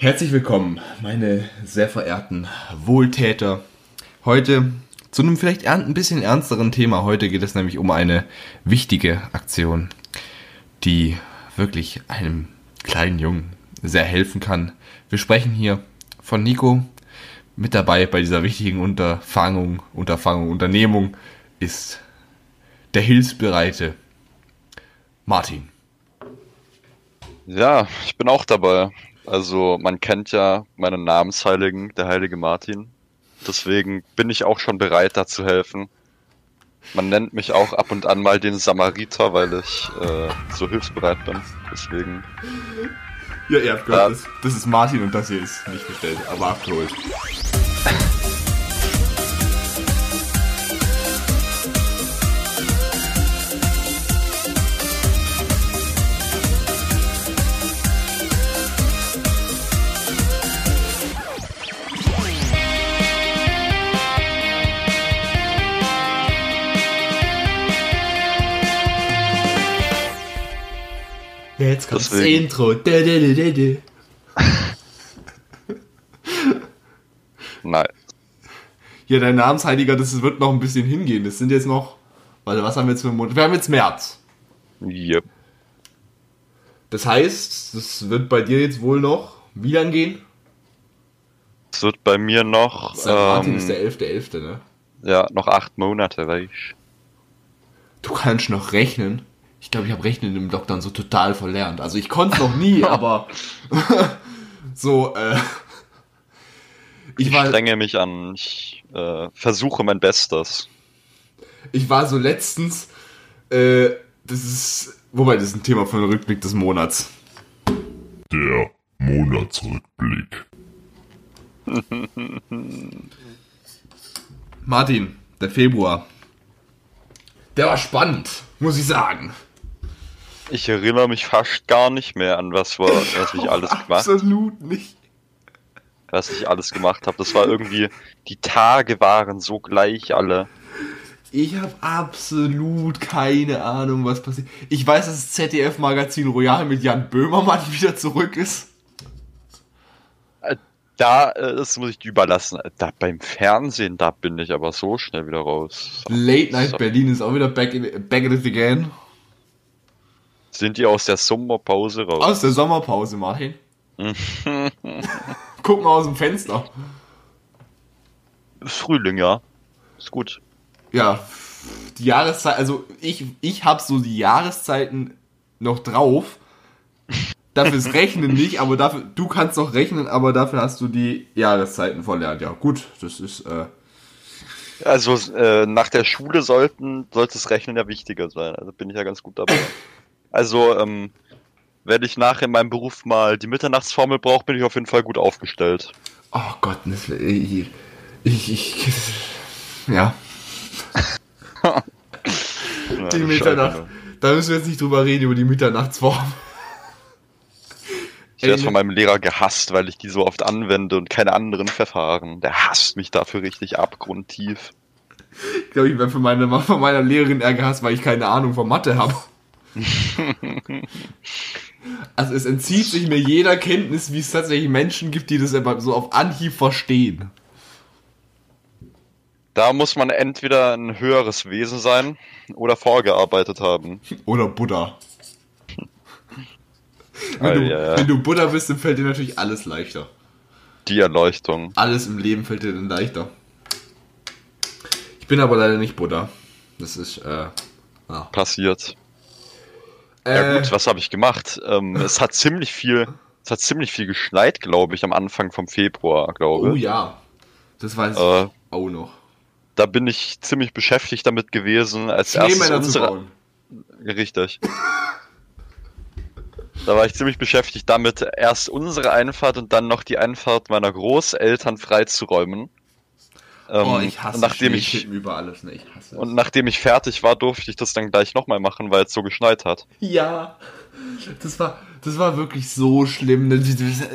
Herzlich willkommen, meine sehr verehrten Wohltäter. Heute zu einem vielleicht ein bisschen ernsteren Thema. Heute geht es nämlich um eine wichtige Aktion, die wirklich einem kleinen Jungen sehr helfen kann. Wir sprechen hier von Nico. Mit dabei bei dieser wichtigen Unterfangung, Unterfangung, Unternehmung ist der hilfsbereite Martin. Ja, ich bin auch dabei. Also man kennt ja meinen Namensheiligen, der heilige Martin. Deswegen bin ich auch schon bereit, da zu helfen. Man nennt mich auch ab und an mal den Samariter, weil ich äh, so hilfsbereit bin. Deswegen. Ja, ihr habt gehört, das, das ist Martin und das hier ist nicht bestellt, aber abgeholt. Jetzt kommt das. Intro. Dä, dä, dä. Nein. Ja, dein Namensheiliger, das wird noch ein bisschen hingehen. Das sind jetzt noch. Warte, was haben wir jetzt für einen Monat? Wir haben jetzt März. Yep. Das heißt, das wird bei dir jetzt wohl noch wie lang gehen? Es wird bei mir noch, St. Martin ähm, ist der 11.11., .11., ne? ja, noch acht Monate, weil ich. Du kannst noch rechnen. Ich glaube, ich habe Rechnen im Lockdown so total verlernt. Also ich konnte es noch nie, aber so, äh, ich Ich war, strenge mich an. Ich äh, versuche mein Bestes. ich war so letztens, äh, das ist, wobei das ist ein Thema für den Rückblick des Monats. Der Monatsrückblick. Martin, der Februar. Der war spannend, muss ich sagen. Ich erinnere mich fast gar nicht mehr an was, war, was ich alles gemacht, Absolut nicht. was ich alles gemacht habe. Das war irgendwie, die Tage waren so gleich alle. Ich habe absolut keine Ahnung, was passiert. Ich weiß, dass das ZDF-Magazin Royal mit Jan Böhmermann wieder zurück ist. Da, äh, das muss ich dir überlassen. Da beim Fernsehen, da bin ich aber so schnell wieder raus. Late Night So. Berlin ist auch wieder back, in, back at it again. Sind die aus der Sommerpause raus? Aus der Sommerpause, Martin. Guck mal aus dem Fenster. Frühling, ja. Ist gut. Ja, die Jahreszeit, also ich, ich habe so die Jahreszeiten noch drauf. Dafür ist Rechnen nicht, aber dafür, du kannst noch rechnen, aber dafür hast du die Jahreszeiten verlernt. Ja, gut, das ist, äh, Also äh, nach der Schule sollten, sollte das Rechnen ja wichtiger sein. Also bin ich ja ganz gut dabei. Also, ähm, wenn ich nachher in meinem Beruf mal die Mitternachtsformel brauche, bin ich auf jeden Fall gut aufgestellt. oh Gott, das- ich, ich, ich ja, die Mitternacht. ne? Da müssen wir jetzt nicht drüber reden, über die Mitternachtsform. Ich werde von meinem Lehrer gehasst, weil ich die so oft anwende und keine anderen Verfahren. Der hasst mich dafür richtig abgrundtief. Ich glaube, ich werde von meiner, von meiner Lehrerin eher gehasst, weil ich keine Ahnung von Mathe habe. also es entzieht sich mir jeder Kenntnis, wie es tatsächlich Menschen gibt, die das aber so auf Anhieb verstehen. Da muss man entweder ein höheres Wesen sein oder vorgearbeitet haben. Oder Buddha. Ah, Wenn du, wenn du Buddha bist, dann fällt dir natürlich alles leichter. Die Erleuchtung. Alles im Leben fällt dir dann leichter. Ich bin aber leider nicht Buddha. Das ist, äh, ja. Passiert. Ja Äh, gut, was habe ich gemacht? Ähm, es hat ziemlich viel, es hat ziemlich viel geschneit, glaube ich, am Anfang vom Februar, glaube oh ich. ja. Das weiß ich Äh, auch noch. da bin ich ziemlich beschäftigt damit gewesen, als erstes unsere, richtig. Da war ich ziemlich beschäftigt damit, erst unsere Einfahrt und dann noch die Einfahrt meiner Großeltern freizuräumen. Ähm, Oh, ich hasse nachdem ich über alles, ne? Ich hasse es. und nachdem ich fertig war, durfte ich das dann gleich nochmal machen, weil es so geschneit hat. Ja, das war, das war wirklich so schlimm.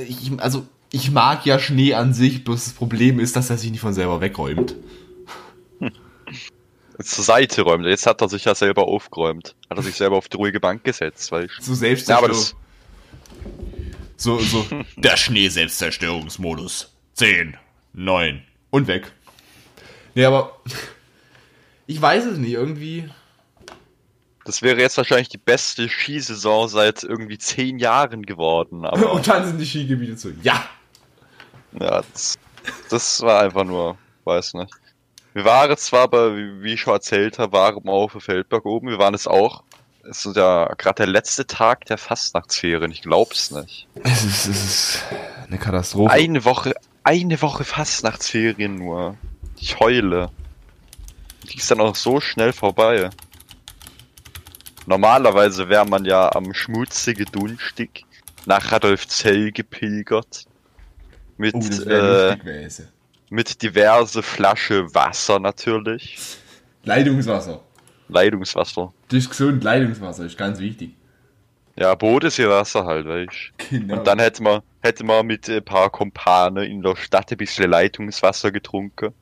Ich, also, ich mag ja Schnee an sich, bloß das Problem ist, dass er sich nicht von selber wegräumt. Zur Seite räumt. Jetzt hat er sich ja selber aufgeräumt. Hat er sich selber auf die ruhige Bank gesetzt, weil ich So Ja, Selbstzerstörung. das, So, so, der Schnee-Selbstzerstörungsmodus. 10, 9 und weg. Nee, aber ich weiß es nicht, irgendwie. Das wäre jetzt wahrscheinlich die beste Skisaison seit irgendwie zehn Jahren geworden. Aber Und dann sind die Skigebiete zu. Ja! ja, das, das war einfach nur, weiß nicht. Wir waren zwar, aber wie ich schon erzählt habe, waren auf dem Feldberg oben. Wir waren es auch. Es ist ja gerade der letzte Tag der Fastnachtsferien. Ich glaub's nicht. Es ist, es ist eine Katastrophe. Eine Woche, eine Woche Fastnachtsferien nur. Ich heule. Die ist dann auch so schnell vorbei. Normalerweise wäre man ja am schmutzige Dunstig nach Radolfzell gepilgert. Mit, oh, äh, mit diverse Flasche Wasser natürlich. Leitungswasser. Leitungswasser. Das ist gesund, Leitungswasser ist ganz wichtig. Ja, Bodensee-Wasser halt, weißt Genau. Und dann hätte man, hätte man mit ein paar Kumpane in der Stadt ein bisschen Leitungswasser getrunken.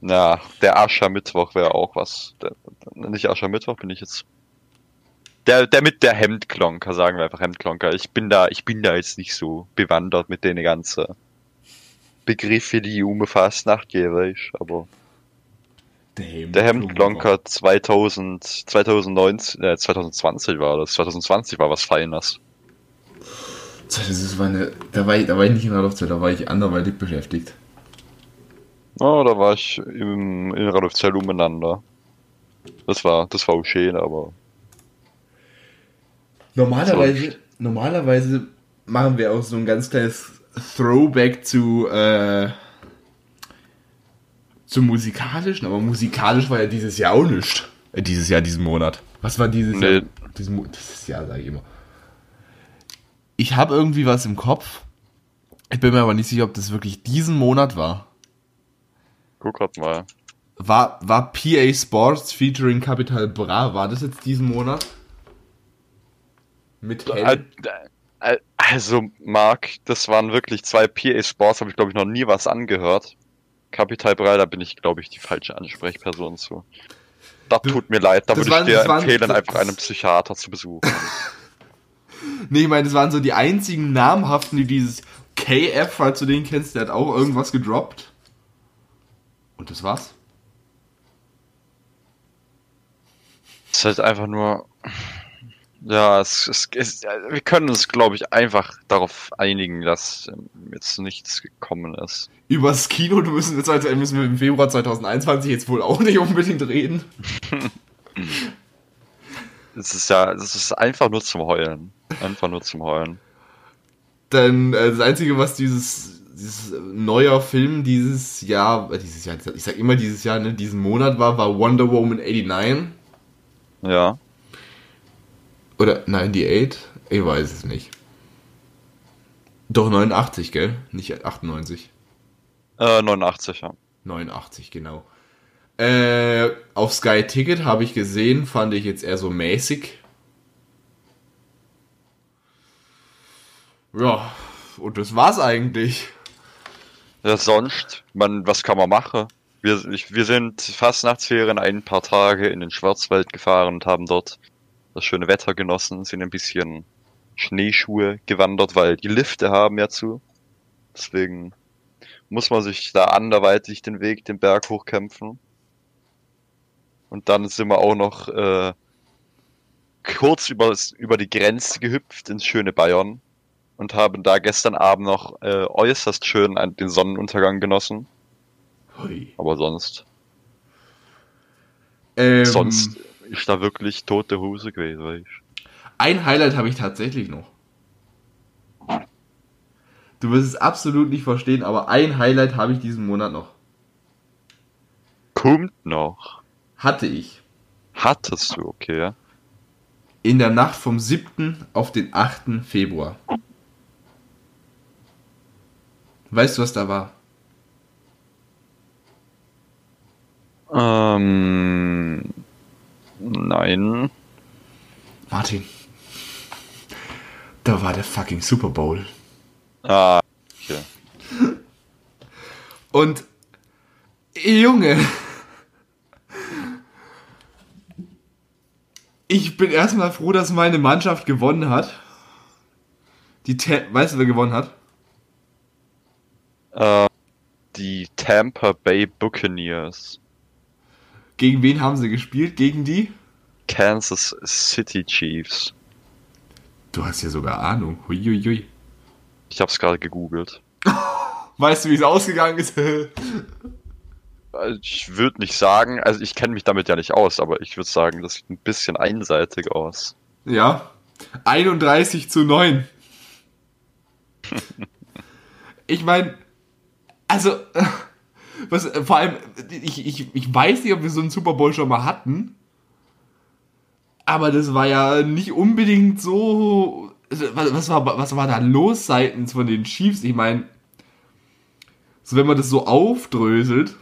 Na, der Aschermittwoch wäre auch was. Der, nicht Aschermittwoch bin ich jetzt. Der, der mit der Hemdklonker, sagen wir einfach Hemdklonker. Ich bin da, ich bin da jetzt nicht so bewandert mit den ganzen Begriffe, die um Fastnacht weißt aber der der Hemdklonker 2000, 2019, äh, 2020 war das. 2020 war was Feines. Das ist meine, da, war ich, da war ich nicht in der Luftzeit, da war ich anderweitig beschäftigt. Oh, da war ich im, in Radolfzell umeinander. Das war, das war schön, aber Normalerweise, normalerweise machen wir auch so ein ganz kleines Throwback zu, äh, zum musikalischen, aber musikalisch war ja dieses Jahr auch nichts. Äh, dieses Jahr, diesen Monat. Was war dieses Nee. Jahr? Diesen Mo dieses Jahr, sage ich immer. Ich habe irgendwie was im Kopf. Ich bin mir aber nicht sicher, ob das wirklich diesen Monat war. Guck grad mal. War, war PA Sports featuring Capital Bra, war das jetzt diesen Monat? Mit Hel Äh, äh, Also, Marc, das waren wirklich zwei PA Sports, habe ich glaube ich noch nie was angehört. Capital Bra, da bin ich glaube ich die falsche Ansprechperson zu. Das Du- tut mir leid, da würde waren- ich dir waren- empfehlen, das- einfach einen Psychiater zu besuchen. Nee, ich meine, das waren so die einzigen namhaften, die dieses KF, falls du den kennst, der hat auch irgendwas gedroppt. Und das war's. Es ist halt einfach nur. Ja, es, es, es, wir können uns, glaube ich, einfach darauf einigen, dass jetzt nichts gekommen ist. Übers Kino du müssen, also müssen wir im Februar 2021 jetzt wohl auch nicht unbedingt reden. Es ist ja, es ist einfach nur zum Heulen. Einfach nur zum Heulen. Denn äh, das Einzige, was dieses, dieses neuer Film dieses Jahr, äh, dieses Jahr, ich sag immer dieses Jahr, ne, diesen Monat war, war Wonder Woman 89. Ja. Oder 98? Ich weiß es nicht. Doch 89, gell? Nicht 98. Äh, 89, ja. 89, genau. Äh, auf Sky Ticket habe ich gesehen, fand ich jetzt eher so mäßig. Ja, und das war's eigentlich. Ja, sonst, man, was kann man machen? Wir, ich, wir sind fast Nachtsferien ein paar Tage in den Schwarzwald gefahren und haben dort das schöne Wetter genossen, sind ein bisschen Schneeschuhe gewandert, weil die Lifte haben ja zu. Deswegen muss man sich da anderweitig den Weg den Berg hochkämpfen. Und dann sind wir auch noch äh, kurz über, über die Grenze gehüpft ins schöne Bayern und haben da gestern Abend noch äh, äußerst schön an den Sonnenuntergang genossen. Hui. Aber sonst, Ähm, sonst ist da wirklich tote Hose gewesen. Weißt. Ein Highlight habe ich tatsächlich noch. Du wirst es absolut nicht verstehen, aber ein Highlight habe ich diesen Monat noch. Kommt noch. Hatte ich. Hattest du, okay. In der Nacht vom 7. auf den 8. Februar. Weißt du, was da war? Ähm, nein. Martin. Da war der fucking Super Bowl. Ah, okay. Und Junge. Ich bin erstmal froh, dass meine Mannschaft gewonnen hat. Die Ta weißt du, wer gewonnen hat? Äh, die Tampa Bay Buccaneers. Gegen wen haben sie gespielt? Gegen die? Kansas City Chiefs. Du hast ja sogar Ahnung. Huiuiui. Ich hab's gerade gegoogelt. Weißt du, wie es ausgegangen ist? Also, Ich würde nicht sagen, also ich kenne mich damit ja nicht aus, aber ich würde sagen, das sieht ein bisschen einseitig aus. ja. 31 zu 9. Ich meine, also, äh, was, äh, vor allem, ich, ich, ich weiß nicht, ob wir so einen Super Bowl schon mal hatten. Aber das war ja nicht unbedingt so. also, Was, war, was war da los seitens von den Chiefs? Ich meine, so wenn man das so aufdröselt,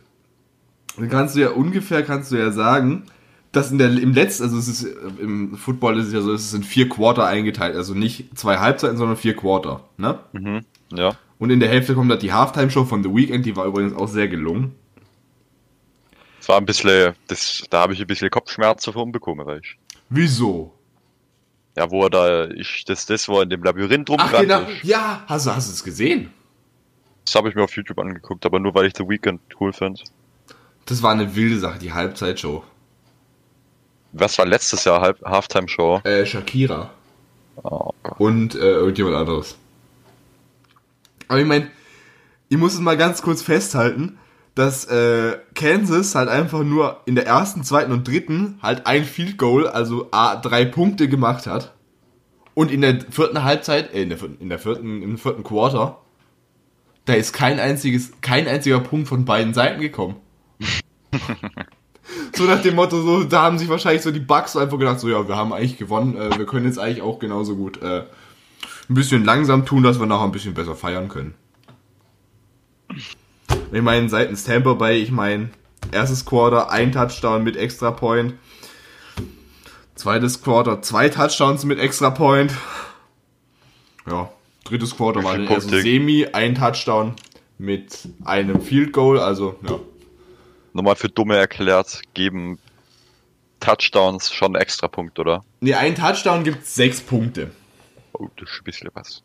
dann kannst du ja ungefähr kannst du ja sagen, dass in der im letzten, also es ist im Football ist es ja so, es in vier Quarter eingeteilt, also nicht zwei Halbzeiten, sondern vier Quarter, ne? Mhm. Ja. Und in der Hälfte kommt halt die Halftime Show von The Weeknd, die war übrigens auch sehr gelungen. Es war ein bisschen, das, da habe ich ein bisschen Kopfschmerzen von bekommen, weißt du. Wieso? Ja, wo er da, ich, das, das, wo er in dem Labyrinth rumgerannt genau, ist. ja, hast du hast du es gesehen? Das habe ich mir auf YouTube angeguckt, aber nur weil ich The Weeknd cool finde. Das war eine wilde Sache, die Halbzeitshow. Was war letztes Jahr Halb Halftime Show? Äh, Shakira Oh, und äh, irgendjemand anderes. Aber ich meine, ich muss es mal ganz kurz festhalten, dass äh, Kansas halt einfach nur in der ersten, zweiten und dritten halt ein Field Goal, also A, drei Punkte gemacht hat. Und in der vierten Halbzeit, äh, in der vierten, in der vierten, im vierten Quarter, da ist kein einziges, kein einziger Punkt von beiden Seiten gekommen. so nach dem Motto, so, da haben sich wahrscheinlich so die Bugs so einfach gedacht, so, ja, wir haben eigentlich gewonnen, äh, wir können jetzt eigentlich auch genauso gut äh, ein bisschen langsam tun, dass wir nachher ein bisschen besser feiern können. Ich meine, seitens Tampa Bay, ich meine, erstes Quarter, ein Touchdown mit Extra Point. Zweites Quarter, zwei Touchdowns mit Extra Point. Ja, drittes Quarter war Punkte? Semi, ein Touchdown mit einem Field Goal, also ja. Nochmal für Dumme erklärt, geben Touchdowns schon einen Extrapunkt, oder? Ne, ein Touchdown gibt sechs Punkte. Oh, das ist ein bisschen was.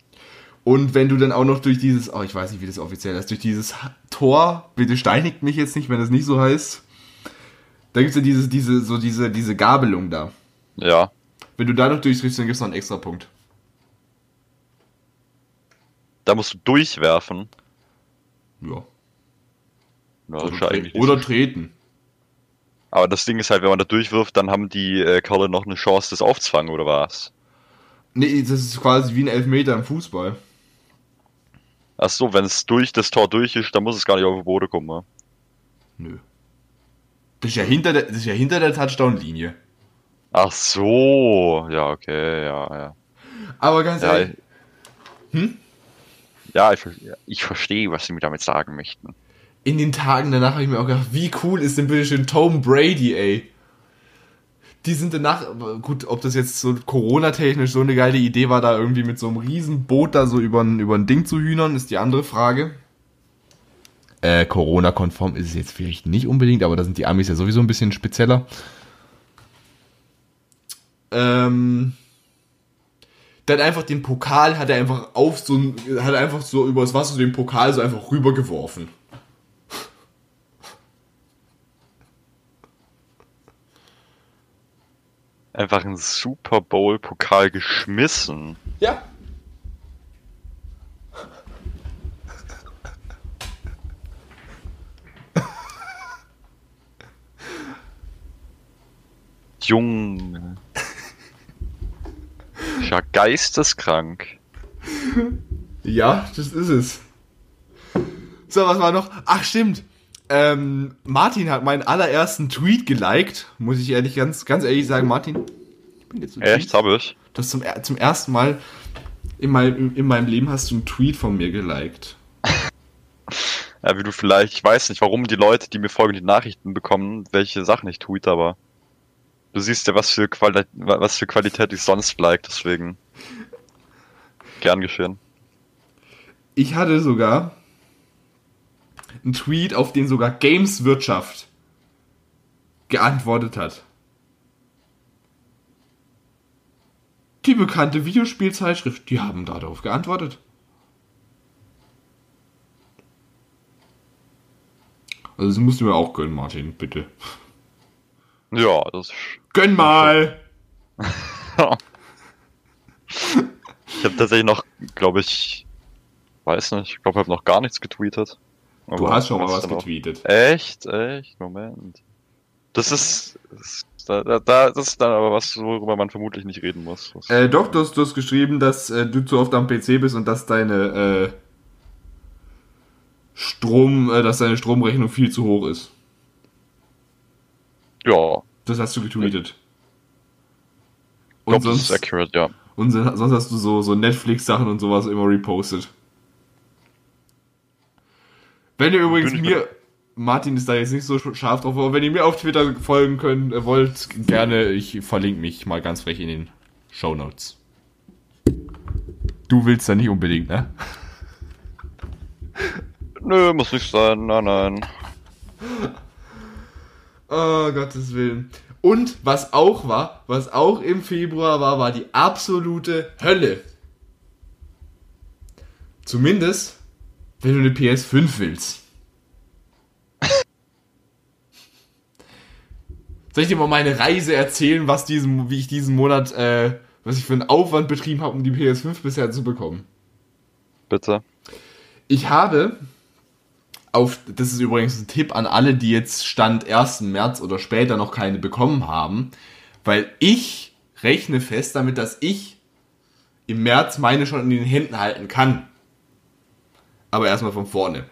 Und wenn du dann auch noch durch dieses, oh, ich weiß nicht, wie das offiziell ist, durch dieses Tor, bitte steinigt mich jetzt nicht, wenn das nicht so heißt. Da gibt's ja dieses, diese, so diese, diese Gabelung da. Ja. Wenn du da noch durchtriffst, dann gibt's noch einen extra Punkt. Da musst du durchwerfen. Ja. Ja, Oder, eigentlich nicht oder treten. Aber das Ding ist halt, wenn man da durchwirft, dann haben die äh, Kerle noch eine Chance, das aufzufangen, oder was? Nee, das ist quasi wie ein Elfmeter im Fußball. Ach so, wenn es durch das Tor durch ist, dann muss es gar nicht auf den Boden kommen. ne? Nö. Das ist ja hinter der, das ist ja hinter der Touchdown-Linie. Ach so, ja, okay, ja, ja. Aber ganz Ja, ehrlich, Hm? ja ich, ich verstehe, was sie mir damit sagen möchten. in den Tagen danach habe ich mir auch gedacht, wie cool ist denn bitte schön Tom Brady, ey. Die sind danach, gut, ob das jetzt so Corona-technisch so eine geile Idee war, da irgendwie mit so einem riesen Boot da so über ein, über ein Ding zu hühnern, ist die andere Frage. Äh, Corona-konform ist es jetzt vielleicht nicht unbedingt, aber da sind die Amis ja sowieso ein bisschen spezieller. Ähm, dann einfach den Pokal hat er einfach auf so ein, hat er einfach so übers Wasser so den Pokal so einfach rübergeworfen. Einfach einen Super Bowl-Pokal geschmissen. Ja. Junge. Ja geisteskrank. Ja, das ist es. So, was war noch? Ach, stimmt. Ähm, Martin hat meinen allerersten Tweet geliked. Muss ich ehrlich, ganz, ganz ehrlich sagen, Martin. Ich bin jetzt so Echt, hab ich. Du hast zum, zum ersten Mal in meinem, in meinem Leben hast du einen Tweet von mir geliked. Ja, wie du vielleicht, ich weiß nicht, warum die Leute, die mir folgen, die Nachrichten bekommen, welche Sachen ich tweet, aber du siehst ja, was für, Quali was für Qualität ich sonst like, deswegen gern geschehen. Ich hatte sogar einen Tweet, auf den sogar Games Wirtschaft geantwortet hat. die bekannte Videospielzeitschrift, die haben darauf geantwortet. Also das musst du mir auch gönnen, Martin, bitte. Ja, das Gönn mal! Ich habe tatsächlich noch, glaube ich, weiß nicht, ich glaube, ich habe noch gar nichts getweetet. Du Aber hast schon mal was getweetet. Echt? Echt? Moment. Das ist, das, da, da, da- das ist dann aber was, worüber man vermutlich nicht reden muss. Äh, doch, du hast, du hast geschrieben, dass äh, du zu oft am PC bist und dass deine äh, Strom, äh, dass deine Stromrechnung viel zu hoch ist. ja, Das hast du getweetet. ich Und glaube, das ist sonst, accurate, ja. und son- sonst hast du so, so Netflix-Sachen und sowas immer repostet. Wenn ihr übrigens mir, Martin ist da jetzt nicht so sch- scharf drauf, aber wenn ihr mir auf Twitter folgen könnt, äh, wollt, gerne, ich verlinke mich mal ganz frech in den Show Notes. Du willst da nicht unbedingt, ne? Nö, muss nicht sein, nein, nein. Oh, Gottes Willen. Und was auch war, was auch im Februar war, war die absolute Hölle. Zumindest, wenn du eine PS5 willst. Soll ich dir mal meine Reise erzählen, was diesen, wie ich diesen Monat, äh, was ich für einen Aufwand betrieben habe, um die PS5 bisher zu bekommen? Bitte. Ich habe auf, das ist übrigens ein Tipp an alle, die jetzt Stand 1. März oder später noch keine bekommen haben, weil ich rechne fest damit, dass ich im März meine schon in den Händen halten kann. Aber erstmal von vorne.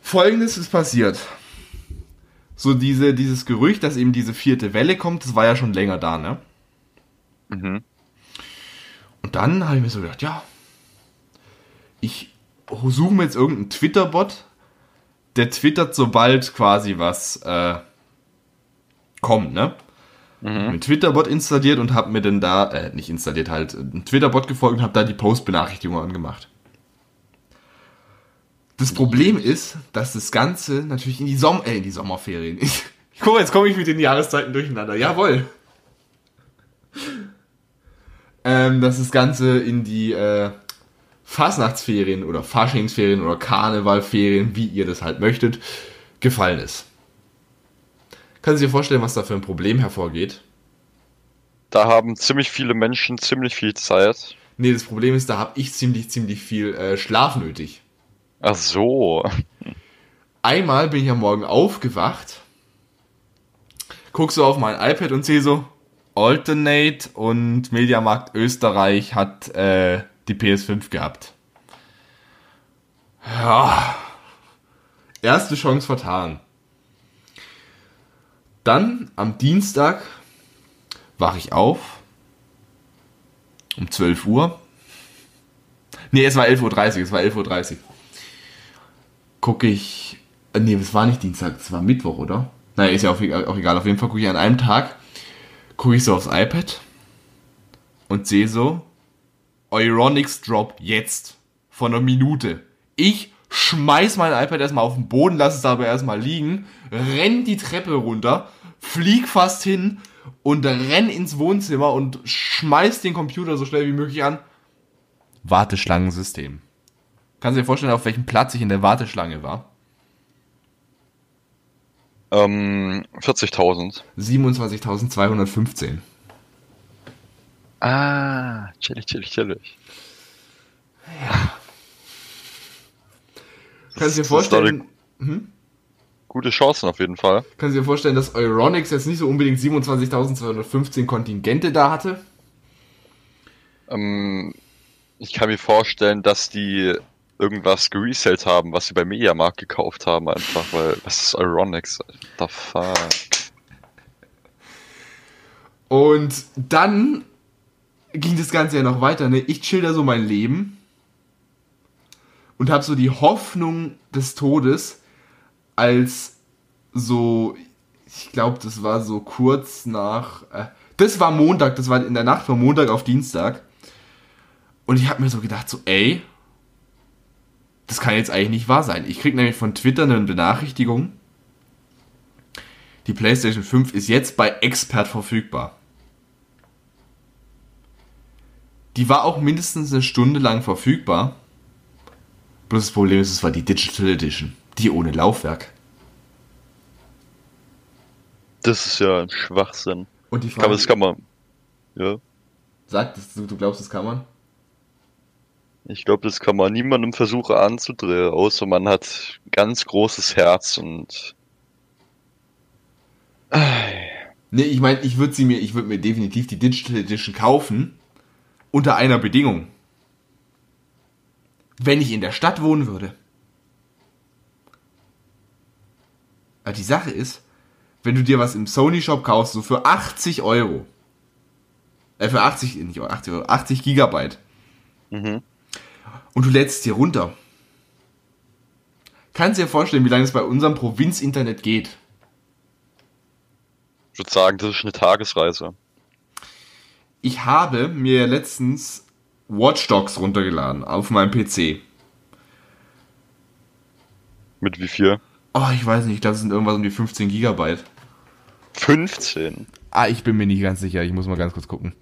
Folgendes ist passiert. So diese, dieses Gerücht, dass eben diese vierte Welle kommt, das war ja schon länger da, ne? Mhm. Und dann habe ich mir so gedacht, ja, ich suche mir jetzt irgendeinen Twitter-Bot, der twittert, sobald quasi was äh, kommt, ne? Mhm. Einen Twitter-Bot installiert und habe mir dann da, äh, nicht installiert halt, einen Twitter-Bot gefolgt und habe da die Post-Benachrichtigung angemacht. Das Problem ist, dass das Ganze natürlich in die, Som äh, in die Sommerferien ist. Guck mal, jetzt komme ich mit den Jahreszeiten durcheinander. Jawohl. Ähm, dass das Ganze in die äh, Fasnachtsferien oder Faschingsferien oder Karnevalferien, wie ihr das halt möchtet, gefallen ist. Kannst du dir vorstellen, was da für ein Problem hervorgeht? Da haben ziemlich viele Menschen ziemlich viel Zeit. Nee, das Problem ist, da habe ich ziemlich, ziemlich viel äh, Schlaf nötig. Ach so. Einmal bin ich am Morgen aufgewacht, guck so auf mein iPad und sehe so, Alternate und Mediamarkt Österreich hat äh, die PS5 gehabt. Ja. Erste Chance vertan. Dann am Dienstag wache ich auf. Um 12 Uhr. Nee, es war 11.30 Uhr, es war 11.30 Uhr. Gucke ich. äh, Nee, es war nicht Dienstag, es war Mittwoch, oder? Naja, ist ja auch, egal- auch egal. Auf jeden Fall gucke ich an einem Tag, gucke ich so aufs iPad und sehe so, Euronics Drop jetzt. Von einer Minute. Ich schmeiß mein iPad erstmal auf den Boden, lass es aber erstmal liegen, renn die Treppe runter, flieg fast hin und renn ins Wohnzimmer und schmeiß den Computer so schnell wie möglich an. Warteschlangensystem. Kannst du dir vorstellen, auf welchem Platz ich in der Warteschlange war? Ähm, 40.000. 27.215. Ah, chillig, chillig, chillig. Kannst du dir vorstellen, Gute Chancen auf jeden Fall. kannst du dir vorstellen, dass Euronics jetzt nicht so unbedingt 27.215 Kontingente da hatte? Ähm, ich kann mir vorstellen, dass die irgendwas geresellt haben, was sie bei Mediamarkt gekauft haben, einfach, weil, was ist Ironics? The fuck? Und dann ging das Ganze ja noch weiter. Ne? Ich chill da so mein Leben und habe so die Hoffnung des Todes, als so, ich glaube, das war so kurz nach, äh, das war Montag, das war in der Nacht von Montag auf Dienstag. Und ich habe mir so gedacht, so, ey, das kann jetzt eigentlich nicht wahr sein. Ich krieg nämlich von Twitter eine Benachrichtigung. Die PlayStation 5 ist jetzt bei Expert verfügbar. Die war auch mindestens eine Stunde lang verfügbar. Bloß das Problem ist, es war die Digital Edition. Die ohne Laufwerk. Das ist ja ein Schwachsinn. Und die Ich glaube, das kann man. Ja. Sagt, du, du glaubst, das kann man? Ich glaube, das kann man niemandem versuchen anzudrehen, außer man hat ganz großes Herz und. Nee, ich meine, ich würde sie mir, ich würde mir definitiv die Digital Edition kaufen. Unter einer Bedingung. Wenn ich in der Stadt wohnen würde. Aber die Sache ist, wenn du dir was im Sony Shop kaufst, so für 80 Euro. Äh, für 80, nicht Euro, 80 Euro, 80 Gigabyte. Mhm. Und du lädst es dir runter. Kannst dir vorstellen, wie lange es bei unserem Provinzinternet geht. Ich würde sagen, das ist eine Tagesreise. Ich habe mir letztens Watch Dogs runtergeladen auf meinem PC. Mit wie viel? Oh, ich weiß nicht, ich glaube, es sind irgendwas um die 15 Gigabyte. 15. Ah, ich bin mir nicht ganz sicher, ich muss mal ganz kurz gucken.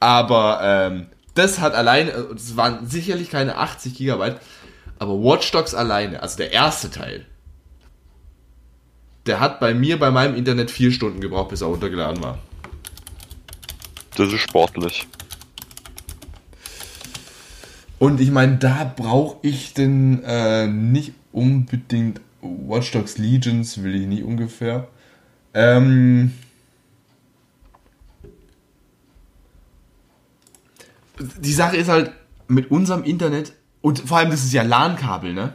Aber ähm, das hat alleine, es waren sicherlich keine 80 Gigabyte, aber Watch Dogs alleine, also der erste Teil, der hat bei mir bei meinem Internet vier Stunden gebraucht, bis er runtergeladen war. Das ist sportlich. Und ich meine, da brauche ich denn äh, nicht unbedingt Watch Dogs Legions, will ich nicht ungefähr. Ähm, die Sache ist halt, mit unserem Internet, und vor allem, das ist ja LAN-Kabel, ne?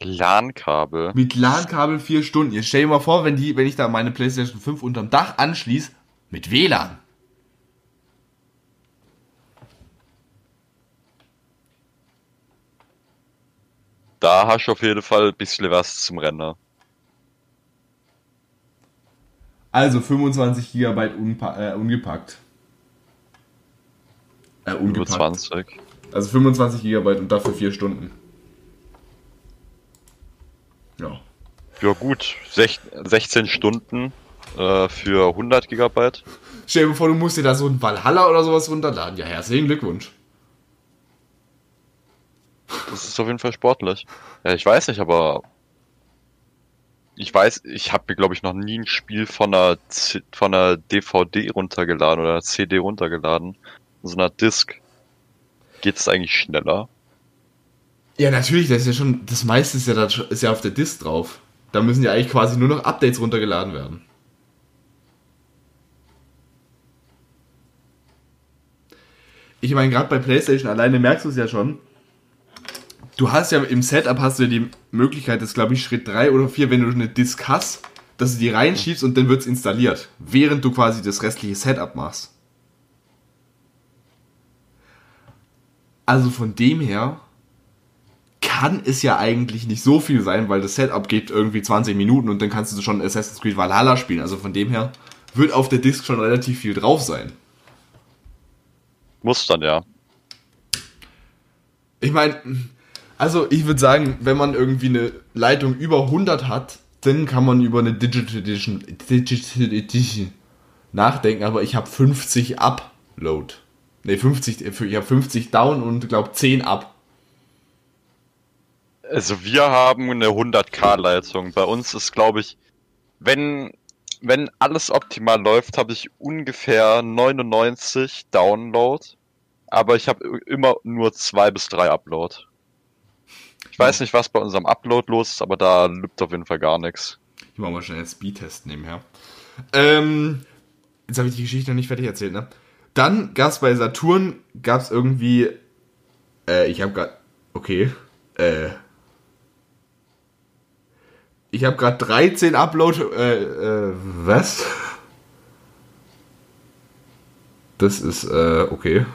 LAN-Kabel. Mit LAN-Kabel vier Stunden. Jetzt stell dir mal vor, wenn, die, wenn ich da meine PlayStation 5 unterm Dach anschließe, mit WLAN. Da hast du auf jeden Fall ein bisschen was zum Rennen. Also 25 Gigabyte unpa äh, ungepackt. Äh, Über ungepackt. 20. Also 25 Gigabyte und dafür 4 Stunden. Ja. Ja gut, Sech 16 Stunden äh, für 100 Gigabyte. Stell dir vor, du musst dir da so ein Valhalla oder sowas runterladen. Ja, herzlichen Glückwunsch. Das ist auf jeden Fall sportlich. Ja, ich weiß nicht, aber ich weiß, ich habe mir glaube ich noch nie ein Spiel von einer C von einer DVD runtergeladen oder CD runtergeladen. So einer Disc. Geht es eigentlich schneller? Ja, natürlich, das ist ja schon, das meiste ist ja, da, ist ja auf der Disk drauf. Da müssen ja eigentlich quasi nur noch Updates runtergeladen werden. Ich meine, gerade bei PlayStation alleine merkst du es ja schon. Du hast ja im Setup hast du ja die Möglichkeit, das glaube ich Schritt 3 oder 4, wenn du eine Disk hast, dass du die reinschiebst und dann wird es installiert, während du quasi das restliche Setup machst. Also von dem her kann es ja eigentlich nicht so viel sein, weil das Setup geht irgendwie 20 Minuten und dann kannst du schon Assassin's Creed Valhalla spielen. Also von dem her wird auf der Disk schon relativ viel drauf sein. Muss dann ja. Ich meine, also ich würde sagen, wenn man irgendwie eine Leitung über 100 hat, dann kann man über eine Digital Edition, Digital Edition nachdenken, aber ich habe 50 Upload. Ne, 50, ich habe 50 Down und glaube 10 Up. Also wir haben eine 100k Leitung. Bei uns ist glaube ich, wenn wenn alles optimal läuft, habe ich ungefähr 99 Download, aber ich habe immer nur zwei bis drei Upload. Ich weiß nicht, was bei unserem Upload los ist, aber da lübt auf jeden Fall gar nichts. Ich mache mal schnell einen Speedtest nebenher. Ähm, jetzt habe ich die Geschichte noch nicht fertig erzählt, ne? Dann gab es bei Saturn, gab es irgendwie, äh, ich habe gerade, okay, äh, ich habe gerade 13 Upload, äh, äh, was? Das ist, äh, okay.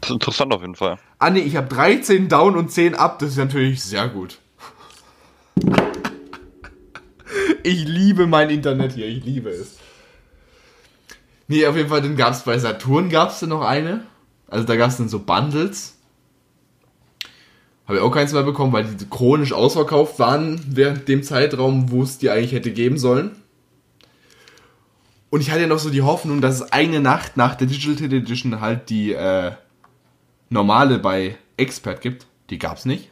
Das ist interessant auf jeden Fall. Ah ne, ich habe 13 Down und 10 Up, das ist natürlich sehr gut. Ich liebe mein Internet hier, ich liebe es. Nee, auf jeden Fall, dann gab es bei Saturn gab's dann noch eine. Also da gab es dann so Bundles. Habe ich auch keins mehr bekommen, weil die chronisch ausverkauft waren während dem Zeitraum, wo es die eigentlich hätte geben sollen. Und ich hatte ja noch so die Hoffnung, dass es eine Nacht nach der Digital Edition halt die äh, normale bei Expert gibt. Die gab's nicht.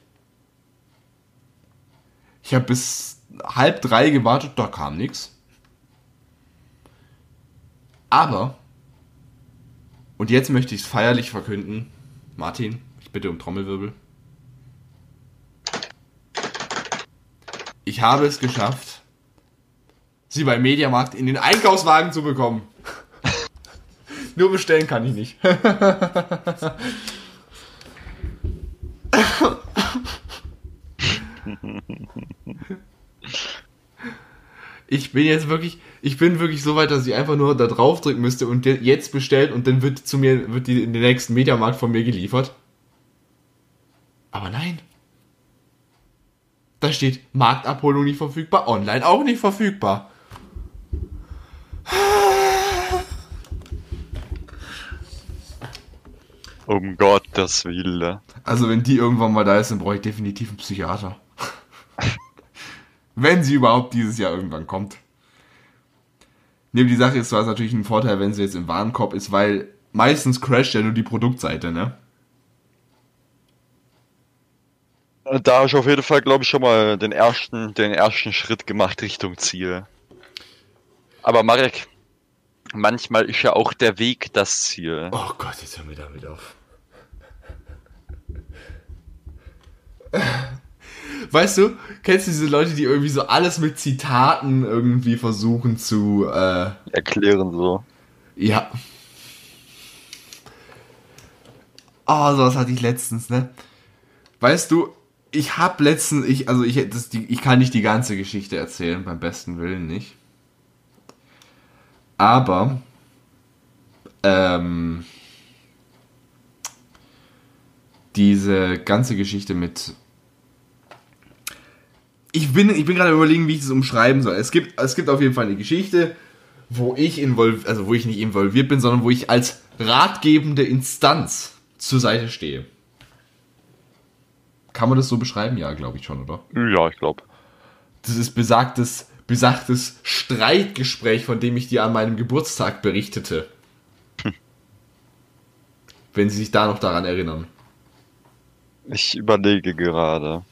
Ich habe bis halb drei gewartet, da kam nichts. Aber, und jetzt möchte ich es feierlich verkünden, Martin, ich bitte um Trommelwirbel. Ich habe es geschafft, sie beim Mediamarkt in den Einkaufswagen zu bekommen. Nur bestellen kann ich nicht. Ich bin jetzt wirklich, ich bin wirklich so weit, dass ich einfach nur da drauf drücken müsste und jetzt bestellt und dann wird zu mir, wird die in den nächsten Mediamarkt von mir geliefert. Aber nein. Da steht Marktabholung nicht verfügbar, online auch nicht verfügbar. Um Gottes Willen. Also wenn die irgendwann mal da ist, dann brauche ich definitiv einen Psychiater. wenn sie überhaupt dieses Jahr irgendwann kommt. Neben die Sache ist zwar natürlich ein Vorteil, wenn sie jetzt im Warenkorb ist, weil meistens crasht ja nur die Produktseite, ne? Da habe ich auf jeden Fall, glaube ich, schon mal den ersten, den ersten Schritt gemacht Richtung Ziel. Aber Marek, manchmal ist ja auch der Weg das Ziel. Oh Gott, jetzt hören wir damit auf. Weißt du, kennst du diese Leute, die irgendwie so alles mit Zitaten irgendwie versuchen zu äh, Erklären so. Ja. Oh, sowas hatte ich letztens, ne? Weißt du, ich hab letztens, ich, also ich, das, die, ich kann nicht die ganze Geschichte erzählen, beim besten Willen nicht. Aber, ähm, diese ganze Geschichte mit ich bin, ich bin gerade überlegen, wie ich das umschreiben soll. Es gibt, es gibt auf jeden Fall eine Geschichte, wo ich involviert, also wo ich nicht involviert bin, sondern wo ich als ratgebende Instanz zur Seite stehe. Kann man das so beschreiben? Ja, glaube ich schon, oder? Ja, ich glaube. Das ist besagtes, besagtes Streitgespräch, von dem ich dir an meinem Geburtstag berichtete. Hm. Wenn Sie sich da noch daran erinnern. Ich überlege gerade.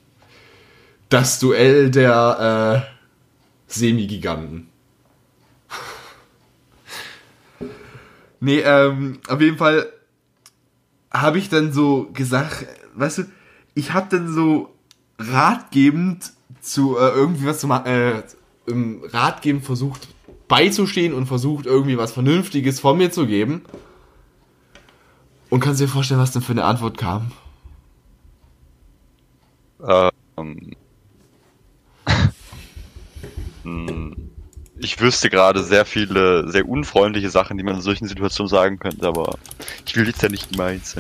Das Duell der äh, Semi-Giganten. nee, ähm, auf jeden Fall habe ich dann so gesagt, weißt du, ich habe dann so ratgebend zu äh, irgendwie was zu machen, äh, ratgebend versucht beizustehen und versucht irgendwie was Vernünftiges von mir zu geben. Und kannst du dir vorstellen, was denn für eine Antwort kam? Ähm. Hm. ich wüsste gerade sehr viele, sehr unfreundliche Sachen, die man in solchen Situationen sagen könnte, aber ich will jetzt ja nicht meins.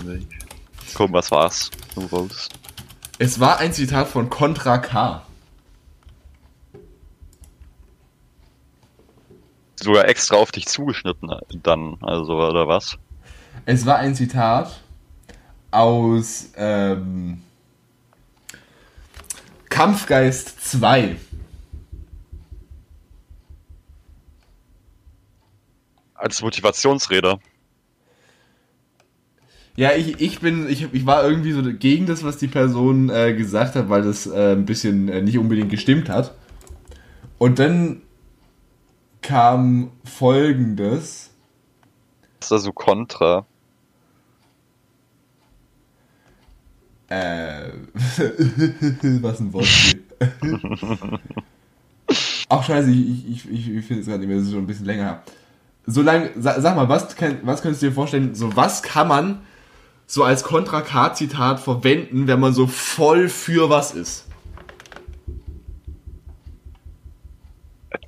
Komm, was war's? Du raus. Es war ein Zitat von Contra K. Sogar extra auf dich zugeschnitten dann, also oder was? Es war ein Zitat aus ähm, Kampfgeist 2. Als Motivationsrede. Ja, ich, ich bin, ich, ich war irgendwie so gegen das, was die Person äh, gesagt hat, weil das äh, ein bisschen äh, nicht unbedingt gestimmt hat. Und dann kam folgendes. Das ist also Kontra. Äh, was ein Wortspiel. Ach scheiße, ich, ich, ich, ich finde es gerade nicht mehr, das ist schon ein bisschen länger. So lang, sag, mal, was, was könntest du dir vorstellen, so was kann man so als Kontra K-Zitat verwenden, wenn man so voll für was ist?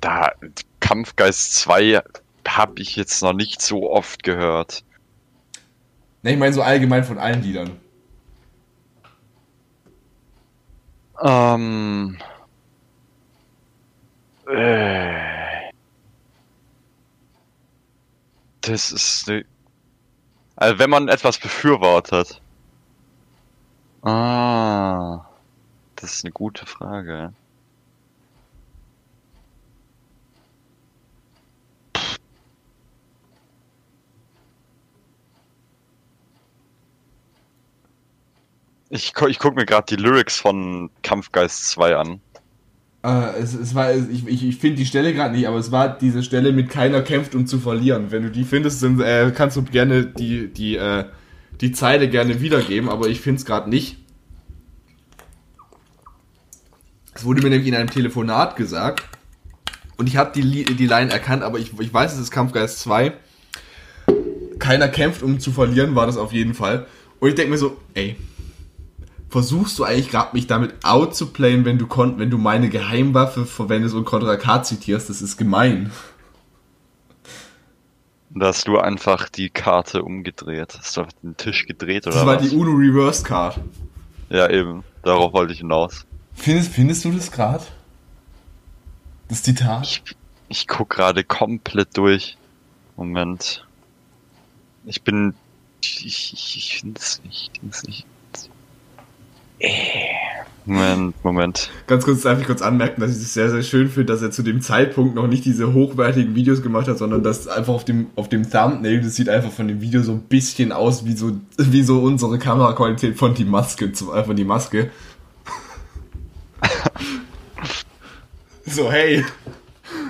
Da, Kampfgeist 2 habe ich jetzt noch nicht so oft gehört. Ne, ich meine so allgemein von allen Liedern. Ähm. Äh, Das ist. Ne also wenn man etwas befürwortet. Ah. Das ist eine gute Frage. Ich, ich gucke mir gerade die Lyrics von Kampfgeist 2 an. Äh, es, es war, ich, ich, ich finde die Stelle gerade nicht, aber es war diese Stelle mit keiner kämpft, um zu verlieren. Wenn du die findest, dann äh, kannst du gerne die, die, äh, die Zeile gerne wiedergeben, aber ich finde es gerade nicht. Es wurde mir nämlich in einem Telefonat gesagt und ich habe die, die Line erkannt, aber ich, ich weiß, es ist Kampfgeist 2. Keiner kämpft, um zu verlieren, war das auf jeden Fall. Und ich denke mir so, ey, versuchst du eigentlich gerade mich damit outzuplayen, wenn du kon wenn du meine Geheimwaffe verwendest und Contra K zitierst, das ist gemein. Da hast du einfach die Karte umgedreht. Hast du auf den Tisch gedreht oder Das war was? die Uno Reverse Card. ja, eben. Darauf wollte ich hinaus. Findest, findest du das gerade? Das Zitat? Ich, ich guck gerade komplett durch. Moment. Ich bin. Ich, ich, ich finde es nicht. Ich find's nicht. Äh. Moment, Moment. Ganz kurz darf ich kurz anmerken, dass ich es sehr, sehr schön finde, dass er zu dem Zeitpunkt noch nicht diese hochwertigen Videos gemacht hat, sondern dass einfach auf dem, auf dem Thumbnail, das sieht einfach von dem Video so ein bisschen aus wie so, wie so unsere Kameraqualität von die Maske, äh, von die Maske. so, hey.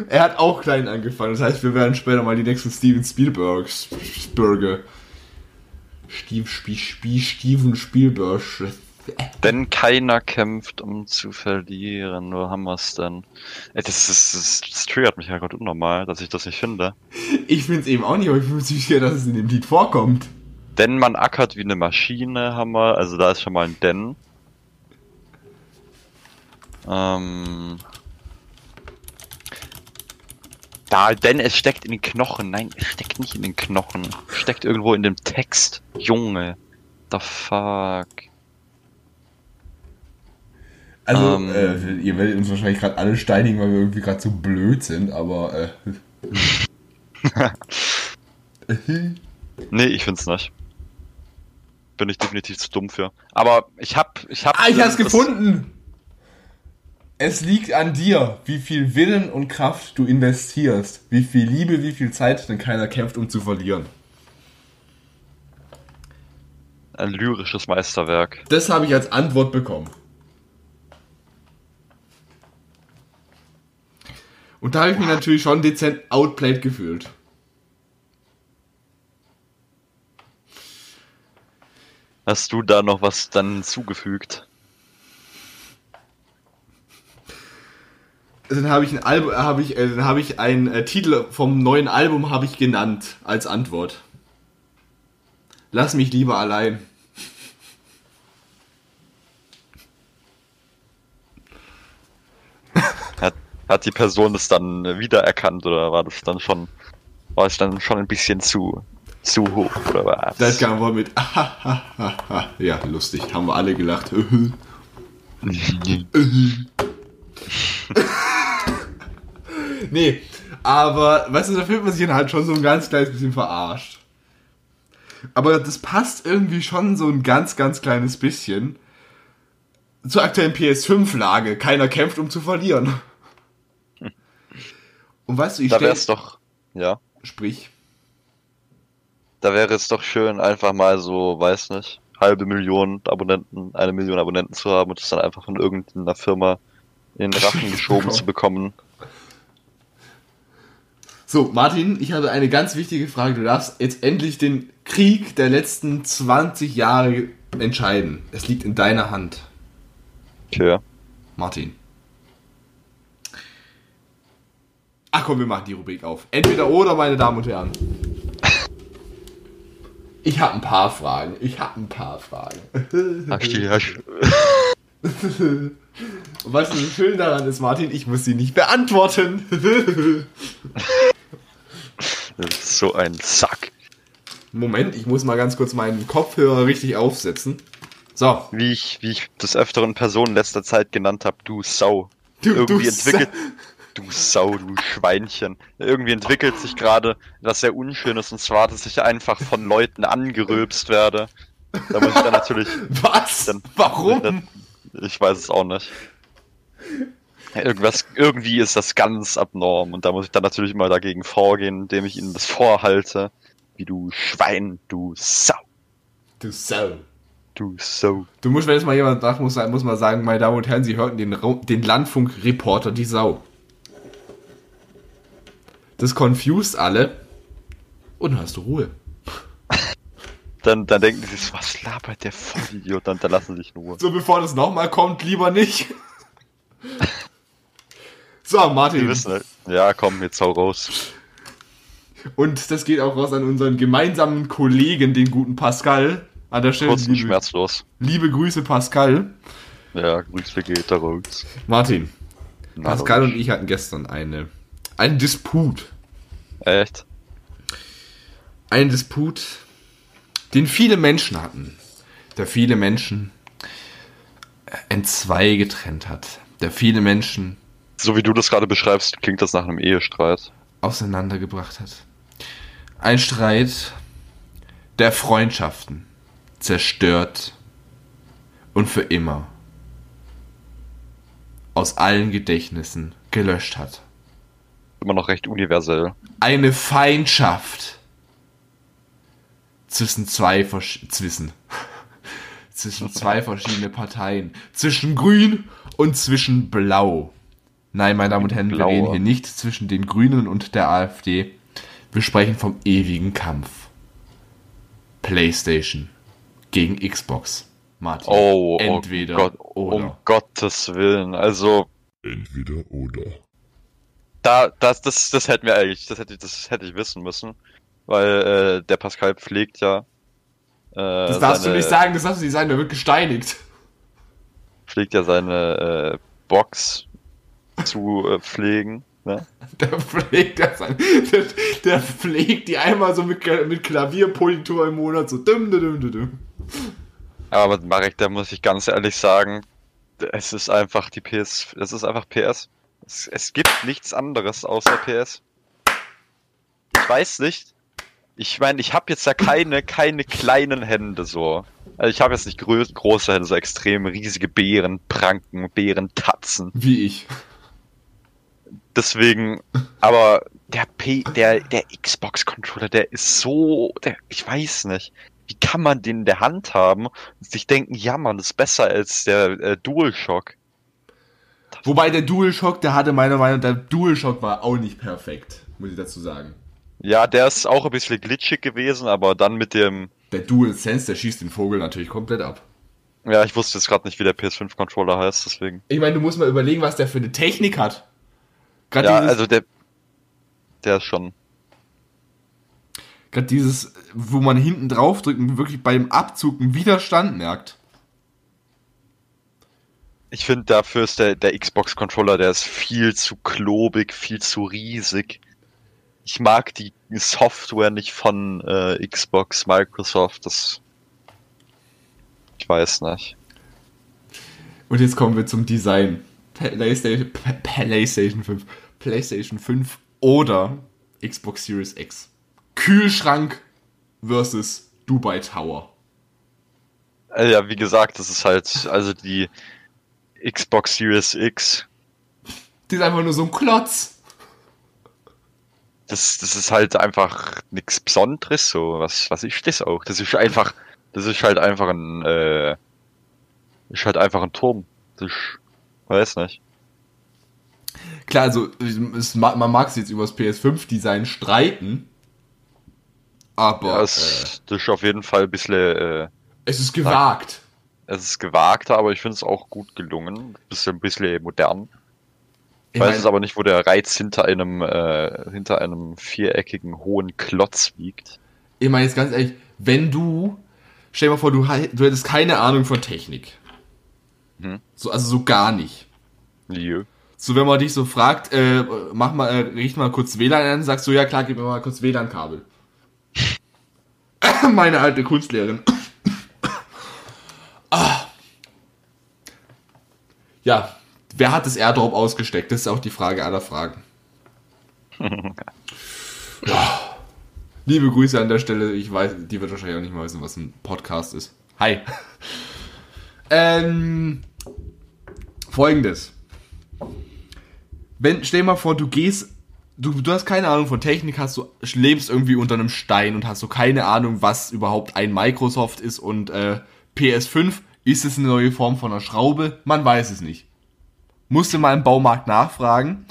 Er hat auch klein angefangen, das heißt, wir werden später mal die nächsten Steven Spielbergs, Spielberger. Steve, Spie, Spie, Steven Spielberg. Denn keiner kämpft, um zu verlieren. Wo haben wir's denn? Ey, das, ist, das, das triggert mich ja gerade unnormal, dass ich das nicht finde. Ich finde es eben auch nicht, aber ich bin mir ziemlich sicher, dass es in dem Lied vorkommt. Denn man ackert wie eine Maschine, haben wir. Also da ist schon mal ein Denn. Ähm. Da, denn es steckt in den Knochen. Nein, es steckt nicht in den Knochen. Es steckt irgendwo in dem Text. Junge. The fuck. Also, Ähm. äh, ihr werdet uns wahrscheinlich gerade alle steinigen, weil wir irgendwie gerade so blöd sind, aber äh. Nee, ich find's nicht. Bin ich definitiv zu dumm für. Aber ich hab, ich hab. ah, ich hab's gefunden! Es liegt an dir, wie viel Willen und Kraft du investierst, wie viel Liebe, wie viel Zeit, denn keiner kämpft, um zu verlieren. Ein lyrisches Meisterwerk. Das habe ich als Antwort bekommen. Und da habe ich mich natürlich schon dezent outplayed gefühlt. Hast du da noch was dann hinzugefügt? Dann habe ich ein Album, habe ich, äh, dann habe ich einen äh, Titel vom neuen Album habe ich genannt als Antwort. Lass mich lieber allein. Hat, die Person das dann wiedererkannt oder war das dann schon, war es dann schon ein bisschen zu, zu hoch oder was? Das kam wohl mit ja lustig, haben wir alle gelacht. nee, aber weißt du, da fühlt man sich dann halt schon so ein ganz kleines bisschen verarscht. Aber das passt irgendwie schon so ein ganz, ganz kleines bisschen zur aktuellen PS5-Lage. Keiner kämpft, um zu verlieren. Und weißt du, ich da wäre es doch, ja, sprich, da wäre es doch schön, einfach mal so, weiß nicht, halbe Million Abonnenten, eine Million Abonnenten zu haben und das dann einfach von irgendeiner Firma in den Rachen geschoben zu bekommen. So, Martin, ich habe eine ganz wichtige Frage. Du darfst jetzt endlich den Krieg der letzten 20 Jahre entscheiden. Es liegt in deiner Hand, Okay. Martin. Ach komm, wir machen die Rubrik auf. Entweder oder, meine Damen und Herren. Ich habe ein paar Fragen. Ich habe ein paar Fragen. Ach, die- ach, Und weißt du, was schön daran ist, Martin? Ich muss sie nicht beantworten. So ein Sack. Moment, ich muss mal ganz kurz meinen Kopfhörer richtig aufsetzen. So, Wie ich, wie ich des öfteren Personen letzter Zeit genannt habe, du Sau. Du- du Irgendwie Sau. entwickelt. Du Sau, du Schweinchen. Irgendwie entwickelt sich gerade was sehr Unschönes und zwar, dass ich einfach von Leuten angerülpst werde. Da muss ich dann natürlich. was? Dann- Warum? Ich weiß es auch nicht. Irgendwas, irgendwie ist das ganz abnorm und da muss ich dann natürlich immer dagegen vorgehen, indem ich ihnen das vorhalte. Wie du Schwein, du Sau. Du Sau. Du so. Du musst, wenn jetzt mal jemand sagt, muss, muss man sagen, meine Damen und Herren, Sie hörten den, den Landfunkreporter die Sau. Das confused alle. Und dann hast du Ruhe. Dann, dann denken sie sich, was labert der Vollidiot? Dann, dann lassen sie sich nur. So, bevor das nochmal kommt, lieber nicht. So, Wir Martin. wissen halt. Ja, komm, jetzt hau raus. Und das geht auch raus an unseren gemeinsamen Kollegen, den guten Pascal. An der Stelle Kurz und liebe, schmerzlos. liebe Grüße, Pascal. Ja, Grüße geht da raus. Martin, Na, Pascal und ich hatten gestern eine, einen Disput. Echt? Einen Disput, den viele Menschen hatten. Der viele Menschen entzwei getrennt hat. Der viele Menschen So wie du das gerade beschreibst, klingt das nach einem Ehestreit. auseinandergebracht hat. Ein Streit, der Freundschaften zerstört und für immer aus allen Gedächtnissen gelöscht hat. Immer noch recht universell. Eine Feindschaft zwischen zwei Versch zwischen zwischen zwei verschiedene Parteien, zwischen Grün und zwischen Blau. Nein, meine Damen und Herren, wir Blaue. reden hier nicht zwischen den Grünen und der AfD. Wir sprechen vom ewigen Kampf. PlayStation gegen Xbox. Martin. Oh, entweder oh Gott, oder. um Gottes Willen. Also, Entweder oder. Da, das, das, das hätten wir eigentlich, das hätte, ich- das hätte ich wissen müssen. Weil äh, der Pascal pflegt ja. Äh, das darfst seine, du nicht sagen, das darfst du nicht sagen, der wird gesteinigt. Pflegt ja seine äh, Box zu äh, pflegen. Ne? Der pflegt das an. Der, der pflegt die einmal so mit, mit Klavierpolitur im Monat so dum, dum, dum, dum. Aber Marek, da muss ich ganz ehrlich sagen, es ist einfach die PS, es ist einfach PS. Es, es gibt nichts anderes außer PS. Ich weiß nicht. Ich meine, ich habe jetzt ja keine, keine kleinen Hände so. Also ich habe jetzt nicht grö große Hände, so extrem riesige Beeren, Pranken, Beeren, Tatzen. Wie ich. Deswegen, aber der P, der, der Xbox Controller, der ist so, der, ich weiß nicht. Wie kann man den in der Hand haben und sich denken, ja man, das ist besser als der äh, DualShock. Wobei der DualShock, der hatte meiner Meinung nach, der DualShock war auch nicht perfekt, muss ich dazu sagen. Ja, der ist auch ein bisschen glitschig gewesen, aber dann mit dem, Der DualSense, der schießt den Vogel natürlich komplett ab. ja, ich wusste jetzt gerade nicht, wie der PS5 Controller heißt, deswegen. Ich meine, du musst mal überlegen, was der für eine Technik hat. Gerade Ja, dieses, also der, der ist schon, grad dieses, wo man hinten drauf drückt und wirklich beim Abzug einen Widerstand merkt. Ich finde dafür ist der, der Xbox Controller, der ist viel zu klobig, viel zu riesig. Ich mag die Software nicht von äh, Xbox, Microsoft, das. Ich weiß nicht. Und jetzt kommen wir zum Design. PlayStation, PlayStation 5. PlayStation 5 oder Xbox Series X. Kühlschrank versus Dubai Tower. Äh, ja, wie gesagt, das ist halt, also die Xbox Series X, Die ist einfach nur so ein Klotz. das, das ist halt einfach nichts Besonderes, so, was, was ist das auch? Das ist einfach, das ist halt einfach ein, äh, ist halt einfach ein Turm. Das ist, weiß nicht. Klar, also es, ma- man mag es jetzt über das PS5-Design streiten, aber Ja, äh, es, das ist auf jeden Fall ein bisschen, äh, es ist gewagt. Es ist gewagter, aber ich finde es auch gut gelungen. Bisschen, ein bisschen modern. Ich weiß jetzt aber nicht, wo der Reiz hinter einem, äh, hinter einem viereckigen hohen Klotz liegt. Ich meine jetzt ganz ehrlich, wenn du, stell dir mal vor, du, du hättest keine Ahnung von Technik. Mhm. So, also so gar nicht. Nö. So, wenn man dich so fragt, äh, mach mal, äh, richt mal kurz WLAN an, sagst du, ja klar, gib mir mal kurz WLAN-Kabel. Meine alte Kunstlehrerin. Ah. Ja, wer hat das Airdrop ausgesteckt? Das ist auch die Frage aller Fragen. ja. Liebe Grüße an der Stelle. Ich weiß, die wird wahrscheinlich auch nicht mal wissen, was ein Podcast ist. Hi. ähm, Folgendes. Wenn, stell dir mal vor, du gehst, du, du hast keine Ahnung von Technik, hast du, lebst irgendwie unter einem Stein und hast so keine Ahnung, was überhaupt ein Microsoft ist und äh, PS5, ist es eine neue Form von einer Schraube? Man weiß es nicht. Musste mal im Baumarkt nachfragen.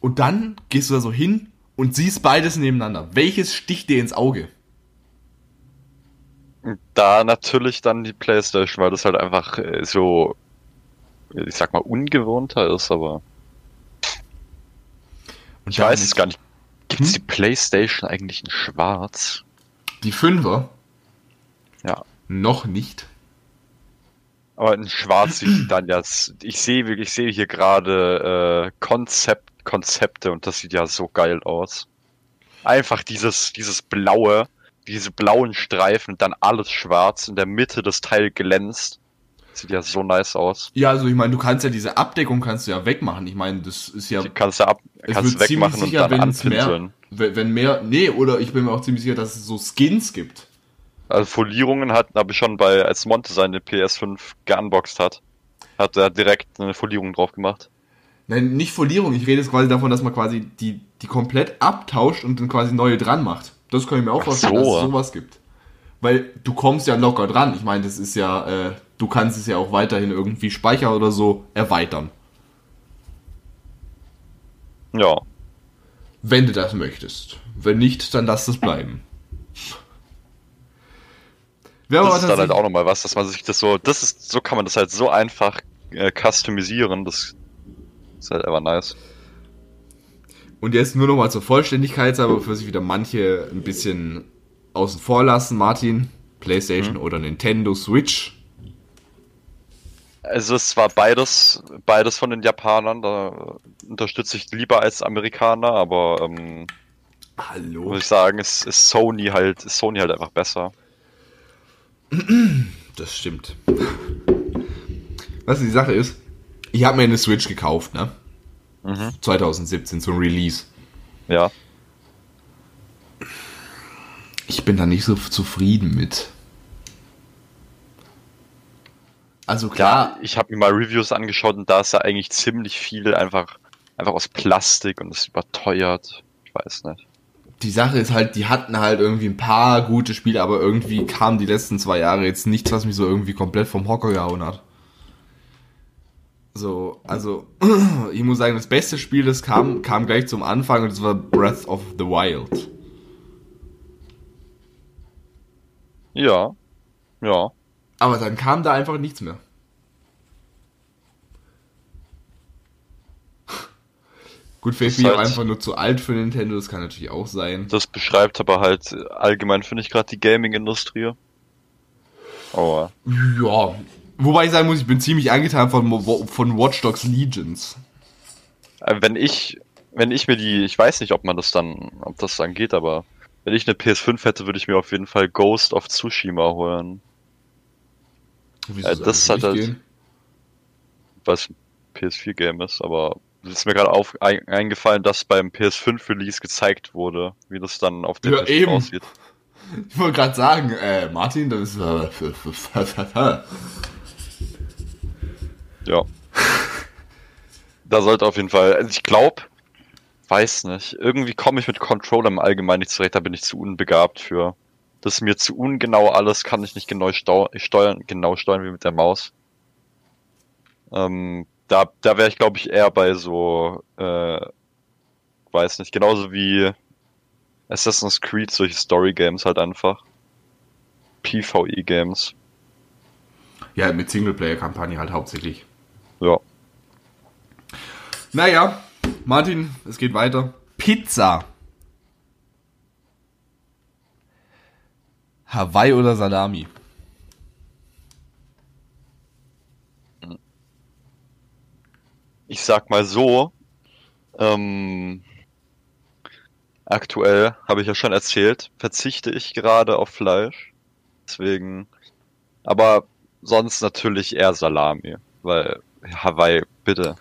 Und dann gehst du da so hin und siehst beides nebeneinander. Welches sticht dir ins Auge? Da natürlich dann die Playstation, weil das halt einfach äh, so, ich sag mal, ungewohnter ist, aber Und ich weiß es gar nicht. Gibt's Hm? die Playstation eigentlich in schwarz? Die Fünfer? Ja. Noch nicht. Aber in schwarz sieht dann ja, ich sehe wirklich, ich sehe hier gerade äh, Konzept, Konzepte und das sieht ja so geil aus. Einfach dieses, dieses blaue, diese blauen Streifen, dann alles schwarz, in der Mitte das Teil glänzt. Sieht ja so nice aus. Ja, also ich meine, du kannst ja diese Abdeckung kannst du ja wegmachen. Ich meine, das ist ja Die kannst du ab, kannst du wird ziemlich wegmachen und sicher, dann wenn es mehr, anpinseln. wenn wenn mehr, nee, oder ich bin mir auch ziemlich sicher, dass es so Skins gibt. Also Folierungen hat, habe ich schon bei, als Monte seine PS5 geunboxed hat, hat er direkt eine Folierung drauf gemacht. Nein, nicht Folierung, ich rede jetzt quasi davon, dass man quasi die, die komplett abtauscht und dann quasi neue dran macht. Das kann ich mir auch vorstellen, so. dass es sowas gibt. Weil du kommst ja locker dran. Ich meine, das ist ja, äh, du kannst es ja auch weiterhin irgendwie Speicher oder so erweitern. Ja. Wenn du das möchtest. Wenn nicht, dann lass es bleiben. Aber Das ist dann halt auch nochmal was, dass man sich das so, das ist, so kann man das halt so einfach äh, customisieren, das ist halt einfach nice. Und jetzt nur noch mal zur Vollständigkeit, aber für sich wieder manche ein bisschen außen vor lassen. Martin, PlayStation oder Nintendo Switch. Also es war beides, beides von den Japanern, da unterstütze ich lieber als Amerikaner, aber ähm, Hallo. muss ich sagen, ist, ist Sony halt, ist Sony halt einfach besser. Das stimmt. Was die Sache ist, ich habe mir eine Switch gekauft, ne? Mhm. 2017 zum Release. Ja. Ich bin da nicht so zufrieden mit. Also klar, Ja, ich habe mir mal Reviews angeschaut und da ist ja eigentlich ziemlich viel einfach, einfach aus Plastik und ist überteuert. Ich weiß nicht. Die Sache ist halt, die hatten halt irgendwie ein paar gute Spiele, aber irgendwie kamen die letzten zwei Jahre jetzt nichts, was mich so irgendwie komplett vom Hocker gehauen hat. So, also, ich muss sagen, das beste Spiel, das kam, kam gleich zum Anfang und das war Breath of the Wild. Ja. Ja. Aber dann kam da einfach nichts mehr. Gut, vielleicht bin ich auch einfach nur zu alt für Nintendo, das kann natürlich auch sein. Das beschreibt aber halt allgemein, finde ich, gerade die Gaming-Industrie. Oh, Ja, wobei ich sagen muss, ich bin ziemlich angetan von, von Watch Dogs Legions. äh, wenn ich, wenn ich mir die, ich weiß nicht, ob man das dann, ob das dann geht, aber wenn ich eine PS5 hätte, würde ich mir auf jeden Fall Ghost of Tsushima holen. Wieso Äh, soll das hat halt- es ein PS4-Game ist, aber ist mir gerade auf, eingefallen, dass beim PS5-Release gezeigt wurde, wie das dann auf der Ja, PS5 eben. aussieht. Ich wollte gerade sagen, äh, Martin, das ist... Äh, Ja. da sollte auf jeden Fall, also ich glaube, weiß nicht, irgendwie komme ich mit Controller im Allgemeinen nicht zurecht, da bin ich zu unbegabt für. Das ist mir zu ungenau alles, kann ich nicht genau steuern, genau steuern wie mit der Maus. Ähm, da da wäre ich, glaube ich, eher bei so, äh, weiß nicht, genauso wie Assassin's Creed, solche Story-Games halt einfach. PvE-Games. ja, mit Singleplayer-Kampagne halt hauptsächlich. Ja. Naja, Martin, es geht weiter. Pizza. Hawaii oder Salami? Ich sag mal so, ähm, aktuell habe ich ja schon erzählt, verzichte ich gerade auf Fleisch. Deswegen, aber sonst natürlich eher Salami, weil Hawaii, bitte.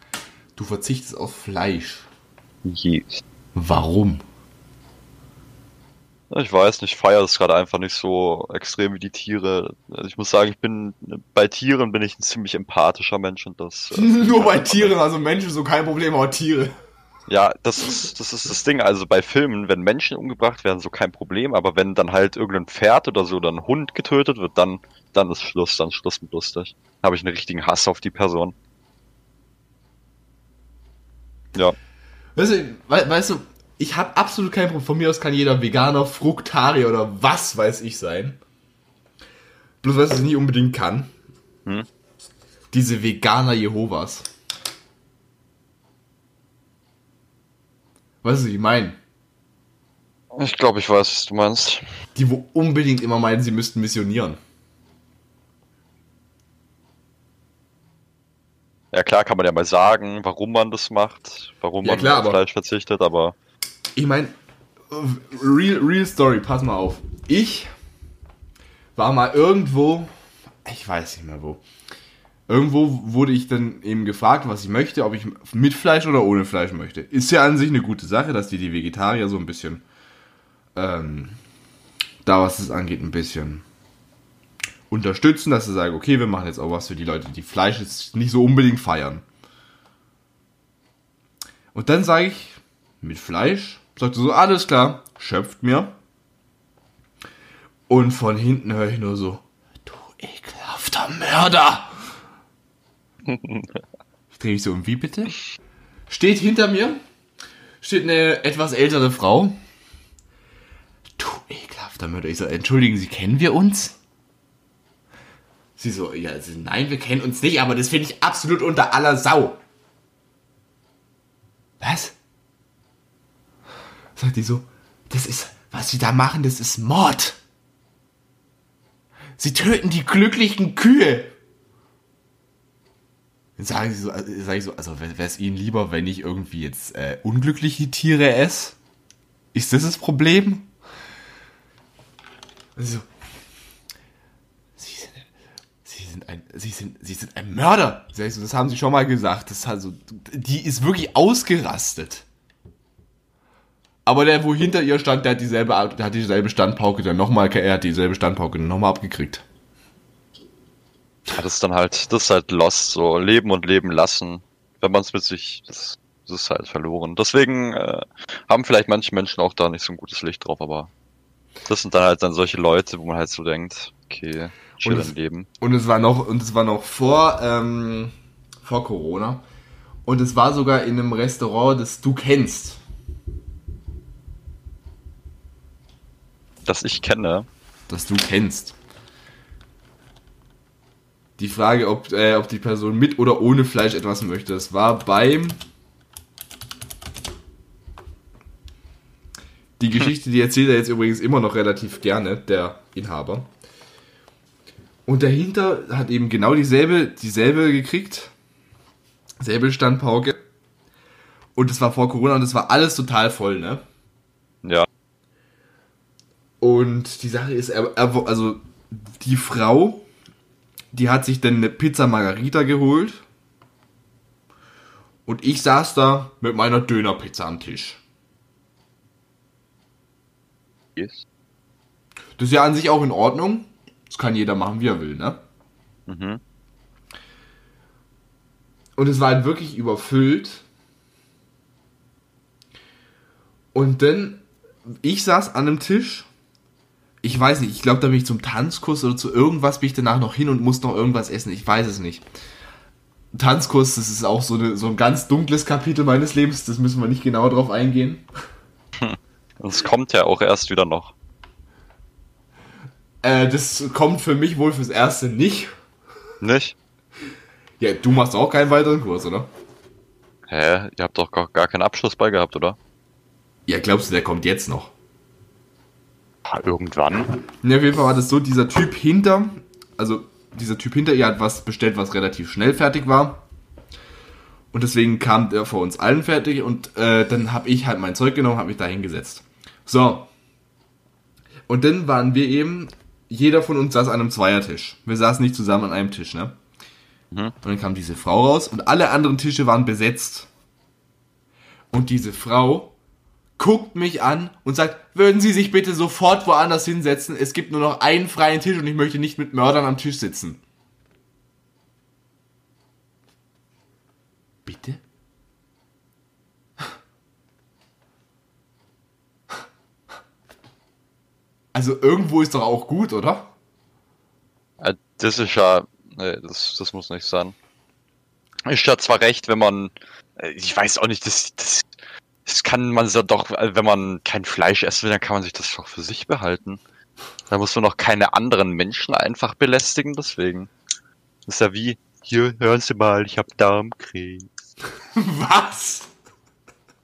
Du verzichtest auf Fleisch. Yes. Warum? Ich weiß nicht, ich feiere das gerade einfach nicht so extrem wie die Tiere. Also ich muss sagen, ich bin bei Tieren bin ich ein ziemlich empathischer Mensch und das. äh, Nur bei Tieren, also Menschen so kein Problem, aber Tiere. Ja, das ist, das ist das Ding. Also bei Filmen, wenn Menschen umgebracht werden, so kein Problem, aber wenn dann halt irgendein Pferd oder so oder ein Hund getötet wird, dann, dann ist Schluss, dann ist Schluss mit lustig. Habe ich einen richtigen Hass auf die Person. Ja. Weißt du, we weißt du ich habe absolut kein Problem. Von mir aus kann jeder Veganer, Fruktarier oder was weiß ich sein. Bloß was ich nicht unbedingt kann. Hm? Diese Veganer Jehovas. Weißt du, was ich meine? Ich glaube, ich weiß, was du meinst. Die, wo unbedingt immer meinen, sie müssten missionieren. Ja klar, kann man ja mal sagen, warum man das macht, warum Ja, man klar, auf Fleisch verzichtet, aber Ich meine, real, real Story, pass mal auf. Ich war mal irgendwo, ich weiß nicht mehr wo. Irgendwo wurde ich dann eben gefragt, was ich möchte, ob ich mit Fleisch oder ohne Fleisch möchte. Ist ja an sich eine gute Sache, dass die die Vegetarier so ein bisschen, ähm, da was das angeht, ein bisschen unterstützen, dass sie sagen, okay, wir machen jetzt auch was für die Leute, die Fleisch jetzt nicht so unbedingt feiern. Und dann sage ich, mit Fleisch, sagte so, alles klar, schöpft mir. Und von hinten höre ich nur so, du ekelhafter Mörder. ich drehe mich so um, wie bitte? Steht hinter mir, steht eine etwas ältere Frau. Du ekelhafter Mörder. Ich so, entschuldigen Sie, kennen wir uns? Sie so, ja, also, nein, wir kennen uns nicht, aber das finde ich absolut unter aller Sau. Was? Sagt die so, das ist, was sie da machen, das ist Mord. Sie töten die glücklichen Kühe. Dann sagen sie so, also, sag ich so, also wäre es ihnen lieber, wenn ich irgendwie jetzt äh, unglückliche Tiere esse? Ist das das Problem? Und sie so, sie sind, sie sind ein, sie sind, sie sind ein Mörder. Das haben sie schon mal gesagt. Das also, die ist wirklich ausgerastet. Aber der, wo hinter ihr stand, der hat dieselbe, der hat dieselbe Standpauke dann nochmal, er hat dieselbe Standpauke dann nochmal abgekriegt. ja, das ist dann halt, das ist halt lost, so leben und leben lassen. Wenn man es mit sich, das, das ist halt verloren. Deswegen äh, haben vielleicht manche Menschen auch da nicht so ein gutes Licht drauf, aber das sind dann halt dann solche Leute, wo man halt so denkt, okay, chill Und es- im Leben. Und es war noch, und es war noch vor, ähm, vor Corona. Und es war sogar in einem Restaurant, das du kennst. Das ich kenne, Das du kennst. Die Frage, ob, äh, ob die Person mit oder ohne Fleisch etwas möchte, das war beim. Die Geschichte, die erzählt er jetzt übrigens immer noch relativ gerne, der Inhaber. Und dahinter hat eben genau dieselbe, dieselbe gekriegt. Selbe Standpauke. Und es war vor Corona und es war alles total voll, ne? ja, Und die Sache ist, er, er, also die Frau, die hat sich dann eine Pizza Margarita geholt. Und ich saß da mit meiner Dönerpizza am Tisch. yes. Das ist ja an sich auch in Ordnung. Das kann jeder machen, wie er will, ne? Mhm. Und es war halt wirklich überfüllt. Und dann, ich saß an einem Tisch. Ich weiß nicht, ich glaube, da bin ich zum Tanzkurs oder zu irgendwas bin ich danach noch hin und muss noch irgendwas essen. Ich weiß es nicht. Tanzkurs, das ist auch so, eine, so ein ganz dunkles Kapitel meines Lebens. Das müssen wir nicht genau drauf eingehen. Es kommt ja auch erst wieder noch. Äh, das kommt für mich wohl fürs Erste nicht. Nicht? Ja, du machst auch keinen weiteren Kurs, oder? Hä? Ihr habt doch gar, gar keinen Abschluss bei gehabt, oder? Ja, glaubst du, der kommt jetzt noch? Ah, Irgendwann. Ja, auf jeden Fall war das so, dieser Typ hinter, also dieser Typ hinter ihr hat was bestellt, was relativ schnell fertig war. Und deswegen kam der vor uns allen fertig und äh, dann habe ich halt mein Zeug genommen, habe mich da hingesetzt. So. Und dann waren wir eben, jeder von uns saß an einem Zweiertisch. Wir saßen nicht zusammen an einem Tisch, ne? Und dann kam diese Frau raus und alle anderen Tische waren besetzt. Und diese Frau guckt mich an und sagt, würden Sie sich bitte sofort woanders hinsetzen, es gibt nur noch einen freien Tisch und ich möchte nicht mit Mördern am Tisch sitzen. Bitte? Also irgendwo ist doch auch gut, oder? Äh, das ist ja. Nee, das, das muss nicht sein. Ist ja zwar recht, wenn man. Äh, ich weiß auch nicht, das, das das kann man so doch, äh, wenn man kein Fleisch essen will, dann kann man sich das doch für sich behalten. Da muss man doch keine anderen Menschen einfach belästigen, deswegen. Das ist ja wie, hier, hören Sie mal, ich hab Darmkrebs. Was?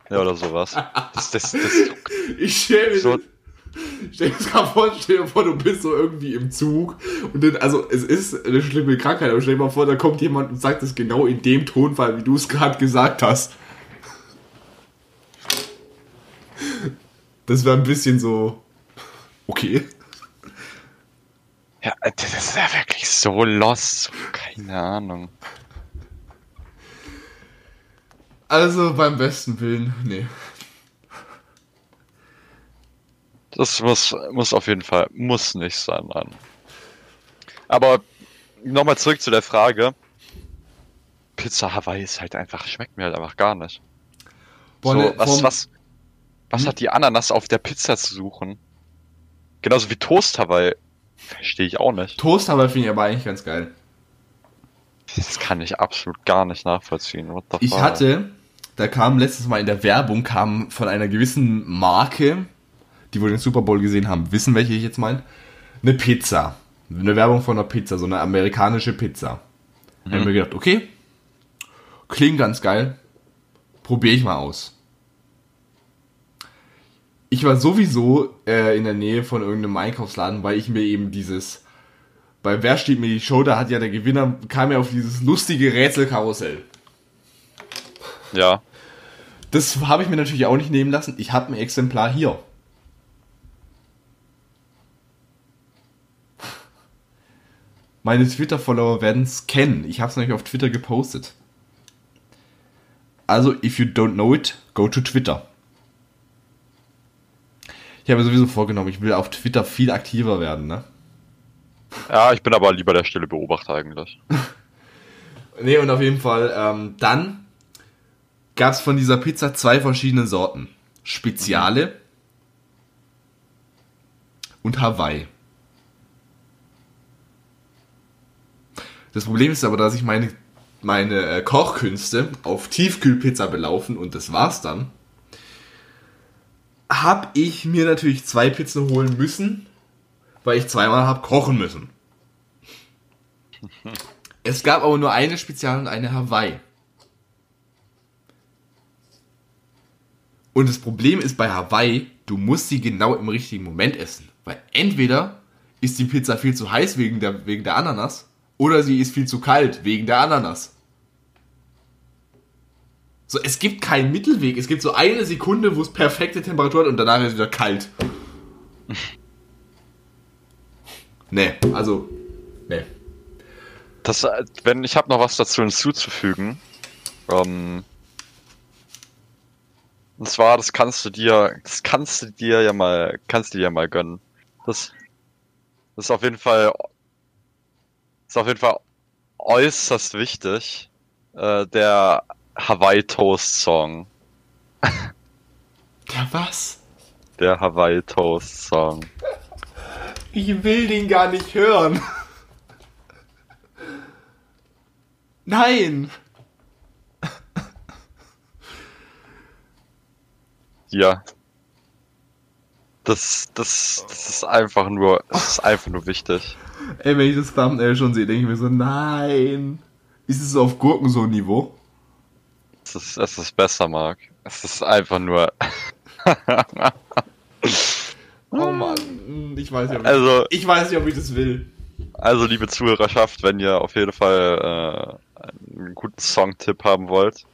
Ja, oder sowas. Das, das, das, Ich stell mir, so, stell das gerade vor, stell dir vor, du bist so irgendwie im Zug und dann, also es ist eine schlimme Krankheit, aber stell dir mal vor, da kommt jemand und sagt es genau in dem Tonfall, wie du es gerade gesagt hast. Das wäre ein bisschen so. Okay. ja, das ist ja wirklich so lost. Keine Ahnung. Also beim besten Willen, nee. Das muss, muss auf jeden Fall, muss nicht sein, nein. Aber nochmal zurück zu der Frage. Pizza Hawaii ist halt einfach, schmeckt mir halt einfach gar nicht. Boah, so, ne, was, vom- was, was Hm? hat die Ananas auf der Pizza zu suchen? Genauso wie Toast Hawaii. Verstehe ich auch nicht. Toast aber finde ich aber eigentlich ganz geil. Das kann ich absolut gar nicht nachvollziehen. What the Ich hatte, da kam letztes Mal in der Werbung, kam von einer gewissen Marke, die wohl den Super Bowl gesehen haben, wissen, welche ich jetzt meine, eine Pizza. Eine Werbung von einer Pizza, so eine amerikanische Pizza. Da hab ich mir gedacht, okay, klingt ganz geil, probiere ich mal aus. Ich war sowieso äh, in der Nähe von irgendeinem Einkaufsladen, weil ich mir eben dieses, bei Wer steht mir die Show, da hat ja der Gewinner, kam ja auf dieses lustige Rätselkarussell. Ja. Das habe ich mir natürlich auch nicht nehmen lassen. Ich habe ein Exemplar hier. Meine Twitter-Follower werden es kennen. Ich habe es nämlich auf Twitter gepostet. Also, if you don't know it, go to Twitter. Ich habe mir sowieso vorgenommen, ich will auf Twitter viel aktiver werden, ne? Ja, ich bin aber lieber der stille Beobachter eigentlich. Nee, und auf jeden Fall, ähm, dann gab es von dieser Pizza zwei verschiedene Sorten. Speziale und Hawaii. Das Problem ist aber, dass ich meine, meine äh, Kochkünste auf Tiefkühlpizza belaufen und das war's dann. Hab ich mir natürlich zwei Pizzen holen müssen, weil ich zweimal hab kochen müssen. Es gab aber nur eine Spezial und eine Hawaii. Und das Problem ist bei Hawaii, du musst sie genau im richtigen Moment essen. Weil entweder ist die Pizza viel zu heiß wegen der, wegen der Ananas oder sie ist viel zu kalt wegen der Ananas. So, es gibt keinen Mittelweg. Es gibt so eine Sekunde, wo es perfekte Temperatur hat und danach ist es wieder kalt. nee, also, nee. Das, äh, wenn ich habe noch was dazu hinzuzufügen. Ähm, und zwar, das kannst du dir, das kannst du dir ja mal, kannst du dir ja mal gönnen. Das, das ist auf jeden Fall, ist auf jeden Fall äußerst wichtig. Äh, der Hawaii Toast Song, Ja, was? der Hawaii Toast Song. Ich will den gar nicht hören. Nein. Ja. Das, das, das ist einfach nur, das ist einfach nur wichtig. Ey, wenn ich das Thumbnail schon sehe, denke ich mir so, nein. Ist es auf Gurken so ein Niveau? Es ist, es ist besser, Marc. Es ist einfach nur. Oh Mann, ich weiß nicht, ob ich, Also, ich weiß nicht, ob ich das will. also liebe Zuhörerschaft, wenn ihr auf jeden Fall äh, einen guten Songtipp haben wollt.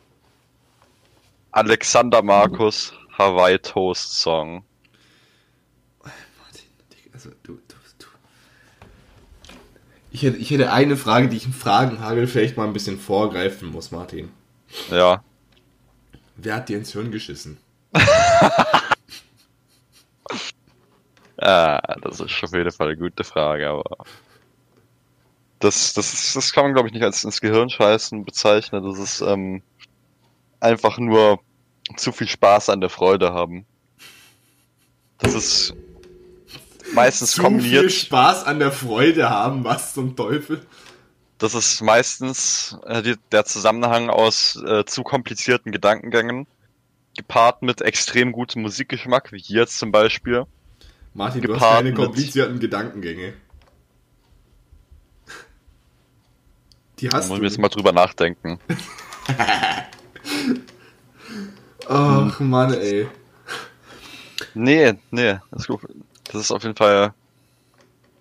Alexander Markus Hawaii Toast Song. Also, du, du, du. Ich hätte, ich hätte eine Frage, die ich im Fragenhagel vielleicht mal ein bisschen vorgreifen muss, Martin. Ja. Wer hat dir ins Hirn geschissen? Ah, das ist auf jeden Fall eine gute Frage, aber. Das, das, das kann man, glaube ich, nicht als ins Gehirn scheißen bezeichnen. Das ist ähm, einfach nur zu viel Spaß an der Freude haben. Das ist. meistens Zu viel kombiniert. Spaß an der Freude haben, was zum Teufel. Das ist meistens äh, die, der Zusammenhang aus äh, zu komplizierten Gedankengängen, gepaart mit extrem gutem Musikgeschmack, wie hier jetzt zum Beispiel. Martin, du hast keine mit- komplizierten Gedankengänge. Die Da hast muss du. ich jetzt mal drüber nachdenken. Ach Mann, ey. Nee, nee, das ist, gut. das ist auf jeden Fall.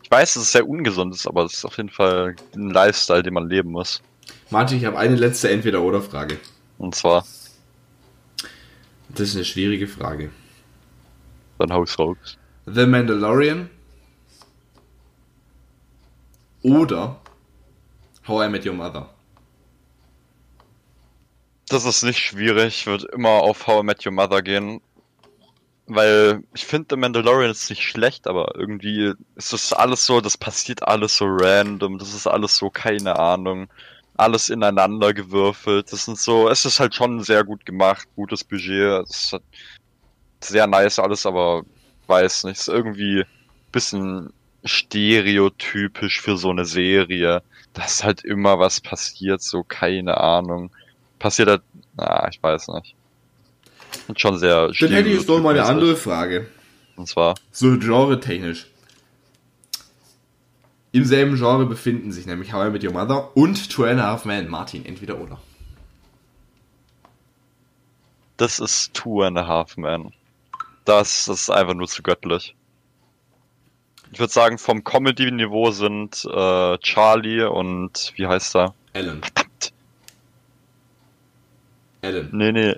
Ich weiß, dass es sehr ungesund ist, aber es ist auf jeden Fall ein Lifestyle, den man leben muss. Martin, ich habe eine letzte Entweder-Oder-Frage. Und zwar Das ist eine schwierige Frage. dann House Rogues. The Mandalorian oder How I Met Your Mother. Das ist nicht schwierig. Ich würde immer auf How I Met Your Mother gehen. Weil ich finde The Mandalorian ist nicht schlecht, aber irgendwie ist das alles so, das passiert alles so random, das ist alles so, keine Ahnung, alles ineinander gewürfelt. Das sind so, es ist halt schon sehr gut gemacht, gutes Budget, es ist sehr nice alles, aber weiß nicht, ist irgendwie bisschen stereotypisch für so eine Serie. Dass halt immer was passiert, so keine Ahnung. Passiert halt, na, ich weiß nicht. Und schon sehr Dann hätte ich jetzt noch mal eine andere Frage. Und zwar, So genre-technisch. Im selben Genre befinden sich nämlich How I Met Your Mother und Two and a Half Men. Martin, entweder oder. das ist Two and a Half Men. Das, das ist einfach nur zu göttlich. Ich würde sagen, vom Comedy-Niveau sind äh, Charlie und wie heißt er? Alan. Verdammt. Alan. Nee, nee.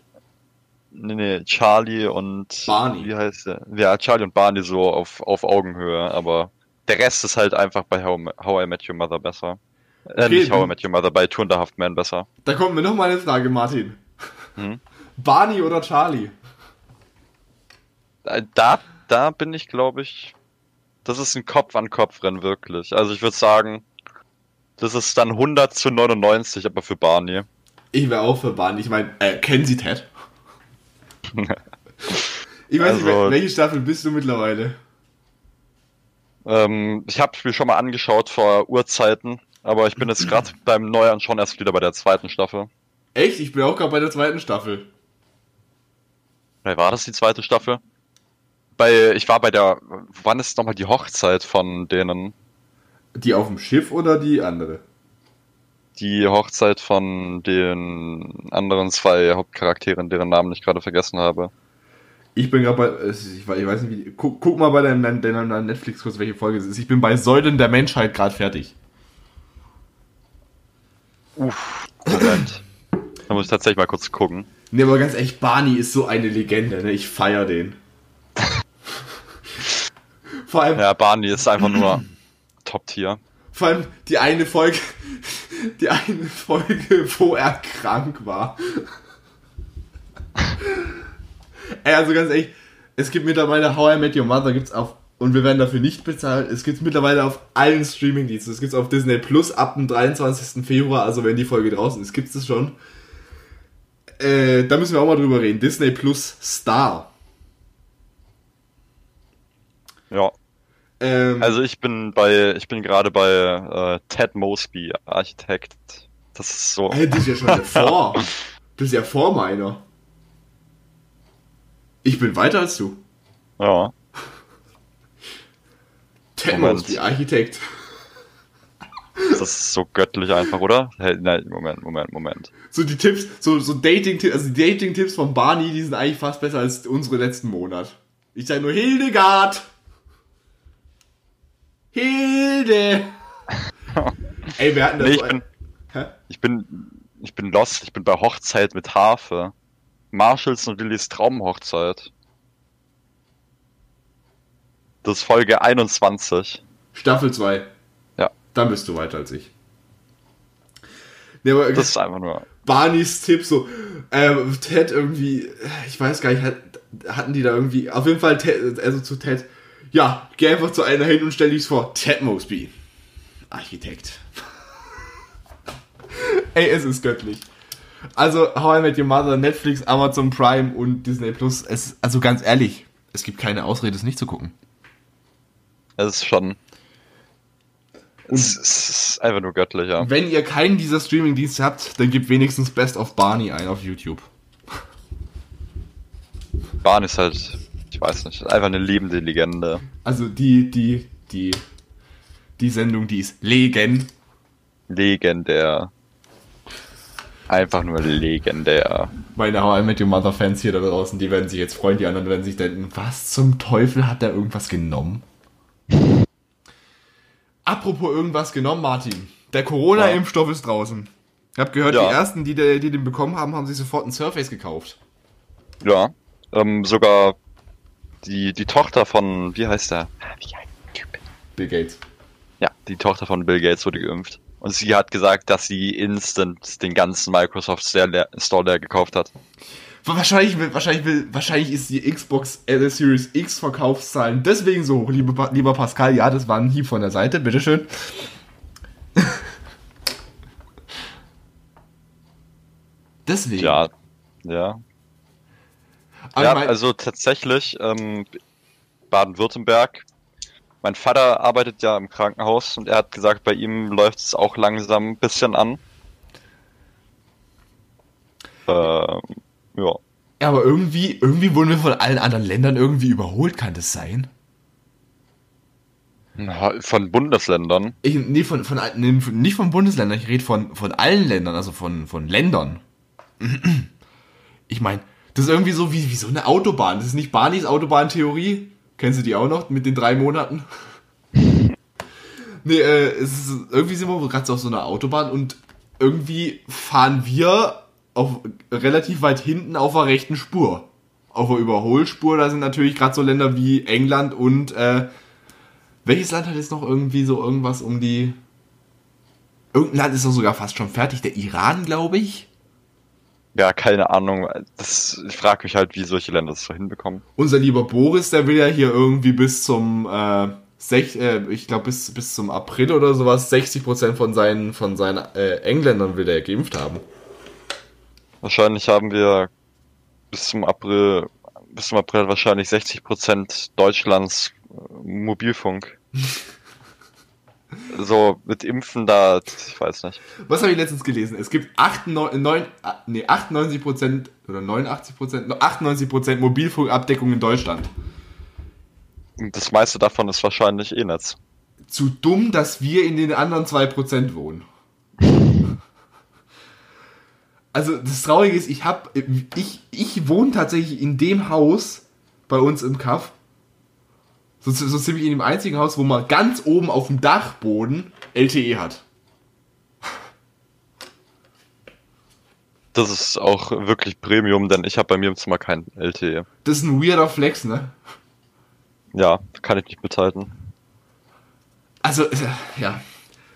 Nee, nee, Charlie und Barney. Wie heißt der? Ja, Charlie und Barney so auf, auf Augenhöhe, aber der Rest ist halt einfach bei How, How I Met Your Mother besser. Äh, Okay, nicht How I Met Your Mother, bei Two and a Half Men besser. Da kommt mir noch mal eine Frage, Martin. Hm? Barney oder Charlie? Äh, Da, da bin ich, glaube ich, das ist ein Kopf-an-Kopf-Rennen, wirklich. Also ich würde sagen, das ist dann 100 zu 99, aber für Barney. Ich wäre auch für Barney. Ich meine, äh, kennen Sie Ted? Ich weiß nicht, Also- wel- welche Staffel bist du mittlerweile? Ähm, ich habe mir schon mal angeschaut vor Urzeiten, aber ich bin jetzt gerade beim Neuanschauen erst wieder bei der zweiten Staffel. Echt? Ich bin auch gerade bei der zweiten Staffel. Hey, war das die zweite Staffel? Bei, ich war bei der, wann ist nochmal die Hochzeit von denen? Die auf dem Schiff oder die andere? Die Hochzeit von den anderen zwei Hauptcharakteren, deren Namen ich gerade vergessen habe. Ich bin gerade bei, ich, we- ich weiß nicht wie, guck, guck mal bei deinem, deinem, deinem Netflix kurz, welche Folge es ist. Ich bin bei Säulen der Menschheit gerade fertig. Uff, Moment. Da muss ich tatsächlich mal kurz gucken. Ne, aber ganz ehrlich, Barney ist so eine Legende, ne? Ich feier den. vor allem, Ja, Barney ist einfach nur Top-Tier. vor allem die eine Folge, die eine Folge, wo er krank war. Ey, also ganz ehrlich, es gibt mittlerweile How I Met Your Mother gibt's auf und wir werden dafür nicht bezahlt. Es gibt's mittlerweile auf allen Streamingdiensten. Es gibt's auf Disney Plus ab dem 23. Februar, also wenn die Folge draußen ist, gibt's das schon. Äh, da müssen wir auch mal drüber reden. Disney Plus Star. Ja. Ähm, Also ich bin bei, ich bin gerade bei äh, Ted Mosby, Architekt. Das ist so. Hey, das ist ja schon vor. Das ist ja vor meiner. Ich bin weiter als du. Ja. Ted Moment. Mosby, Architekt. Das ist so göttlich einfach, oder? Hey, nein, Moment, Moment, Moment. So die Tipps, so, so Dating-Tipps, also die Dating-Tipps von Barney, die sind eigentlich fast besser als unsere letzten Monat. Ich sag nur Hildegard. Hilde. Ey, wir hatten das Nee, so ich bin, Hä? ich bin, ich bin lost. Ich bin bei Hochzeit mit Harfe. Marshalls und Lillys Traumhochzeit. Das ist Folge 21. Staffel 2. Ja. Dann bist du weiter als ich. Nee, aber Das ist einfach nur. Barneys Tipp so, ähm, Ted irgendwie, ich weiß gar nicht, hat, hatten die da irgendwie, auf jeden Fall, Ted, also zu Ted, ja, geh einfach zu einer hin und stell dich's vor, Ted Mosby, Architekt. Ey, es ist göttlich. Also, How I Met Your Mother, Netflix, Amazon Prime und Disney Plus, es, also ganz ehrlich, es gibt keine Ausrede, es nicht zu gucken. Es ist schon. Es, es ist einfach nur göttlich, ja. Wenn ihr keinen dieser Streaming-Dienste habt, dann gebt wenigstens Best of Barney ein auf YouTube. Bahn ist halt, ich weiß nicht, einfach eine lebende Legende. Also die, die, die, die Sendung, die ist Legend. Legendär. Einfach nur legendär. Meine How I Met Your Mother Fans hier da draußen, die werden sich jetzt freuen, die anderen werden sich denken, was zum Teufel hat er irgendwas genommen? Apropos irgendwas genommen, Martin. Der Corona-Impfstoff ist draußen. Ich habe gehört, Ja. die ersten, die, die den bekommen haben, haben sich sofort ein Surface gekauft. Ja. Ähm, sogar die, die Tochter von, wie heißt der? Wie heißt der Typ? Bill Gates. Ja, die Tochter von Bill Gates wurde geimpft. Und sie hat gesagt, dass sie instant den ganzen Microsoft Store leer, gekauft hat. Wahrscheinlich, will, wahrscheinlich, will, wahrscheinlich ist die Xbox Series X Verkaufszahlen deswegen so hoch, liebe, Pa- lieber Pascal. Ja, das war ein Hieb von der Seite, bitteschön. deswegen. Ja, ja. Aber ja, also tatsächlich, ähm, Baden-Württemberg. Mein Vater arbeitet ja im Krankenhaus und er hat gesagt, bei ihm läuft es auch langsam ein bisschen an. Ähm, ja. Ja, aber irgendwie, irgendwie wurden wir von allen anderen Ländern irgendwie überholt, kann das sein? Na, Von Bundesländern. Ich, nee, von, von, nee, nicht von Bundesländern, ich rede von, von allen Ländern, also von, von Ländern. Ich meine, das ist irgendwie so wie, wie so eine Autobahn. Das ist nicht Barneys Autobahntheorie. Kennst du die auch noch mit den drei Monaten? nee, äh, ist, irgendwie sind wir gerade auf so einer Autobahn und irgendwie fahren wir auf, relativ weit hinten auf der rechten Spur. Auf der Überholspur, da sind natürlich gerade so Länder wie England und äh, welches Land hat jetzt noch irgendwie so irgendwas um die. Irgendein Land ist doch sogar fast schon fertig. Der Iran, glaube ich. Ja, keine Ahnung. Das, ich frage mich halt, wie solche Länder das so hinbekommen. Unser lieber Boris, der will ja hier irgendwie bis zum, äh, sech, äh, ich glaube bis, bis zum April oder sowas 60% von seinen, von seinen äh, Engländern will er geimpft haben. Wahrscheinlich haben wir bis zum April, bis zum April wahrscheinlich 60% Deutschlands äh, Mobilfunk. so mit Impfen da, ich weiß nicht. Was habe ich letztens gelesen? Es gibt 98, neun- ah, nee, 98% oder 89%, 98% Mobilfunkabdeckung in Deutschland. Das meiste davon ist wahrscheinlich eh Netz. zu dumm, dass wir in den anderen 2% wohnen. Also das Traurige ist, ich hab, ich, ich wohne tatsächlich in dem Haus bei uns im Kaff. So, so ziemlich in dem einzigen Haus, wo man ganz oben auf dem Dachboden LTE hat. Das ist auch wirklich Premium, denn ich habe bei mir im Zimmer kein LTE. Das ist ein weirder Flex, ne? Ja, kann ich nicht mithalten. Also, äh, ja.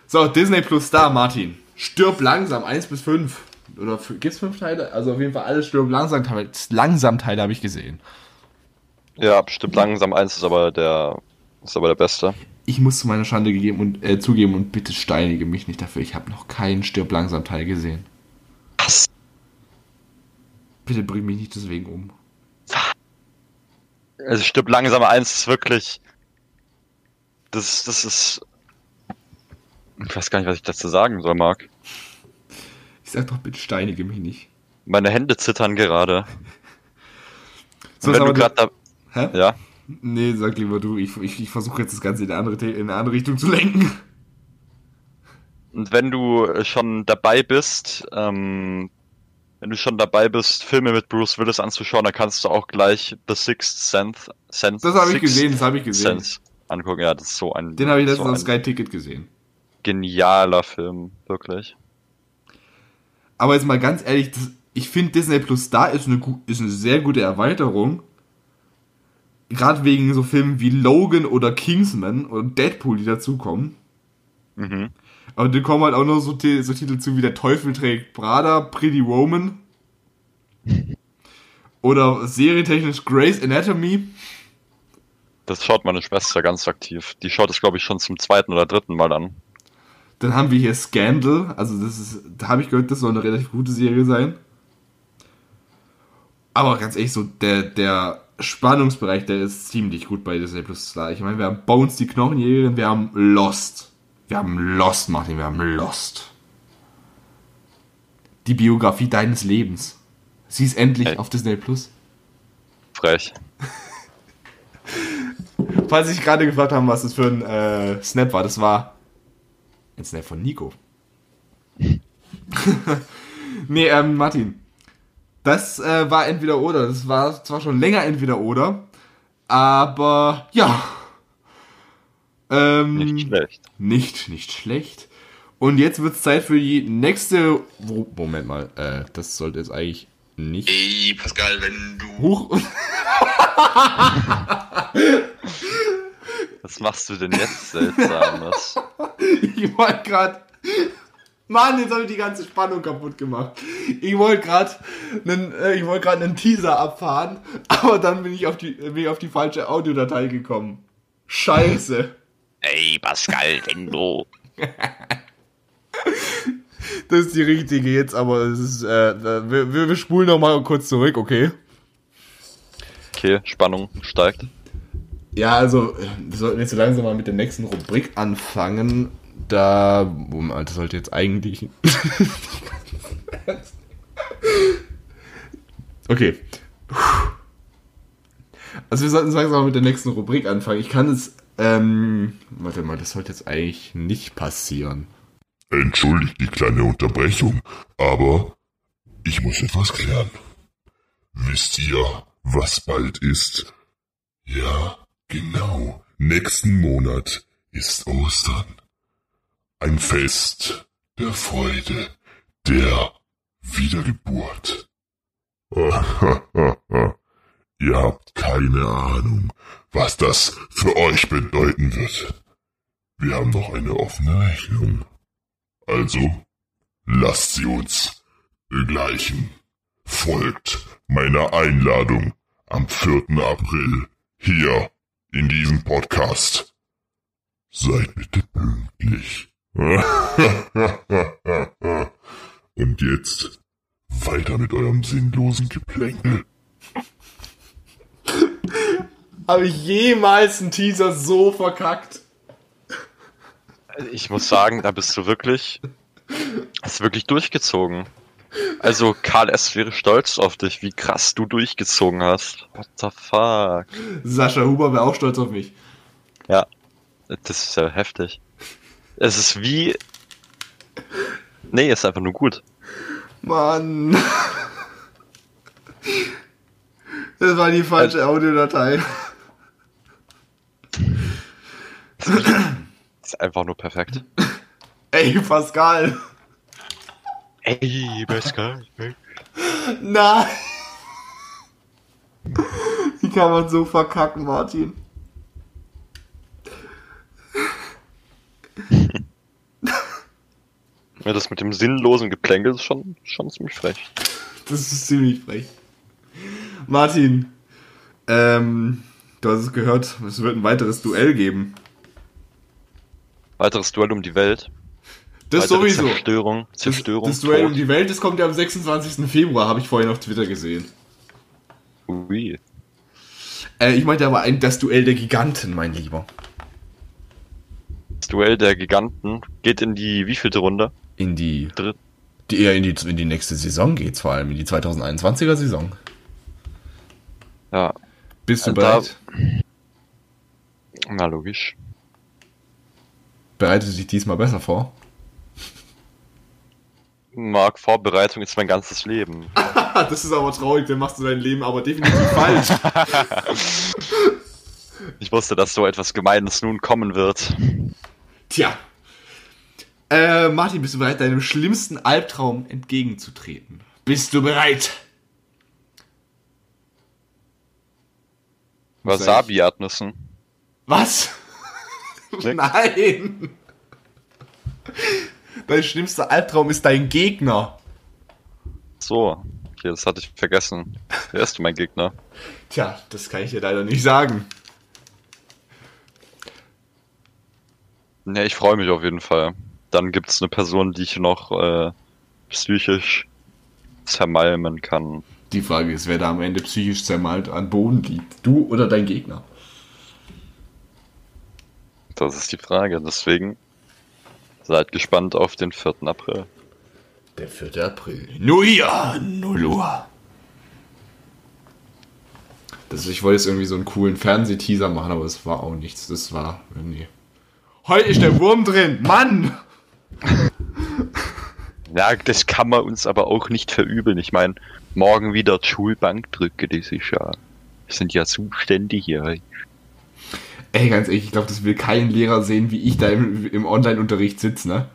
So, Disney Plus da, Martin. Stirb langsam, 1 bis 5. Oder f- gibt's 5 Teile? Also auf jeden Fall alle Stirb langsam Teile. Langsam Teile habe ich gesehen. Ja, bestimmt langsam eins ist aber der ist aber der beste. ich muss zu meiner Schande gegeben und, äh, zugeben und bitte steinige mich nicht dafür. Ich habe noch keinen Stirb langsam Teil gesehen. Was? Bitte bring mich nicht deswegen um. Also stirbt langsam eins ist wirklich. Das, das ist. Ich weiß gar nicht, was ich dazu sagen soll, Marc. Ich sag doch bitte steinige mich nicht. Meine Hände zittern gerade. So, wenn du gerade da. Hä? Ja. Nee, sag lieber du. Ich, ich, ich versuche jetzt das Ganze in eine, andere, in eine andere Richtung zu lenken. Und wenn du schon dabei bist, ähm, wenn du schon dabei bist, Filme mit Bruce Willis anzuschauen, dann kannst du auch gleich The Sixth Sense. Sense Das habe ich gesehen, das habe ich gesehen. Sense angucken. Ja, das ist so ein. Den habe ich so letztens auf ein Sky Ticket gesehen. genialer Film, wirklich. Aber jetzt mal ganz ehrlich, das, ich finde Disney Plus da ist eine, ist eine sehr gute Erweiterung. Gerade wegen so Filmen wie Logan oder Kingsman oder Deadpool, die dazukommen. Mhm. Aber da kommen halt auch noch so, so Titel zu wie Der Teufel trägt Prada, Pretty Woman. Oder serientechnisch Grey's Anatomy. Das schaut meine Schwester ganz aktiv. Die schaut es, glaube ich, schon zum zweiten oder dritten Mal an. Dann haben wir hier Scandal. Also das ist, da habe ich gehört, das soll eine relativ gute Serie sein. Aber ganz ehrlich, so der, der Spannungsbereich, der ist ziemlich gut bei Disney Plus. Ich meine, wir haben Bones, die Knochenjägerin, wir haben Lost. Wir haben Lost, Martin, wir haben Lost. Die Biografie deines Lebens. Sie ist endlich Hey. auf Disney Plus. Frech. Falls sich gerade gefragt haben, was das für ein äh, Snap war, das war ein Snap von Nico. nee, ähm, Martin. Das äh, war entweder oder. Das war zwar schon länger entweder oder, aber ja. Ähm, Nicht schlecht. Nicht, nicht schlecht. Und jetzt wird's Zeit für die nächste. Wo, Moment mal, äh, das sollte jetzt eigentlich nicht. Ey, Pascal, wenn du. Huch. Was machst du denn jetzt Seltsames? Ich wollte gerade. Mann, jetzt habe ich die ganze Spannung kaputt gemacht. Ich wollte gerade einen, äh, ich wollte gerade einen Teaser abfahren, aber dann bin ich auf die, bin ich auf die falsche Audiodatei gekommen. Scheiße. Ey, Pascal, wenn du. Das ist die richtige jetzt, aber es ist, äh, wir, wir wir spulen noch mal kurz zurück, okay? Okay, Spannung steigt. Ja, also, wir sollten jetzt so langsam mal mit der nächsten Rubrik anfangen. Da, Moment, das sollte jetzt eigentlich. okay. Also, wir sollten so langsam mal mit der nächsten Rubrik anfangen. Ich kann es, ähm, warte mal, das sollte jetzt eigentlich nicht passieren. Entschuldigt die kleine Unterbrechung, aber ich muss etwas klären. Wisst ihr, was bald ist? Ja, genau. Nächsten Monat ist Ostern. Ein Fest der Freude, der Wiedergeburt. Ihr habt keine Ahnung, was das für euch bedeuten wird. Wir haben noch eine offene Rechnung. Also, lasst sie uns begleichen. Folgt meiner Einladung am 4. April hier in diesem Podcast. Seid bitte pünktlich. Und jetzt weiter mit eurem sinnlosen Geplänkel. Habe ich jemals einen Teaser so verkackt? Ich muss sagen, da bist du wirklich. Hast wirklich durchgezogen. Also, Karl S. wäre stolz auf dich, wie krass du durchgezogen hast. What the fuck? Sascha Huber wäre auch stolz auf mich. Ja, das ist ja heftig. Es ist wie. Nee, ist einfach nur gut. Mann. Das war die falsche Audiodatei. Ist einfach nur perfekt. Ey, Pascal. Ey, Pascal. Nein. Wie kann man so verkacken, Martin? Ja, das mit dem sinnlosen Geplänkel ist schon, schon ziemlich frech. Das ist ziemlich frech. Martin, ähm, du hast es gehört, es wird ein weiteres Duell geben. Weiteres Duell um die Welt. Das Weitere sowieso. Zerstörung, Zerstörung, Das, das Duell um Tod. die Welt, das kommt ja am 26. Februar, habe ich vorhin auf Twitter gesehen. Ui. Äh, ich meinte aber ein, das Duell der Giganten, mein Lieber. Das Duell der Giganten geht in die wievielte Runde? In die, Dritt. die eher in die, in die nächste Saison geht's, vor allem in die 2021er Saison. Ja, Bist du da- bereit? na logisch. Bereitest du dich diesmal besser vor? Marc, Vorbereitung ist mein ganzes Leben. Das ist aber traurig, dann machst du dein Leben aber definitiv falsch. Ich wusste, dass so etwas Gemeines nun kommen wird. Tja. Äh, Martin, bist du bereit, deinem schlimmsten Albtraum entgegenzutreten? Bist du bereit? Wasabi-Erdnüssen. Was? Nix. Nein! Dein schlimmster Albtraum ist dein Gegner. So, okay, das hatte ich vergessen. Wer ist mein Gegner? Tja, das kann ich dir leider nicht sagen. Ne, ich freue mich auf jeden Fall. Dann gibt's eine Person, die ich noch äh, psychisch zermalmen kann. Die Frage ist, wer da am Ende psychisch zermalt an Boden liegt. Du oder dein Gegner? Das ist die Frage. Deswegen seid gespannt auf den 4. April. Der 4. April. Nur hier, 0 Uhr. Das, ich wollte jetzt irgendwie so einen coolen Fernsehteaser machen, aber es war auch nichts. Das war irgendwie. Heute ist der Wurm drin, Mann! Ja, das kann man uns aber auch nicht verübeln. Ich meine, morgen wieder Schulbank drücke, das ist ja. Sind ja Zustände hier. Ey, ganz ehrlich, ich glaube, das will kein Lehrer sehen, wie ich da im, im Online-Unterricht sitze, ne?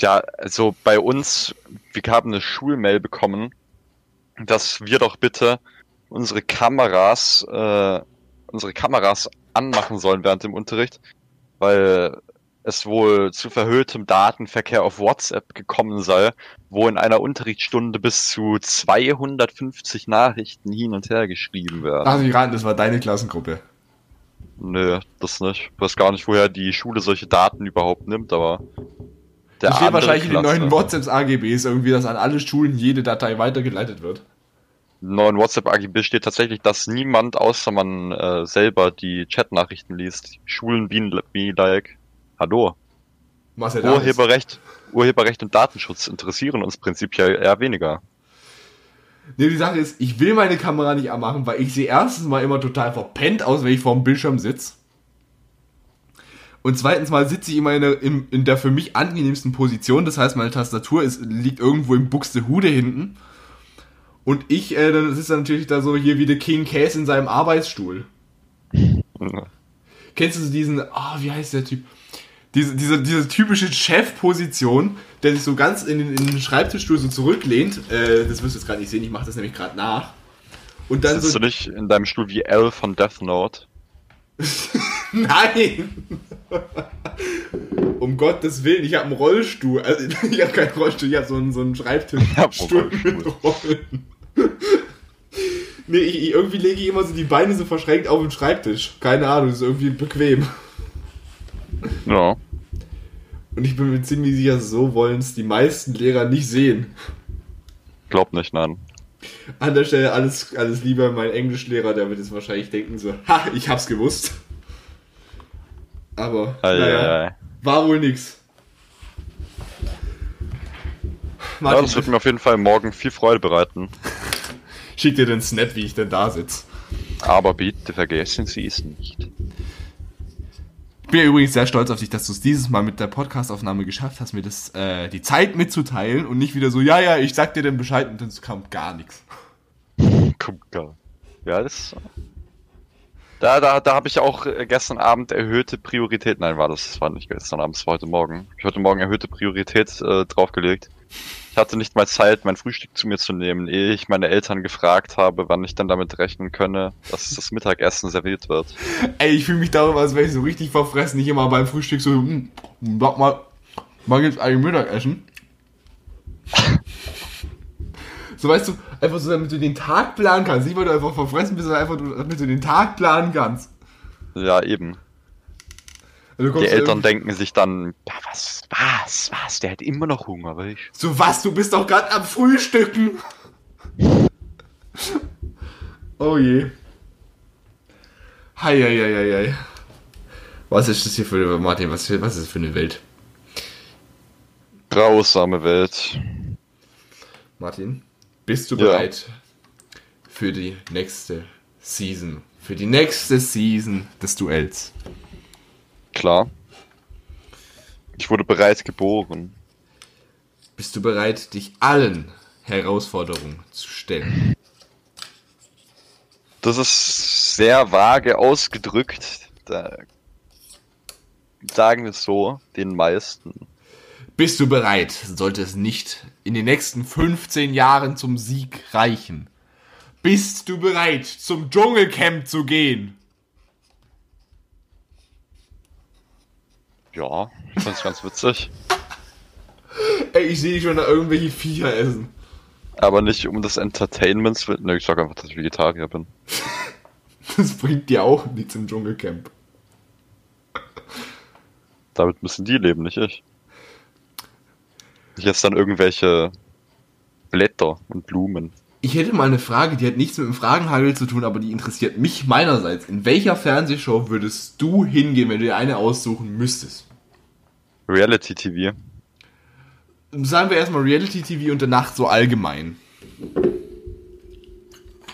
Ja, also bei uns, wir haben eine Schulmail bekommen, dass wir doch bitte unsere Kameras, äh, unsere Kameras anmachen sollen während dem Unterricht, weil es wohl zu verhöhtem Datenverkehr auf WhatsApp gekommen sei, wo in einer Unterrichtsstunde bis zu 250 Nachrichten hin und her geschrieben werden. Ach, ich raten, das war deine Klassengruppe. Nö, das nicht. Ich weiß gar nicht, woher die Schule solche Daten überhaupt nimmt, aber der Das steht wahrscheinlich in den Klasse- neuen WhatsApps AGBs irgendwie, dass an alle Schulen jede Datei weitergeleitet wird. neuen WhatsApp-AGB steht tatsächlich, dass niemand außer man äh, selber die Chatnachrichten liest. Schulen be like, hallo, ist. Urheberrecht, Urheberrecht und Datenschutz interessieren uns prinzipiell eher weniger. Nee, die Sache ist, ich will meine Kamera nicht anmachen, weil ich sehe erstens mal immer total verpennt aus, wenn ich vor dem Bildschirm sitze. Und zweitens mal sitze ich immer in der, in, in der für mich angenehmsten Position. Das heißt, meine Tastatur ist, liegt irgendwo im Buxtehude hinten. Und ich, äh, dann sitze natürlich da so hier wie der King Case in seinem Arbeitsstuhl. Kennst du diesen, ah, wie heißt der Typ? Diese, diese, diese typische Chefposition, der sich so ganz in den, in den Schreibtischstuhl so zurücklehnt. Äh, das wirst du jetzt gerade nicht sehen, ich mache das nämlich gerade nach. Und dann Sitzt so. du nicht in deinem Stuhl wie L von Death Note? Nein! um Gottes Willen, ich habe einen Rollstuhl. Also, ich habe keinen Rollstuhl, ich habe so einen, so einen Schreibtischstuhl mit Rollen. nee, ich, irgendwie lege ich immer so die Beine so verschränkt auf den Schreibtisch. Keine Ahnung, das ist irgendwie bequem. Ja. Und ich bin mir ziemlich sicher, so wollen es die meisten Lehrer nicht sehen. Glaub nicht, nein. An der Stelle alles, alles lieber mein Englischlehrer, der wird jetzt wahrscheinlich denken so, ha, ich hab's gewusst. Aber, Ei, naja, ei, ei. war wohl nix. Ja, Martin, das wird mir auf jeden Fall morgen viel Freude bereiten. schick dir den Snap, wie ich denn da sitz. Aber bitte vergessen Sie es nicht. Ich bin ja übrigens sehr stolz auf dich, dass du es dieses Mal mit der Podcastaufnahme geschafft hast, mir das, äh, die Zeit mitzuteilen und nicht wieder so, ja, ja, ich sag dir den Bescheid und dann kam gar nichts. Kommt gar. Ja, das. Da, da, da habe ich auch äh, gestern Abend erhöhte Priorität. Nein, war das, das war nicht gestern Abend, das war heute Morgen. Ich heute Morgen erhöhte Priorität äh, draufgelegt. Ich hatte nicht mal Zeit, mein Frühstück zu mir zu nehmen, ehe ich meine Eltern gefragt habe, wann ich dann damit rechnen könne, dass das Mittagessen serviert wird. Ey, ich fühle mich darüber, als wäre ich so richtig verfressen. Ich immer beim Frühstück so, hm, sag mal, wann gibt's eigentlich Mittagessen? so weißt du, einfach so, damit du den Tag planen kannst. Nicht, weil du einfach verfressen bist, sondern einfach, damit du den Tag planen kannst. Ja, eben. Also Die Eltern denken sich dann, ja, was, was, was, der hat immer noch Hunger, weißt So was, du bist doch gerade am Frühstücken. oh je. Hei, hei, hei, hei. Was ist das hier für eine, Martin, was, was ist das für eine Welt? Grausame Welt. Martin, bist du Ja. bereit für die nächste Season? Für die nächste Season des Duells. Klar. Ich wurde bereits geboren. Bist du bereit, dich allen Herausforderungen zu stellen? Das ist sehr vage ausgedrückt. Da sagen wir es so, den meisten. Bist du bereit, sollte es nicht in den nächsten 15 Jahren zum Sieg reichen? Bist du bereit, zum Dschungelcamp zu gehen? Ja, ich find's ganz witzig. Ey, ich sehe schon da irgendwelche Viecher essen. Aber nicht um des Entertainments willen. Ne, ich sag einfach, dass ich Vegetarier bin. Das bringt dir auch nichts im Dschungelcamp. Damit müssen die leben, nicht ich. Ich esse dann irgendwelche Blätter und Blumen. Ich hätte mal eine Frage, die hat nichts mit dem Fragenhagel zu tun, aber die interessiert mich meinerseits. In welcher Fernsehshow würdest du hingehen, wenn du dir eine aussuchen müsstest? Reality TV. Sagen wir erstmal Reality TV und danach so allgemein.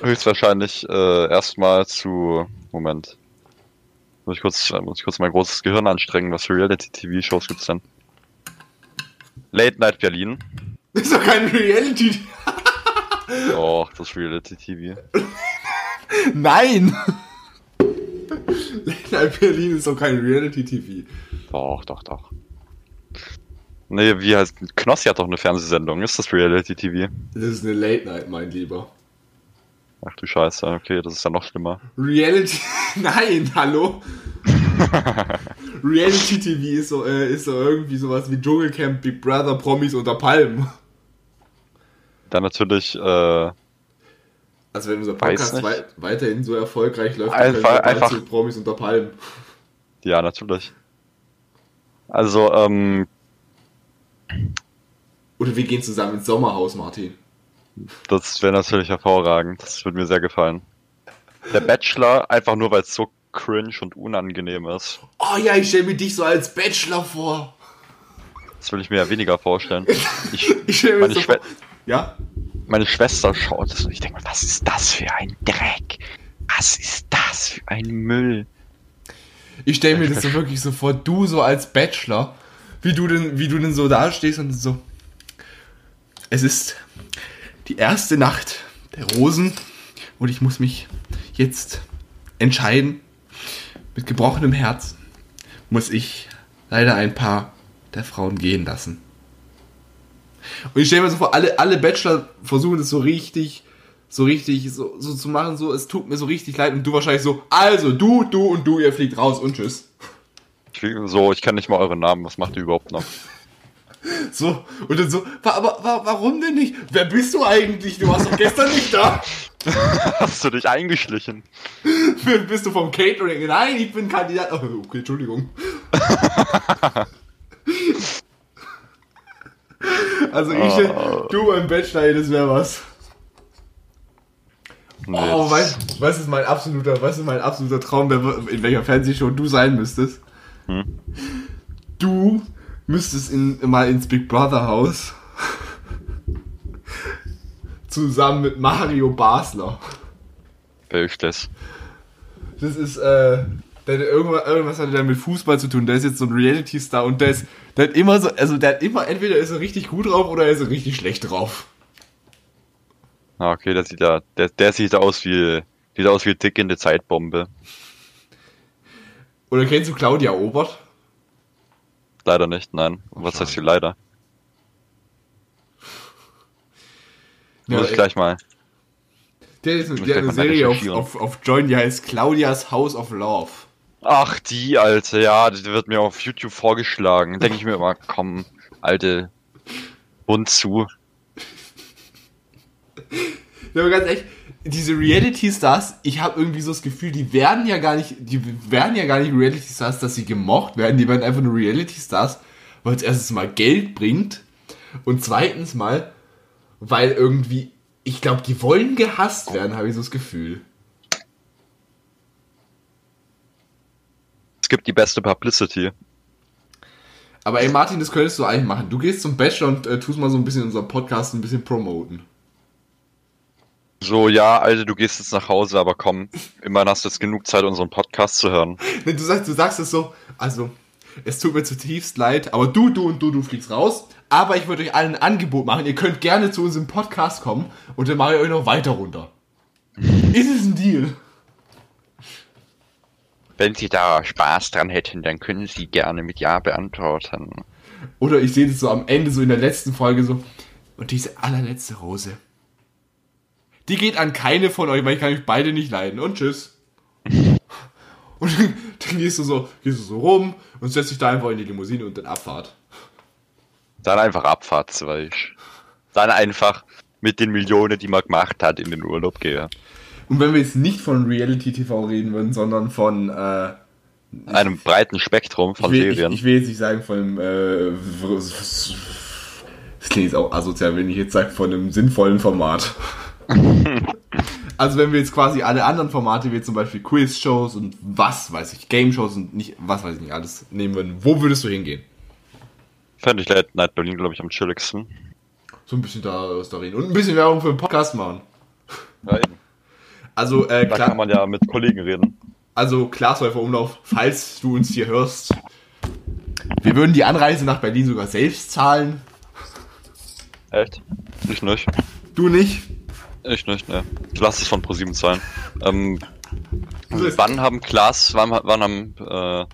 Höchstwahrscheinlich äh, erstmal zu. Moment. Muss ich, kurz, muss ich kurz mein großes Gehirn anstrengen, was für Reality-TV-Shows gibt's denn? Late Night Berlin. Das ist doch kein Reality. Oh, das ist Reality-TV. Nein! Late Night Berlin ist doch kein Reality TV. Doch, doch, doch. Nee, wie heißt. Knossi hat doch eine Fernsehsendung. Ist das Reality-TV? Das ist eine Late Night, mein Lieber. Ach du Scheiße, okay, das ist ja noch schlimmer. Reality. Nein, hallo? Reality TV ist so, äh, ist so irgendwie sowas wie Dschungelcamp, Big Brother, Promis unter Palmen. Dann natürlich, äh, Also wenn unser Podcast wei weiterhin so erfolgreich läuft, Einfach- dann einfach- zu Promis unter Palmen. ja, natürlich. Also, ähm, Oder wir gehen zusammen ins Sommerhaus, Martin. das wäre natürlich hervorragend. Das würde mir sehr gefallen. Der Bachelor, einfach nur weil es so cringe und unangenehm ist. Oh ja, ich stelle mir dich so als Bachelor vor. Das will ich mir ja weniger vorstellen. Ich, Ich stelle mir Meine so vor. Schwe- Ja? meine Schwester schaut es und ich denke mir, was ist das für ein Dreck? Was ist das für ein Müll? Ich stelle mir das so wirklich so vor, du so als Bachelor, wie du denn, wie du denn so dastehst und so. Es ist die erste Nacht der Rosen und ich muss mich jetzt entscheiden. Mit gebrochenem Herz muss ich leider ein paar der Frauen gehen lassen. Und ich stelle mir so vor, alle, alle Bachelor versuchen das so richtig, so richtig, so, so zu machen, so, es tut mir so richtig leid und du wahrscheinlich so, also du, du und du, ihr fliegt raus und tschüss. So, ich kenne nicht mal eure Namen. Was macht ihr überhaupt noch? So, und dann so, aber wa warum denn nicht? Wer bist du eigentlich? Du warst doch gestern nicht da. Hast du dich eingeschlichen? bist du vom Catering? Nein, ich bin Kandidat. Oh, okay, Entschuldigung. Also ich, Oh. du beim Bachelor, das wäre was. Nee, Oh, weißt was ist mein absoluter, was ist mein absoluter Traum, in welcher Fernsehshow du sein müsstest? Hm? Du müsstest in, mal ins Big Brother Haus zusammen mit Mario Basler. Wer ist das? Das ist, äh, hat irgendwas, irgendwas hat er mit Fußball zu tun. Der ist jetzt so ein Reality-Star und der ist, der hat immer so, also der hat immer, entweder ist er richtig gut drauf oder er ist er richtig schlecht drauf. Ah, okay, der sieht ja, der, der sieht aus wie, sieht aus wie der Zeitbombe. Oder kennst du Claudia Obert? Leider nicht, nein. Was Schade. heißt hier leider? Muss ich ey, gleich mal. Der, ist, ich der eine Serie auf, auf, auf Join, die heißt Claudias House of Love. Ach, die alte, ja, die wird mir auf YouTube vorgeschlagen. Denke ich mir immer, komm, alte, Hund zu. Ja, aber ganz ehrlich, diese Reality-Stars, ich habe irgendwie so das Gefühl, die werden ja gar nicht, die werden ja gar nicht Reality-Stars, dass sie gemocht werden, die werden einfach nur Reality-Stars, weil es erstens mal Geld bringt und zweitens mal, weil irgendwie, ich glaube, die wollen gehasst werden, habe ich so das Gefühl. Gibt die beste Publicity. Aber ey Martin, das könntest du eigentlich machen. Du gehst zum Bachelor und äh, tust mal so ein bisschen unseren Podcast ein bisschen promoten. So, ja, Alter, du gehst jetzt nach Hause, aber komm, immerhin hast du jetzt genug Zeit, unseren Podcast zu hören. Nee, Du sagst, du sagst es so, also, es tut mir zutiefst leid, aber du, du und du, du fliegst raus. Aber ich würde euch allen ein Angebot machen. Ihr könnt gerne zu uns im Podcast kommen und dann mache ich euch noch weiter runter. Ist es ein Deal? Wenn Sie da Spaß dran hätten, dann können Sie gerne mit Ja beantworten. Oder ich sehe das so am Ende, so in der letzten Folge so. Und diese allerletzte Rose. Die geht an keine von euch, weil ich kann euch beide nicht leiden. Und tschüss. Und dann, dann gehst du so, gehst du so rum und setzt dich da einfach in die Limousine und dann Abfahrt. Dann einfach Abfahrtsweich. Dann einfach mit den Millionen, die man gemacht hat, in den Urlaub gehen. Und wenn wir jetzt nicht von Reality TV reden würden, sondern von, äh, Einem breiten Spektrum von ich, will, ich, Serien. ich will jetzt nicht sagen von einem, äh, das klingt jetzt auch asozial, wenn ich jetzt sage, von einem sinnvollen Format. Also wenn wir jetzt quasi alle anderen Formate, wie zum Beispiel Quiz-Shows und was weiß ich, Game-Shows und nicht, was weiß ich nicht, alles nehmen würden, wo würdest du hingehen? Fände ich Late Night Berlin, glaube ich, am chilligsten. So ein bisschen da, da reden und ein bisschen Werbung für den Podcast machen. Ja, eben. Also, äh, Da kann man ja mit Kollegen reden. also Glasläufer Umlauf, falls du uns hier hörst, wir würden die Anreise nach Berlin sogar selbst zahlen. Echt? Ich nicht. Du nicht? Ich nicht, ne. Ich lasse es von ProSieben zahlen. Ähm, bist- wann haben Klaas, wann, wann haben, äh,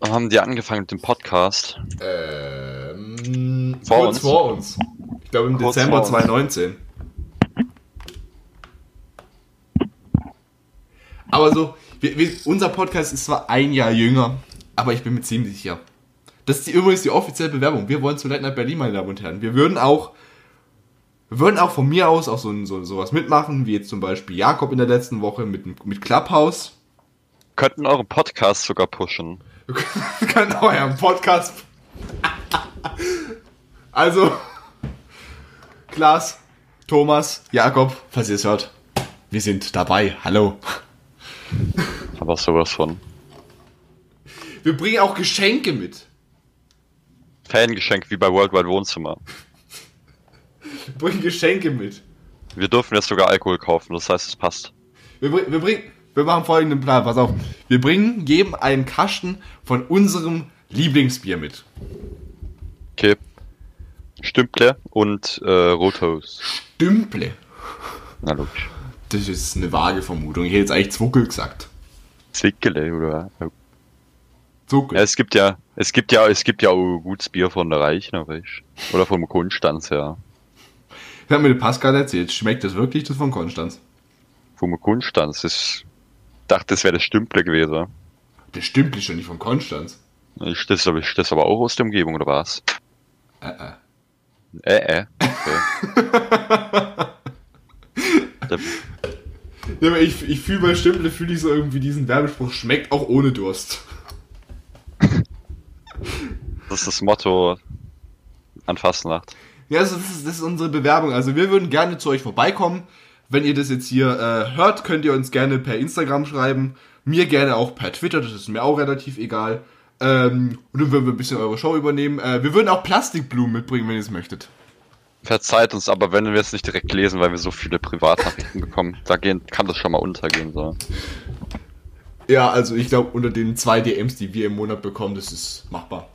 wann haben die angefangen mit dem Podcast? Ähm, Vor kurz uns? vor uns. Ich glaube im Kurz Dezember vor uns. 2019. Aber so, wir, wir, unser Podcast ist zwar ein Jahr jünger, aber ich bin mir ziemlich sicher. Das ist die, übrigens die offizielle Bewerbung. Wir wollen zu Late Night Berlin, meine Damen und Herren. Wir würden auch, wir würden auch von mir aus auch so, so sowas mitmachen, wie jetzt zum Beispiel Jakob in der letzten Woche mit, mit Clubhouse. Könnten euren Podcast sogar pushen. Wir können einen Podcast. Also, Klaas, Thomas, Jakob, falls ihr es hört, wir sind dabei. Hallo. Aber sowas von. Wir bringen auch Geschenke mit. Fangeschenk wie bei Worldwide Wohnzimmer. Wir bringen Geschenke mit. Wir dürfen jetzt sogar Alkohol kaufen, das heißt, es passt. Wir, wir, bringen, wir machen folgenden Plan. Pass auf. Wir bringen jedem einen Kasten von unserem Lieblingsbier mit. Okay. Stümple und äh, Rotos. Dümple. Na logisch. Das ist eine vage Vermutung. Ich hätte jetzt eigentlich Zwuckel gesagt. Zwickele, oder? Ja, Zuckel. es gibt ja, es gibt ja, es gibt ja auch gutes Bier von der Reichner, weißt? Oder vom Konstanz, ja. Ich habe mir der Pascal erzählt. Schmeckt das wirklich, das von Konstanz? Vom Konstanz ist, dachte, das wäre das Stümple gewesen. Das stimmt schon nicht von Konstanz. Ist das, aber- ist das aber auch aus der Umgebung, oder was? Äh, äh. Äh, äh. Okay. Ja, ich, ich fühle bei Stimple, fühle ich so irgendwie diesen Werbespruch, schmeckt auch ohne Durst. Das ist das Motto an Fastnacht. Ja, also das ist, das ist unsere Bewerbung. Also wir würden gerne zu euch vorbeikommen. Wenn ihr das jetzt hier äh, hört, könnt ihr uns gerne per Instagram schreiben. Mir gerne auch per Twitter, das ist mir auch relativ egal. Ähm, und dann würden wir ein bisschen eure Show übernehmen. Äh, wir würden auch Plastikblumen mitbringen, wenn ihr es möchtet. Verzeiht uns aber, wenn wir es nicht direkt lesen, weil wir so viele Privatnachrichten bekommen. Da gehen, kann das schon mal untergehen, so. Ja, also ich glaube, unter den zwei DMs, die wir im Monat bekommen, das ist machbar.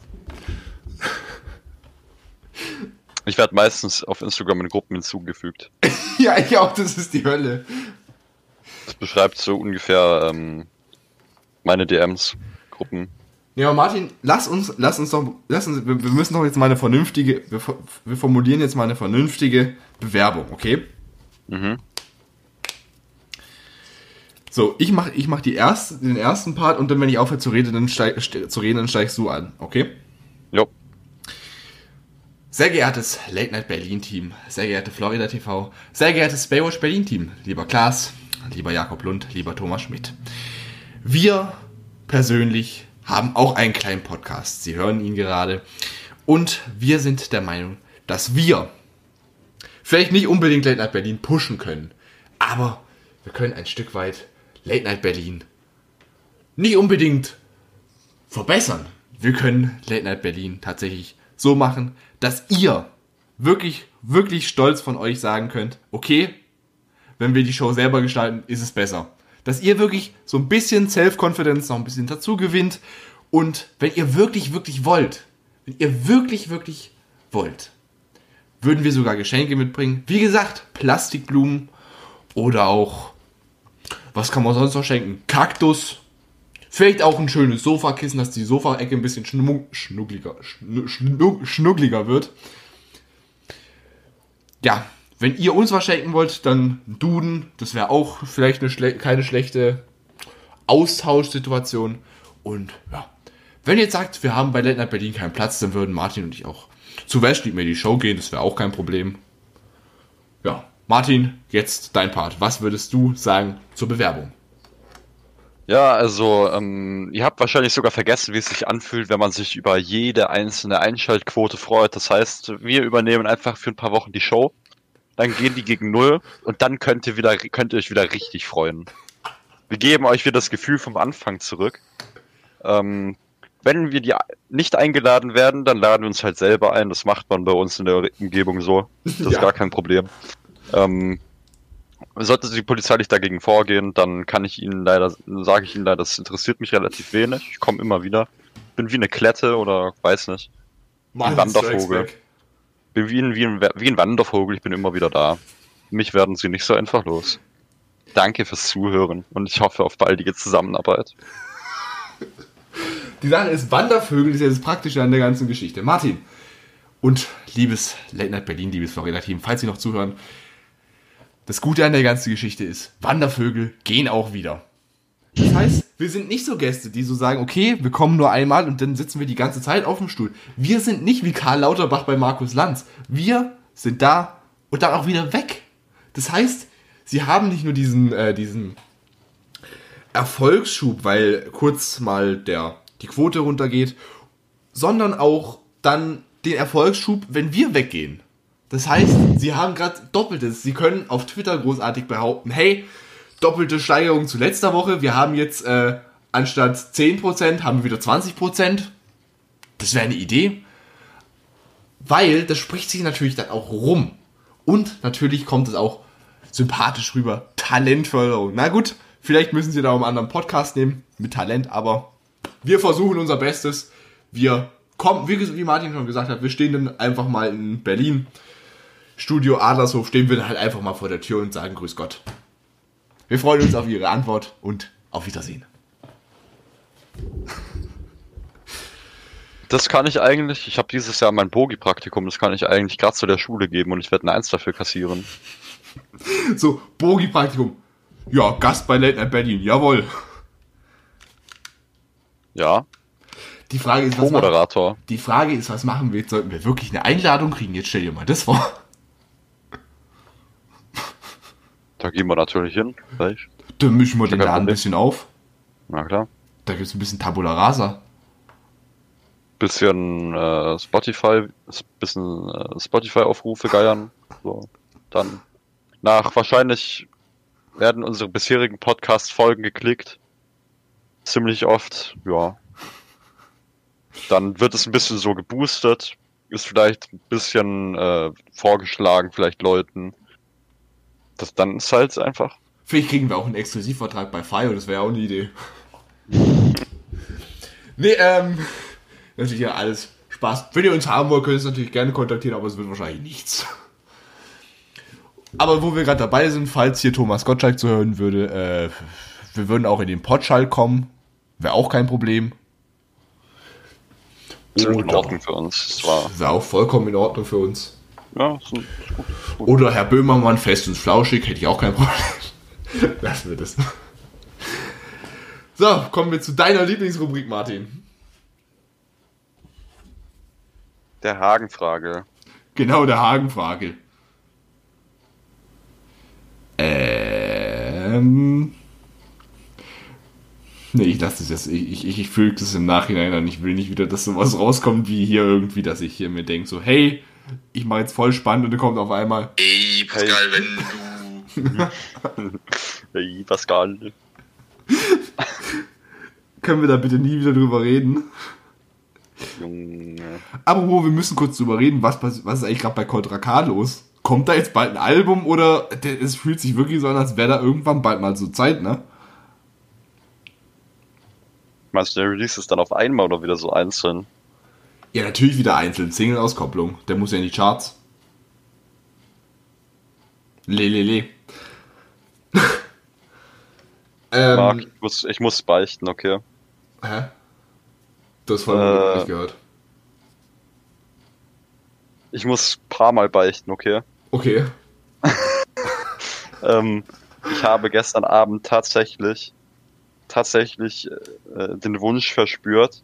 Ich werde meistens auf Instagram in Gruppen hinzugefügt. ja, ich auch, das ist die Hölle. Das beschreibt so ungefähr ähm, meine DMs, Gruppen. Ja, Martin, lass uns, lass uns doch, lass uns, wir, wir müssen doch jetzt mal eine vernünftige, wir, wir formulieren jetzt mal eine vernünftige Bewerbung, okay? Mhm. So, ich mach, ich mach die erste, den ersten Part und dann, wenn ich aufhöre zu reden, dann steig, ste- zu reden, dann steigst du an, okay? Jo. Sehr geehrtes Late Night Berlin Team, sehr geehrte Florida TV, sehr geehrtes Baywatch Berlin Team, lieber Klaas, lieber Jakob Lund, lieber Thomas Schmidt. Wir persönlich haben auch einen kleinen Podcast. Sie hören ihn gerade. Und wir sind der Meinung, dass wir vielleicht nicht unbedingt Late Night Berlin pushen können, aber wir können ein Stück weit Late Night Berlin nicht unbedingt verbessern. Wir können Late Night Berlin tatsächlich so machen, dass ihr wirklich, wirklich stolz von euch sagen könnt, okay, wenn wir die Show selber gestalten, ist es besser. Dass ihr wirklich so ein bisschen Self-Confidence noch ein bisschen dazu gewinnt und wenn ihr wirklich, wirklich wollt, wenn ihr wirklich, wirklich wollt, würden wir sogar Geschenke mitbringen. Wie gesagt, Plastikblumen oder auch, was kann man sonst noch schenken? Kaktus. Vielleicht auch ein schönes Sofakissen, dass die Sofaecke ein bisschen schnu schnuckliger, schnu schnu schnuckliger wird. Ja, wenn ihr uns was schenken wollt, dann Duden. Das wäre auch vielleicht eine schle keine schlechte Austauschsituation. Und ja, wenn ihr jetzt sagt, wir haben bei Late Night Berlin keinen Platz, dann würden Martin und ich auch zu Westlied mir die Show gehen. Das wäre auch kein Problem. Ja, Martin, jetzt dein Part. Was würdest du sagen zur Bewerbung? Ja, also, ähm, ihr habt wahrscheinlich sogar vergessen, wie es sich anfühlt, wenn man sich über jede einzelne Einschaltquote freut. Das heißt, wir übernehmen einfach für ein paar Wochen die Show dann gehen die gegen Null und dann könnt ihr, wieder, könnt ihr euch wieder richtig freuen. Wir geben euch wieder das Gefühl vom Anfang zurück. Ähm, wenn wir die nicht eingeladen werden, dann laden wir uns halt selber ein. Das macht man bei uns in der Umgebung so. Das ist Ja. gar kein Problem. Ähm, sollte die Polizei nicht dagegen vorgehen, dann kann ich Ihnen leider, sage ich Ihnen leider, das interessiert mich relativ wenig. Ich komme immer wieder. Bin wie eine Klette oder weiß nicht. Martin Wandervogel. Bin wie ein, wie ein, wie ein Wandervogel, ich bin immer wieder da. Mich werden sie nicht so einfach los. Danke fürs Zuhören und ich hoffe auf baldige Zusammenarbeit. Die Sache ist, Wandervögel ist ja das Praktische an der ganzen Geschichte. Martin und liebes Late Night Berlin, liebes Florida-Team, falls Sie noch zuhören, das Gute an der ganzen Geschichte ist, Wandervögel gehen auch wieder. Das heißt, wir sind nicht so Gäste, die so sagen, okay, wir kommen nur einmal und dann sitzen wir die ganze Zeit auf dem Stuhl. Wir sind nicht wie Karl Lauterbach bei Markus Lanz. Wir sind da und dann auch wieder weg. Das heißt, sie haben nicht nur diesen, äh, diesen Erfolgsschub, weil kurz mal der, die Quote runtergeht, sondern auch dann den Erfolgsschub, wenn wir weggehen. Das heißt, sie haben gerade Doppeltes. Sie können auf Twitter großartig behaupten, hey, doppelte Steigerung zu letzter Woche. Wir haben jetzt äh, anstatt 10% haben wir wieder 20%. Das wäre eine Idee. Weil das spricht sich natürlich dann auch rum. Und natürlich kommt es auch sympathisch rüber. Talentförderung. Na gut, vielleicht müssen sie da einen anderen Podcast nehmen mit Talent, aber wir versuchen unser Bestes. Wir kommen, wie, wie Martin schon gesagt hat, wir stehen dann einfach mal in Berlin. Studio Adlershof stehen wir dann halt einfach mal vor der Tür und sagen Grüß Gott. Wir freuen uns auf Ihre Antwort und auf Wiedersehen. Das kann ich eigentlich, ich habe dieses Jahr mein Bogi-Praktikum, das kann ich eigentlich gerade zu der Schule geben und ich werde eine Eins dafür kassieren. So, Bogi-Praktikum. Ja, Gast bei Late Night Berlin, jawohl. Ja, Die Frage ist, was machen, die Frage ist, was machen wir jetzt? Sollten wir wirklich eine Einladung kriegen? Jetzt stell dir mal das vor. Da gehen wir natürlich hin. Gleich. Da mischen wir den Laden ein bisschen auf. Na klar. Da gibt's ein bisschen Tabula Rasa. Bisschen äh, Spotify, bisschen äh, Spotify-Aufrufe geiern. So. Dann nach wahrscheinlich werden unsere bisherigen Podcast-Folgen geklickt. Ziemlich oft, ja. Dann wird es ein bisschen so geboostet. Ist vielleicht ein bisschen äh, vorgeschlagen, vielleicht Leuten. Das dann ist halt einfach. Vielleicht kriegen wir auch einen Exklusivvertrag bei Fire, das wäre auch eine Idee. nee, ähm, natürlich ja alles Spaß. Wenn ihr uns haben wollt, könnt ihr uns natürlich gerne kontaktieren, aber es wird wahrscheinlich nichts. Aber wo wir gerade dabei sind, falls hier Thomas Gottschalk zu hören würde, äh, wir würden auch in den Potschall kommen. Wäre auch kein Problem. Ziemlich in Ordnung für uns. Das war, Wäre auch vollkommen in Ordnung für uns. Ja, ist ein- ist gut. Ist gut. Oder Herr Böhmermann, fest und flauschig, hätte ich auch kein Problem. Lassen wir das. So, kommen wir zu deiner Lieblingsrubrik, Martin. Der Hagenfrage. Genau, der Hagenfrage. Ähm. Nee, ich lasse das jetzt. Ich, ich, ich füge das im Nachhinein an. Ich will nicht wieder, dass sowas rauskommt wie hier irgendwie, dass ich hier mir denke, so, hey, ich mache jetzt voll spannend und dann kommt auf einmal. Ey, Pascal, wenn du. Hey, Pascal. Können wir da bitte nie wieder drüber reden? Junge. Apropos, wir müssen kurz drüber reden, was, was ist eigentlich gerade bei Contra K los? Kommt da jetzt bald ein Album oder der- es fühlt sich wirklich so an, als wäre da irgendwann bald mal so Zeit, ne? Meinst du, der Release ist dann auf einmal oder wieder so einzeln? Ja, natürlich wieder einzeln. Single-Auskopplung. Der muss ja in die Charts. Le, le, le. Marc, ähm, ich muss, ich muss beichten, okay? hä? Du hast voll Äh. nicht gehört. Ich muss ein paar Mal beichten, okay? Okay. Ähm, ich habe gestern Abend tatsächlich, tatsächlich äh, den Wunsch verspürt,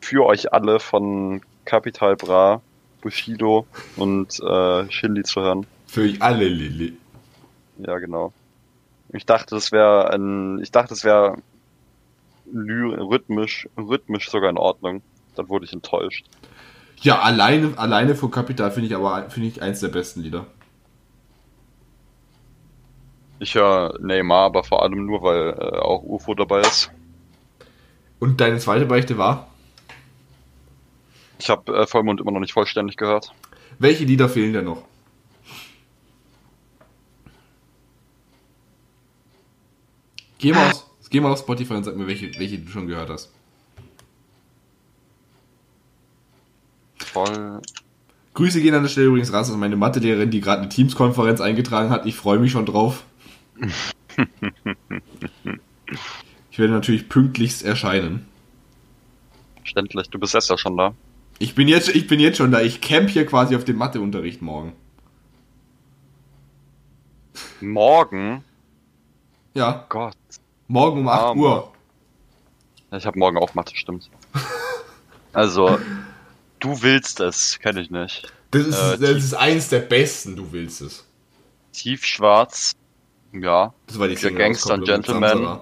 für euch alle von Capital Bra, Bushido und äh, Shindy zu hören. Für euch alle, Lili. Ja, genau. Ich dachte, das wäre ein, ich dachte, es wäre rhythmisch, rhythmisch sogar in Ordnung. Dann wurde ich enttäuscht. Ja, alleine, alleine von Kapital finde ich aber finde ich eins der besten Lieder. Ich höre Neymar, aber vor allem nur, weil äh, auch UFO dabei ist. Und deine zweite Beichte war? Ich habe äh, Vollmond immer noch nicht vollständig gehört. Welche Lieder fehlen denn noch? Geh mal, aus, geh mal auf Spotify und sag mir, welche, welche du schon gehört hast. Voll. Grüße gehen an der Stelle übrigens raus an meine Mathelehrerin, die gerade eine Teams-Konferenz eingetragen hat. Ich freue mich schon drauf. ich werde natürlich pünktlichst erscheinen. Verständlich, du bist jetzt ja schon da. Ich bin jetzt, ich bin jetzt schon da. Ich camp hier quasi auf dem Matheunterricht morgen. Morgen? Ja, Gott. morgen um 8 Ah, Uhr. Ich habe morgen auch Mathe, stimmt. Also, du willst es, kenne ich nicht. Das ist, Äh, das ist eins der besten, du willst es. Tiefschwarz, ja. Das war die Der Gangster Gentleman.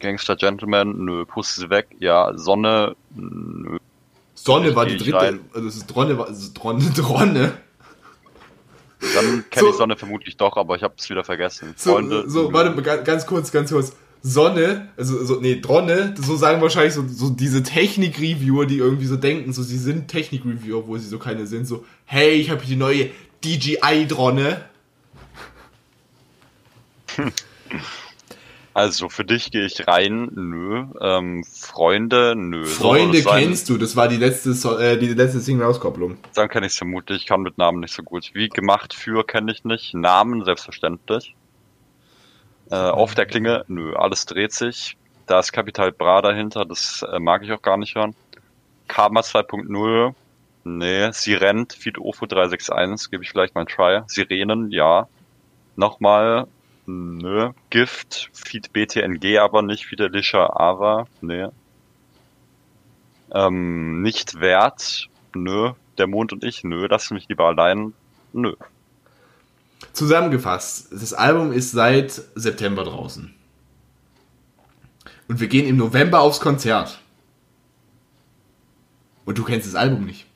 Gangster Gentleman, nö. Pussy weg, ja. Sonne, nö. Sonne war die dritte. Also es ist Dronne, war, es ist Dronne, Dronne. Dann kenne So. ich Sonne vermutlich doch, aber ich habe es wieder vergessen. So, Freunde, so warte, ga- ganz kurz, ganz kurz. Sonne, also so, nee, Dronne, so sagen wahrscheinlich so, so diese Technik-Reviewer, die irgendwie so denken, so sie sind Technik-Reviewer, obwohl sie so keine sind, so, hey, ich habe hier die neue DJI-Dronne. Also, für dich gehe ich rein, nö. Ähm, Freunde, nö. Freunde sein? kennst du, das war die letzte, so äh, die letzte Single-Auskopplung. Dann kenne ich es vermutlich. Ich kann mit Namen nicht so gut. Wie gemacht für kenne ich nicht. Namen selbstverständlich. Äh, auf der Klinge, nö, alles dreht sich. Da ist Capital Bra dahinter, das äh, mag ich auch gar nicht hören. Karma 2.0, nee. Sie rennt, Feed OFO 361, gebe ich vielleicht mal einen Try. Sirenen, ja. Nochmal, nö. Gift, Feed BTNG, aber nicht Feed Alicia Ava, nee. Ähm, nicht wert, nö. Der Mond und ich, nö. Lass mich lieber allein, nö. Zusammengefasst, das Album ist seit September draußen. Und wir gehen im November aufs Konzert. Und du kennst das Album nicht.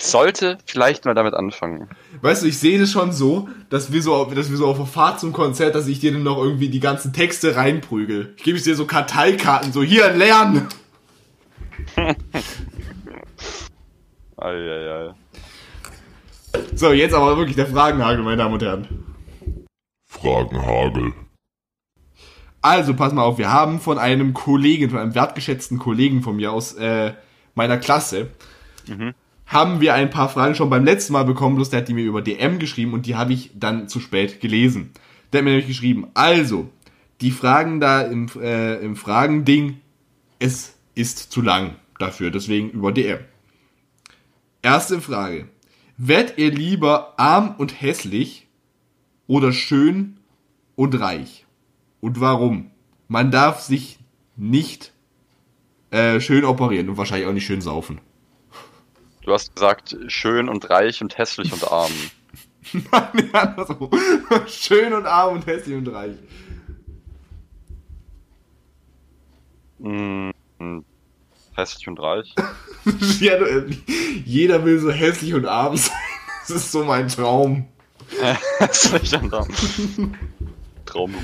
Ich sollte vielleicht mal damit anfangen. Weißt du, ich sehe das schon so, dass wir so, dass wir so auf der Fahrt zum Konzert, dass ich dir dann noch irgendwie die ganzen Texte reinprügel. Ich gebe dir so Karteikarten, so hier lernen. Eieiei. So, jetzt aber wirklich der Fragenhagel, meine Damen und Herren. Fragenhagel. Also, pass mal auf, wir haben von einem Kollegen, von einem wertgeschätzten Kollegen von mir aus äh, meiner Klasse, haben wir ein paar Fragen schon beim letzten Mal bekommen, bloß der hat die mir über DM geschrieben und die habe ich dann zu spät gelesen. Der hat mir nämlich geschrieben, also, die Fragen da im, äh, im Fragending, es ist zu lang dafür, deswegen über DM. Erste Frage. Werdet ihr lieber arm und hässlich oder schön und reich? Und warum? Man darf sich nicht äh, schön operieren und wahrscheinlich auch nicht schön saufen. Du hast gesagt, schön und reich und hässlich und arm. Nein, andersrum. schön und arm und hässlich und reich. Hm, hässlich und reich. ja, du, äh, jeder will so hässlich und arm sein. Das ist so mein Traum. hässlich und arm. Traumberuf.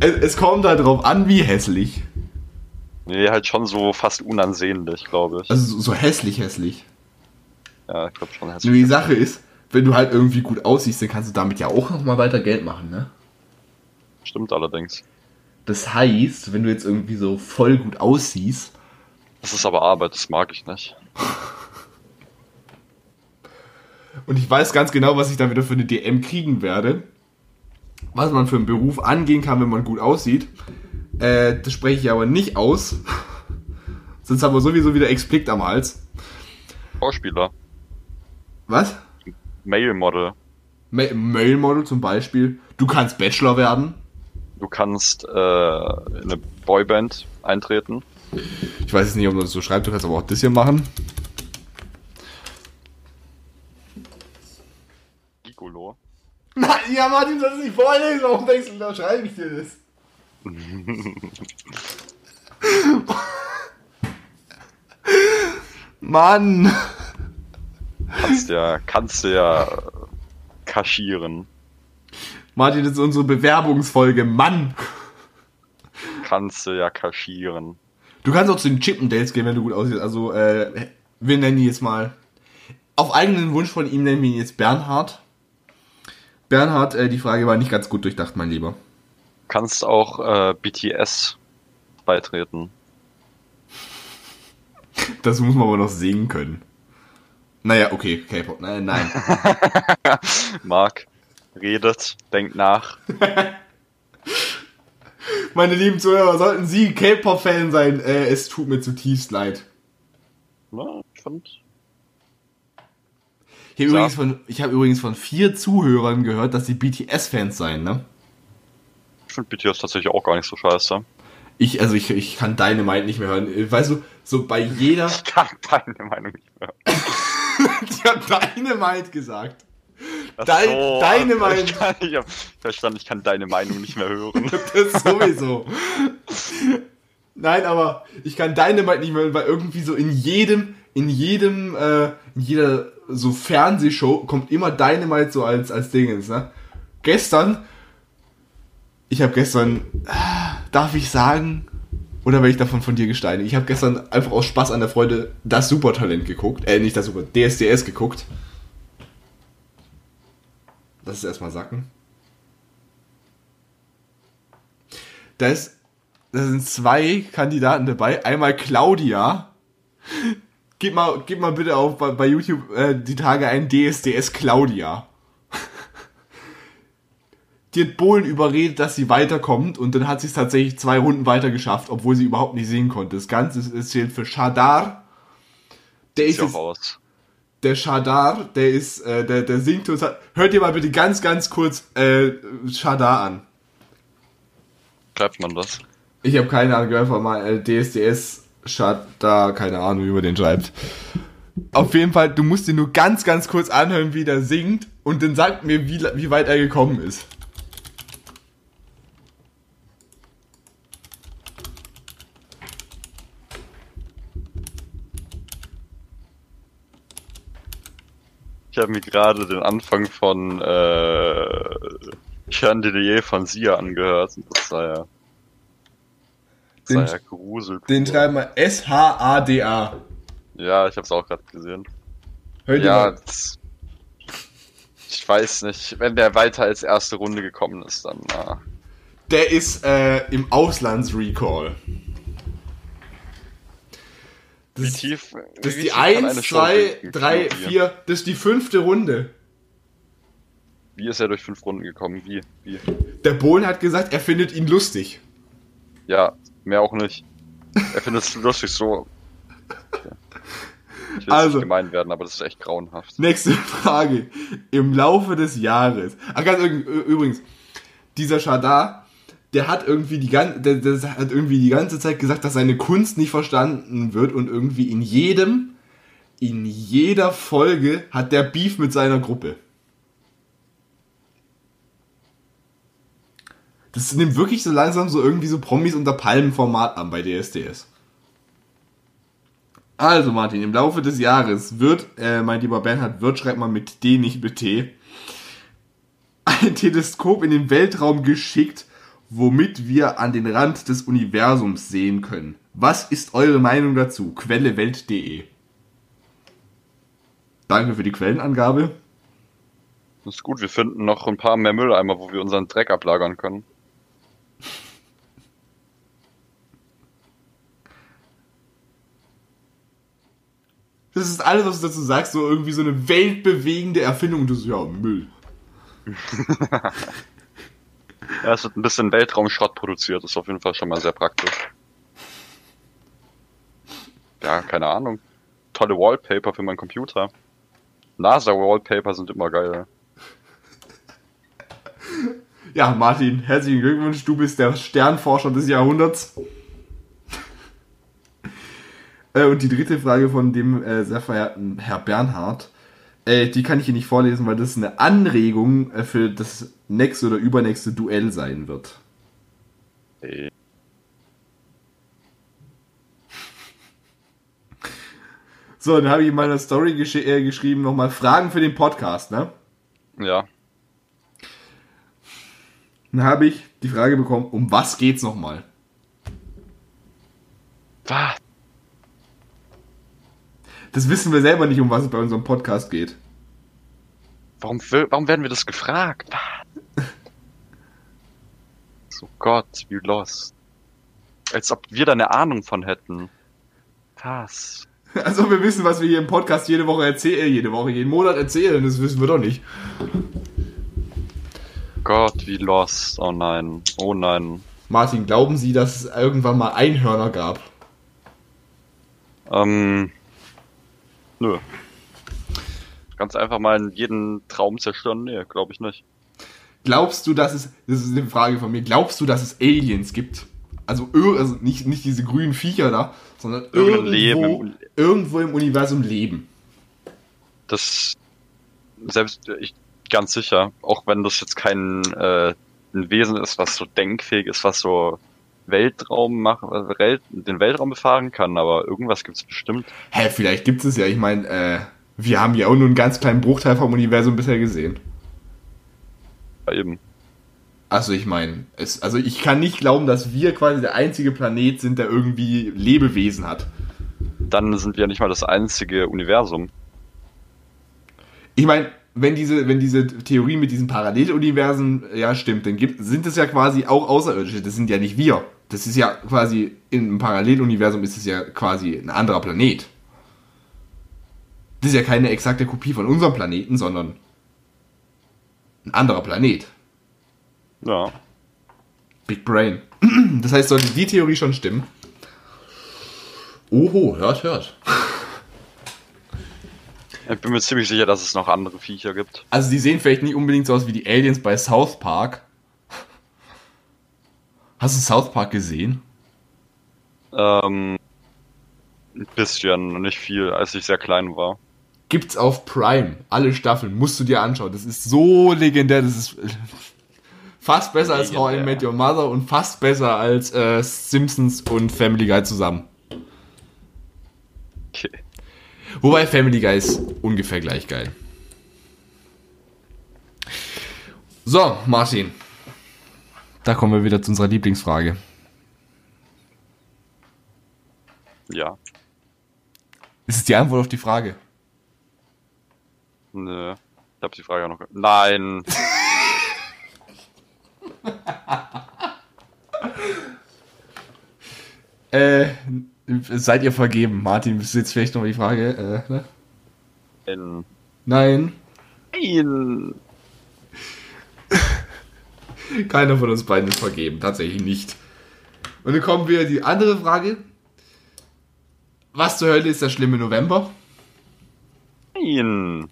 Es, es kommt halt drauf an, wie hässlich. Nee, halt schon so fast unansehnlich, glaube ich. Also so, so hässlich, hässlich. Ja, ich glaube schon Nur hässlich. die Sache ist, wenn du halt irgendwie gut aussiehst, dann kannst du damit ja auch noch mal weiter Geld machen, ne? Stimmt allerdings. Das heißt, wenn du jetzt irgendwie so voll gut aussiehst, Das ist aber Arbeit, das mag ich nicht. und ich weiß ganz genau, was ich da wieder für eine DM kriegen werde, was man für einen Beruf angehen kann, wenn man gut aussieht, äh, das spreche ich aber nicht aus. Sonst haben wir sowieso wieder Explikt am Hals. Schauspieler, Was? Male-Model. Ma Male Model zum Beispiel. Du kannst Bachelor werden. Du kannst äh, in eine Boyband eintreten. Ich weiß jetzt nicht, ob man das so schreibt, du kannst aber auch das hier machen. Gigolo. Ja, Martin, das ist nicht vorlesen, warum denkst du, da schreibe ich dir das? Mann! Kannst ja, kannst du ja äh, kaschieren. Martin, das ist unsere Bewerbungsfolge. Mann! Kannst du ja kaschieren. Du kannst auch zu den Chippendales gehen, wenn du gut aussiehst. Also, äh, wir nennen ihn jetzt mal. Auf eigenen Wunsch von ihm nennen wir ihn jetzt Bernhard. Bernhard, äh, die Frage war nicht ganz gut durchdacht, mein Lieber. Kannst auch äh, BTS beitreten. Das muss man aber noch singen können. Naja, okay, K-Pop, nein, nein. Marc redet, denkt nach. Meine lieben Zuhörer, sollten Sie K-Pop-Fan sein, äh, es tut mir zutiefst leid. Na, ich fand. Ich habe Ja. übrigens, von, ich hab übrigens von vier Zuhörern gehört, dass sie BTS-Fans seien, ne? Ich finde BTS tatsächlich auch gar nicht so scheiße. Ich, also ich, ich kann deine Meinung nicht mehr hören. Weißt du, so bei jeder, Ich kann deine Meinung nicht mehr. die hat Dynamite gesagt. Ach Dein- deine ich Meinung. kann- Ich hab verstanden, ich kann deine Meinung nicht mehr hören. Das sowieso. Nein, aber ich kann Dynamite nicht mehr, hören, weil irgendwie so in jedem, in jedem, äh, in jeder so Fernsehshow kommt immer Dynamite so als, als Dingens, ne? Gestern, ich habe gestern, darf ich sagen, oder werde ich davon von dir gesteinigt? Ich habe gestern einfach aus Spaß an der Freude das Supertalent geguckt, äh, nicht das Super, DSDS geguckt. Lass es erstmal sacken. Da ist, da sind zwei Kandidaten dabei. Einmal Claudia. Gib mal, gib mal bitte auf bei, bei YouTube äh, die Tage ein DSDS Claudia. Die hat Bohlen überredet, dass sie weiterkommt und dann hat sie es tatsächlich zwei Runden weiter geschafft, obwohl sie überhaupt nicht sehen konnte. Das Ganze ist, ist zählt für Shadar. Der ist Ist raus. der Shadar, der ist, äh, der, der singt uns. Hört ihr mal bitte ganz, ganz kurz äh, Shadar an. Schreibt man das? Ich habe keine Ahnung, einfach mal äh, DSDS Shadar, keine Ahnung, wie man den schreibt. Auf jeden Fall, du musst dir nur ganz, ganz kurz anhören, wie der singt und dann sagt mir, wie, wie weit er gekommen ist. Habe mir gerade den Anfang von äh, Chandelier von Sia angehört. Und das war ja, das Den- war ja. Den schreiben wir S-H-A-D-A. Ja, ich habe es auch gerade gesehen. Hört ihr Ja, mal. ich weiß nicht. Wenn der weiter als erste Runde gekommen ist, dann. na. Der ist äh, im Auslandsrecall. Wie Das, tief? das ist die tief kann eine 1, Show 2, sinken? 3, Wie? 4, das ist die fünfte Runde. Wie ist er durch fünf Runden gekommen? Wie? Wie? Der Bohlen hat gesagt, er findet ihn lustig. Ja, mehr auch nicht. Er findet es lustig so. Ich will Also. nicht gemein werden, aber das ist echt grauenhaft. Nächste Frage. Im Laufe des Jahres. Ach, ganz üb- übrigens, dieser Shadar, der hat irgendwie die ganze, der, der hat irgendwie die ganze Zeit gesagt, dass seine Kunst nicht verstanden wird und irgendwie in jedem, in jeder Folge hat der Beef mit seiner Gruppe. Das nimmt wirklich so langsam so irgendwie so Promis unter Palmen-Format an bei DSDS. Also Martin, im Laufe des Jahres wird, äh, mein lieber Bernhard, wird, schreibt man mit D, nicht mit T, ein Teleskop in den Weltraum geschickt, womit wir an den Rand des Universums sehen können. Was ist eure Meinung dazu? Quelle Welt.de. Danke für die Quellenangabe. Das ist gut, wir finden noch ein paar mehr Mülleimer, wo wir unseren Dreck ablagern können. Das ist alles, was du dazu sagst, so irgendwie so eine weltbewegende Erfindung. Und du so, ja, Müll. Ja, es wird ein bisschen Weltraumschrott produziert, ist auf jeden Fall schon mal sehr praktisch. Ja, keine Ahnung. Tolle Wallpaper für meinen Computer. NASA-Wallpaper sind immer geil. Ja, Martin, herzlichen Glückwunsch. Du bist der Sternforscher des Jahrhunderts. Äh, Und die dritte Frage von dem äh, sehr verehrten Herr Bernhard, äh, die kann ich hier nicht vorlesen, weil das eine Anregung äh, für das nächste oder übernächste Duell sein wird. So, dann habe ich in meiner Story gesch äh, geschrieben, nochmal Fragen für den Podcast, ne? Ja. Dann habe ich die Frage bekommen, um was geht's nochmal? Was? Das wissen wir selber nicht, um was es bei unserem Podcast geht. Warum, warum werden wir das gefragt? So Gott, wie lost. Als ob wir da eine Ahnung von hätten. Was? Also wir wissen, was wir hier im Podcast jede Woche erzählen, jede Woche, jeden Monat erzählen, das wissen wir doch nicht. Gott, wie lost. Oh nein. Oh nein. Martin, glauben Sie, dass es irgendwann mal Einhörner gab? Ähm. Nö. Ganz einfach mal jeden Traum zerstören? Nee, glaube ich nicht. Glaubst du, dass es, das ist eine Frage von mir, glaubst du, dass es Aliens gibt? Also, also nicht, nicht diese grünen Viecher da, sondern irgendwo, Leben irgendwo im Universum leben. Das. Selbst ich ganz sicher, auch wenn das jetzt kein äh, ein Wesen ist, was so denkfähig ist, was so Weltraum Welt, den Weltraum befahren kann, aber irgendwas gibt's bestimmt. Hä, vielleicht gibt es ja, ich meine, äh, wir haben ja auch nur einen ganz kleinen Bruchteil vom Universum bisher gesehen. Ja, eben. Also ich meine, es, also ich kann nicht glauben, dass wir quasi der einzige Planet sind, der irgendwie Lebewesen hat. Dann sind wir nicht mal das einzige Universum. Ich meine, wenn diese, wenn diese Theorie mit diesen Paralleluniversen ja stimmt, dann gibt, sind es ja quasi auch Außerirdische. Das sind ja nicht wir. Das ist ja quasi in einem Paralleluniversum ist es ja quasi ein anderer Planet. Das ist ja keine exakte Kopie von unserem Planeten, sondern ein anderer Planet. Ja. Big Brain. Das heißt, sollte die Theorie schon stimmen. Oho, hört, hört. Ich bin mir ziemlich sicher, dass es noch andere Viecher gibt. Also die sehen vielleicht nicht unbedingt so aus wie die Aliens bei South Park. Hast du South Park gesehen? Ähm, ein bisschen, nicht viel, als ich sehr klein war. Gibt's auf Prime. Alle Staffeln. Musst du dir anschauen. Das ist so legendär. Das ist fast besser als How I Legendär. Met Your Mother und fast besser als äh, Simpsons und Family Guy zusammen. Wobei Family Guy ist ungefähr gleich geil. So, Martin. Da kommen wir wieder zu unserer Lieblingsfrage. Ja. Ist es die Antwort auf die Frage? Nö. Ich hab die Frage auch noch. Nein. Äh, seid ihr vergeben? Martin, das ist jetzt vielleicht noch die Frage. Äh, ne? Nein. Nein, Nein. keiner von uns beiden ist vergeben. Tatsächlich nicht. Und dann kommen wir die andere Frage. Was zur Hölle ist der schlimme November? Nein.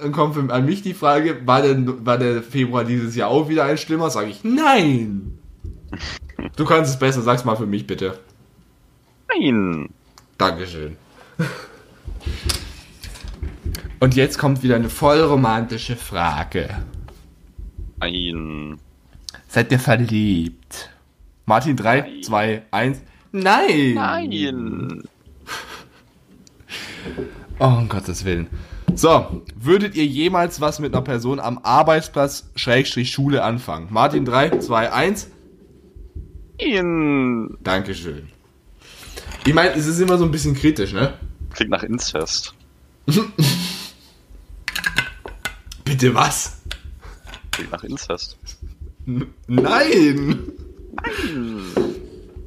Dann kommt an mich die Frage, war der, war der Februar dieses Jahr auch wieder ein schlimmer? Sage ich, nein. Du kannst es besser, sag's mal für mich bitte. Nein. Dankeschön. Und jetzt kommt wieder eine voll romantische Frage. Nein. Seid ihr verliebt? Martin, 3, Nein. 2, 1. Nein! Nein. Oh, um Gottes Willen. So, würdet ihr jemals was mit einer Person am Arbeitsplatz Schrägstrich Schule anfangen? Martin, 3, 2, 1. Nein. Dankeschön. Ich meine, es ist immer so ein bisschen kritisch, ne? Klingt nach Inzest. Bitte was? Klingt nach Inzest. N Nein!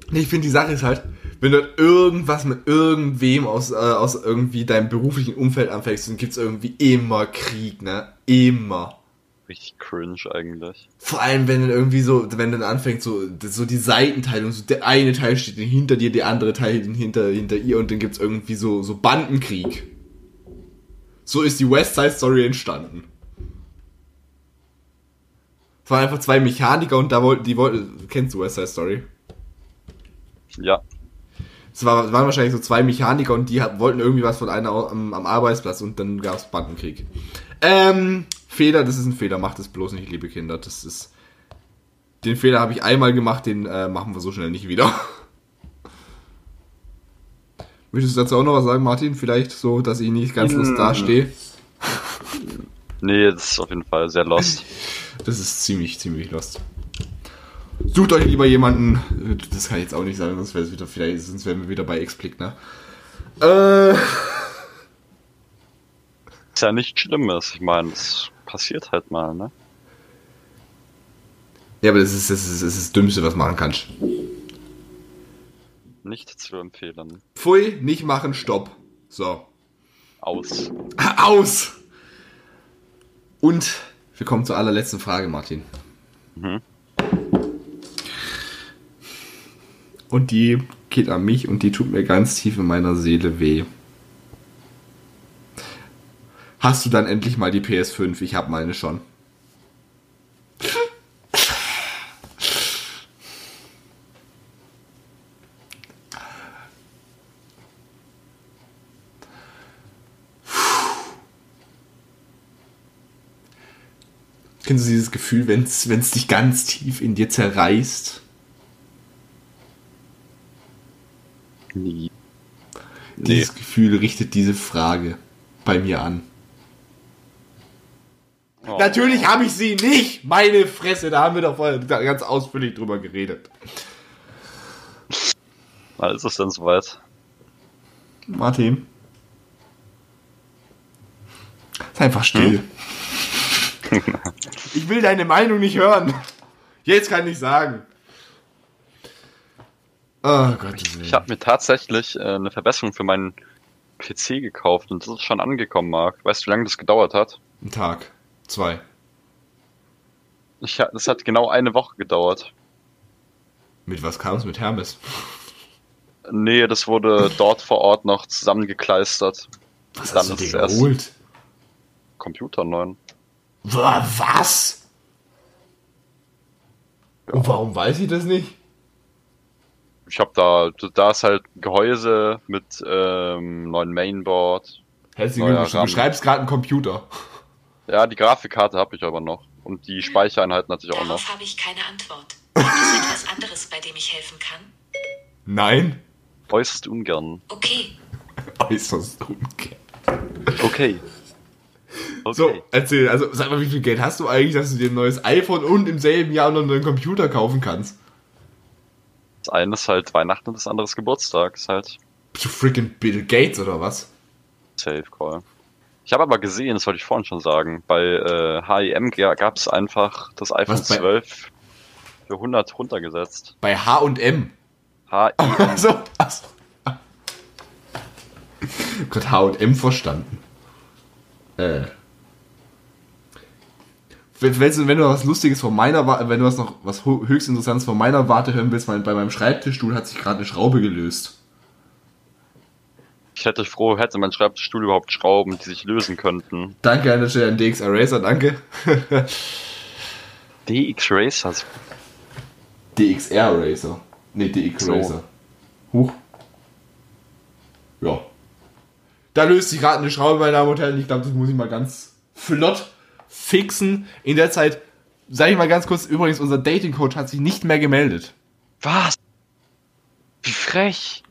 Nee, ich finde, die Sache ist halt, wenn du irgendwas mit irgendwem aus, äh, aus irgendwie deinem beruflichen Umfeld anfängst, dann gibt's irgendwie immer Krieg, ne? Immer. Richtig cringe eigentlich. Vor allem, wenn dann irgendwie so, wenn dann anfängt, so, so die Seitenteilung, so der eine Teil steht hinter dir, der andere Teil hinter, hinter ihr und dann gibt's irgendwie so, so Bandenkrieg. So ist die West Side Story entstanden. Es waren einfach zwei Mechaniker und da wollten, die wollten, kennst du West Side Story? Ja. Es war, waren wahrscheinlich so zwei Mechaniker und die wollten irgendwie was von einer am, am Arbeitsplatz und dann gab's Bandenkrieg. Ähm, Fehler, das ist ein Fehler, macht es bloß nicht, liebe Kinder. Das ist. Den Fehler habe ich einmal gemacht, den äh, machen wir so schnell nicht wieder. Möchtest du dazu auch noch was sagen, Martin? Vielleicht so, dass ich nicht ganz lost Mm. dastehe. Nee, das ist auf jeden Fall sehr lost. Das ist ziemlich, ziemlich lost. Sucht euch lieber jemanden, äh, das kann ich jetzt auch nicht sagen, sonst wäre es wieder, vielleicht, sonst wären wir wieder bei X-Blick, ne? Äh, Ist ja nicht Schlimmes. Ich meine, das passiert halt mal, ne? ja, aber das ist, das ist, das ist das Dümmste, was du machen kannst. Nicht zu empfehlen. Pfui, nicht machen, stopp. So. Aus. Aus! Und wir kommen zur allerletzten Frage, Martin. Mhm. Und die geht an mich und die tut mir ganz tief in meiner Seele weh. Hast du dann endlich mal die PS5? Ich hab meine schon. Kennst du dieses Gefühl, wenn es dich ganz tief in dir zerreißt? Nee. Dieses Gefühl richtet diese Frage bei mir an. Natürlich habe ich sie nicht! Meine Fresse, da haben wir doch vorher ganz ausführlich drüber geredet. Wann ist es denn soweit? Martin. Sei einfach still. ich will deine Meinung nicht hören. Jetzt kann ich sagen. Oh Gott. Ich habe mir tatsächlich äh, eine Verbesserung für meinen PC gekauft und das ist schon angekommen, Marc. Weißt du, wie lange das gedauert hat? Ein Tag. Zwei. Ich, das hat genau eine Woche gedauert. Mit was kam es? Mit Hermes. Nee, das wurde dort vor Ort noch zusammengekleistert. Was Dann hast du dir geholt? Computer neuen. Wa- Was? Und warum weiß ich das nicht? Ich habe da, da ist halt ein Gehäuse mit ähm, neuen Mainboard. Herzlichen Glückwunsch, du beschreibst gerade einen Computer. Ja, die Grafikkarte habe ich aber noch. Und die Speichereinheiten hatte ich auch noch. Habe ich keine Antwort. Gibt es etwas anderes, bei dem ich helfen kann? Nein. Äußerst ungern. Okay, Äußerst ungern. Okay. Okay. So, erzähl, also sag mal, wie viel Geld hast du eigentlich, dass du dir ein neues iPhone und im selben Jahr noch einen Computer kaufen kannst? Das eine ist halt Weihnachten und das andere ist Geburtstag. Ist halt Bist du freaking Bill Gates oder was? Safe Call. Ich habe aber gesehen, das wollte ich vorhin schon sagen, bei äh, H&M gab es einfach das iPhone Was bei- 12 für 100 runtergesetzt. Bei H&M. H Also, achso. Gott, H&M verstanden. Äh. Wenn, wenn, du- wenn du was Lustiges von meiner Warte, wenn du was noch was höchst Interessantes von meiner Warte hören willst, mein, bei meinem Schreibtischstuhl hat sich gerade eine Schraube gelöst. Ich hätte froh, hätte mein Schreibtischstuhl überhaupt Schrauben, die sich lösen könnten. Danke an der Stelle an DX Eraser, danke. DX Racers. DXR Racer. Ne, DX So. Racer. Huch. Ja. Da löst sich gerade eine Schraube, meine Damen und Herren. Ich glaube, das muss ich mal ganz flott fixen. In der Zeit, sage ich mal ganz kurz, übrigens, unser Dating Coach hat sich nicht mehr gemeldet. Was? Wie frech.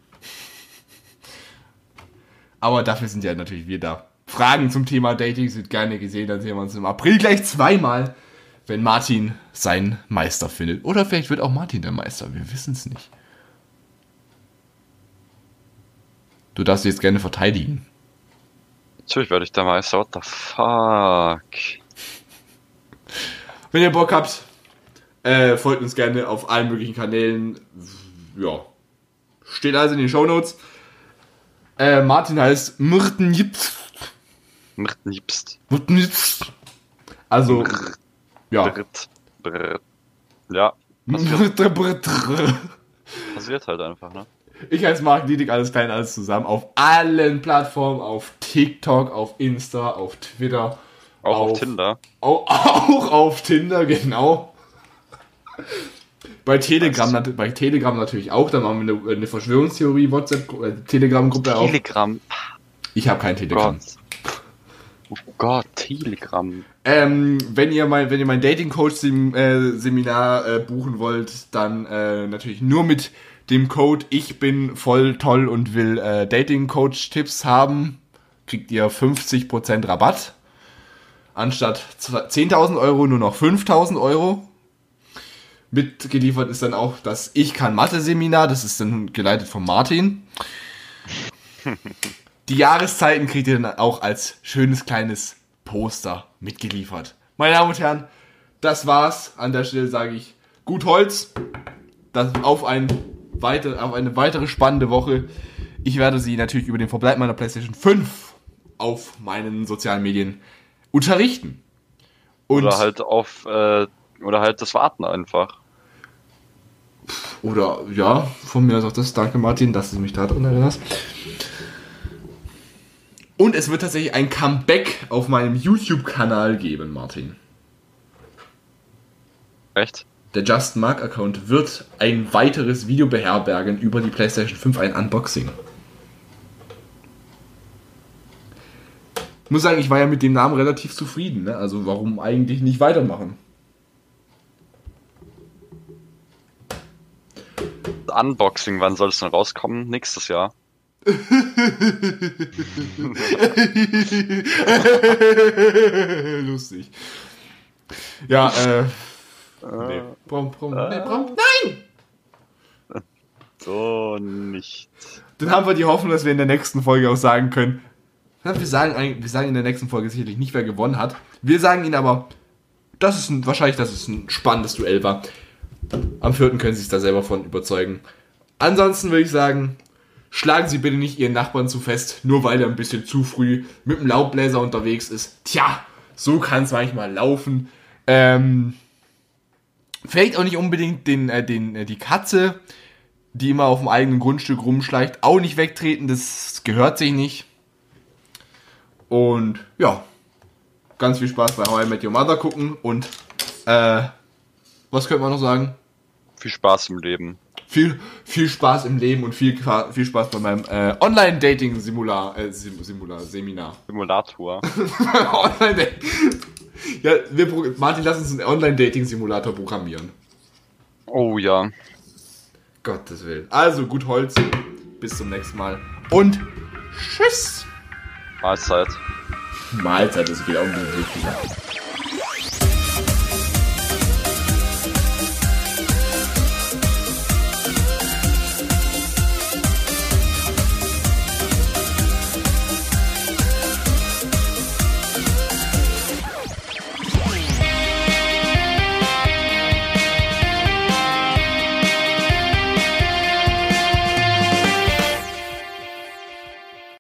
Aber dafür sind ja natürlich wir da. Fragen zum Thema Dating sind gerne gesehen. Dann sehen wir uns im April gleich zweimal, wenn Martin seinen Meister findet. Oder vielleicht wird auch Martin der Meister. Wir wissen es nicht. Du darfst dich jetzt gerne verteidigen. Natürlich werde ich der Meister. What the fuck? Wenn ihr Bock habt, äh, folgt uns gerne auf allen möglichen Kanälen. Ja. Steht also in den Shownotes. Äh, Martin heißt Myrten Jips. Mirt liebst. Myrten Jips. Also, ja. Britt. Britt. Ja, passiert, Ich passiert halt einfach, ne? heiße Marc Dietig, alles klein, alles zusammen. Auf allen Plattformen, auf TikTok, auf Insta, auf Twitter. Auch auf, Auf- Tinder. Auch, auch auf Tinder, genau. Bei Telegram, bei Telegram natürlich auch, da machen wir eine, eine Verschwörungstheorie, WhatsApp, äh, Telegram-Gruppe auf. Telegram. Ich habe kein Telegram. Oh Gott, Telegram. Ähm, wenn ihr mein, wenn ihr mein Dating Coach äh, Seminar äh, buchen wollt, dann äh, natürlich nur mit dem Code Ich bin voll toll und will äh, Dating-Coach-Tipps haben, kriegt ihr 50% Rabatt. Anstatt 10.000 Euro nur noch 5.000 Euro. Mitgeliefert ist dann auch das Ich kann Mathe-Seminar, das ist dann geleitet von Martin. Die Jahreszeiten kriegt ihr dann auch als schönes kleines Poster mitgeliefert. Meine Damen und Herren, das war's. An der Stelle sage ich gut Holz. Das auf, ein weiter, auf eine weitere spannende Woche. Ich werde Sie natürlich über den Verbleib meiner PlayStation 5 auf meinen sozialen Medien unterrichten. Und oder halt auf, äh, oder halt das Warten einfach. Oder ja, von mir aus auch das. Danke Martin, dass du mich daran erinnerst. Und es wird tatsächlich ein Comeback auf meinem YouTube-Kanal geben, Martin. Echt? Der Just Mark Account wird ein weiteres Video beherbergen über die PlayStation 5, ein Unboxing. Ich muss sagen, ich war ja mit dem Namen relativ zufrieden. Ne? Also warum eigentlich nicht weitermachen? Unboxing, wann soll es denn rauskommen? Nächstes Jahr. Lustig. Ja, äh. Nee. Brom, brom, nee, brom. Nein! So nicht. Dann haben wir die Hoffnung, dass wir in der nächsten Folge auch sagen können. Wir sagen, wir sagen in der nächsten Folge sicherlich nicht, wer gewonnen hat. Wir sagen Ihnen aber, das ist ein, wahrscheinlich, dass es ein spannendes Duell war. Am vierten können Sie sich da selber von überzeugen. Ansonsten würde ich sagen, schlagen Sie bitte nicht Ihren Nachbarn zu fest, nur weil er ein bisschen zu früh mit dem Laubbläser unterwegs ist. Tja, so kann es manchmal laufen. Ähm, vielleicht auch nicht unbedingt den, äh, den, äh, die Katze, die immer auf dem eigenen Grundstück rumschleicht, auch nicht wegtreten, das gehört sich nicht. Und ja, ganz viel Spaß bei How I Met Your Mother gucken und äh, was könnte man noch sagen? Viel Spaß im Leben. Viel, viel Spaß im Leben und viel, viel Spaß bei meinem äh, Online-Dating-Seminar. Äh, Simular, Seminar. Simulator. Online ja, wir, Martin, lass uns einen Online-Dating-Simulator programmieren. Oh ja. Gottes Willen. Also, gut Holz. Bis zum nächsten Mal. Und tschüss. Mahlzeit. Mahlzeit, das geht auch ein bisschen.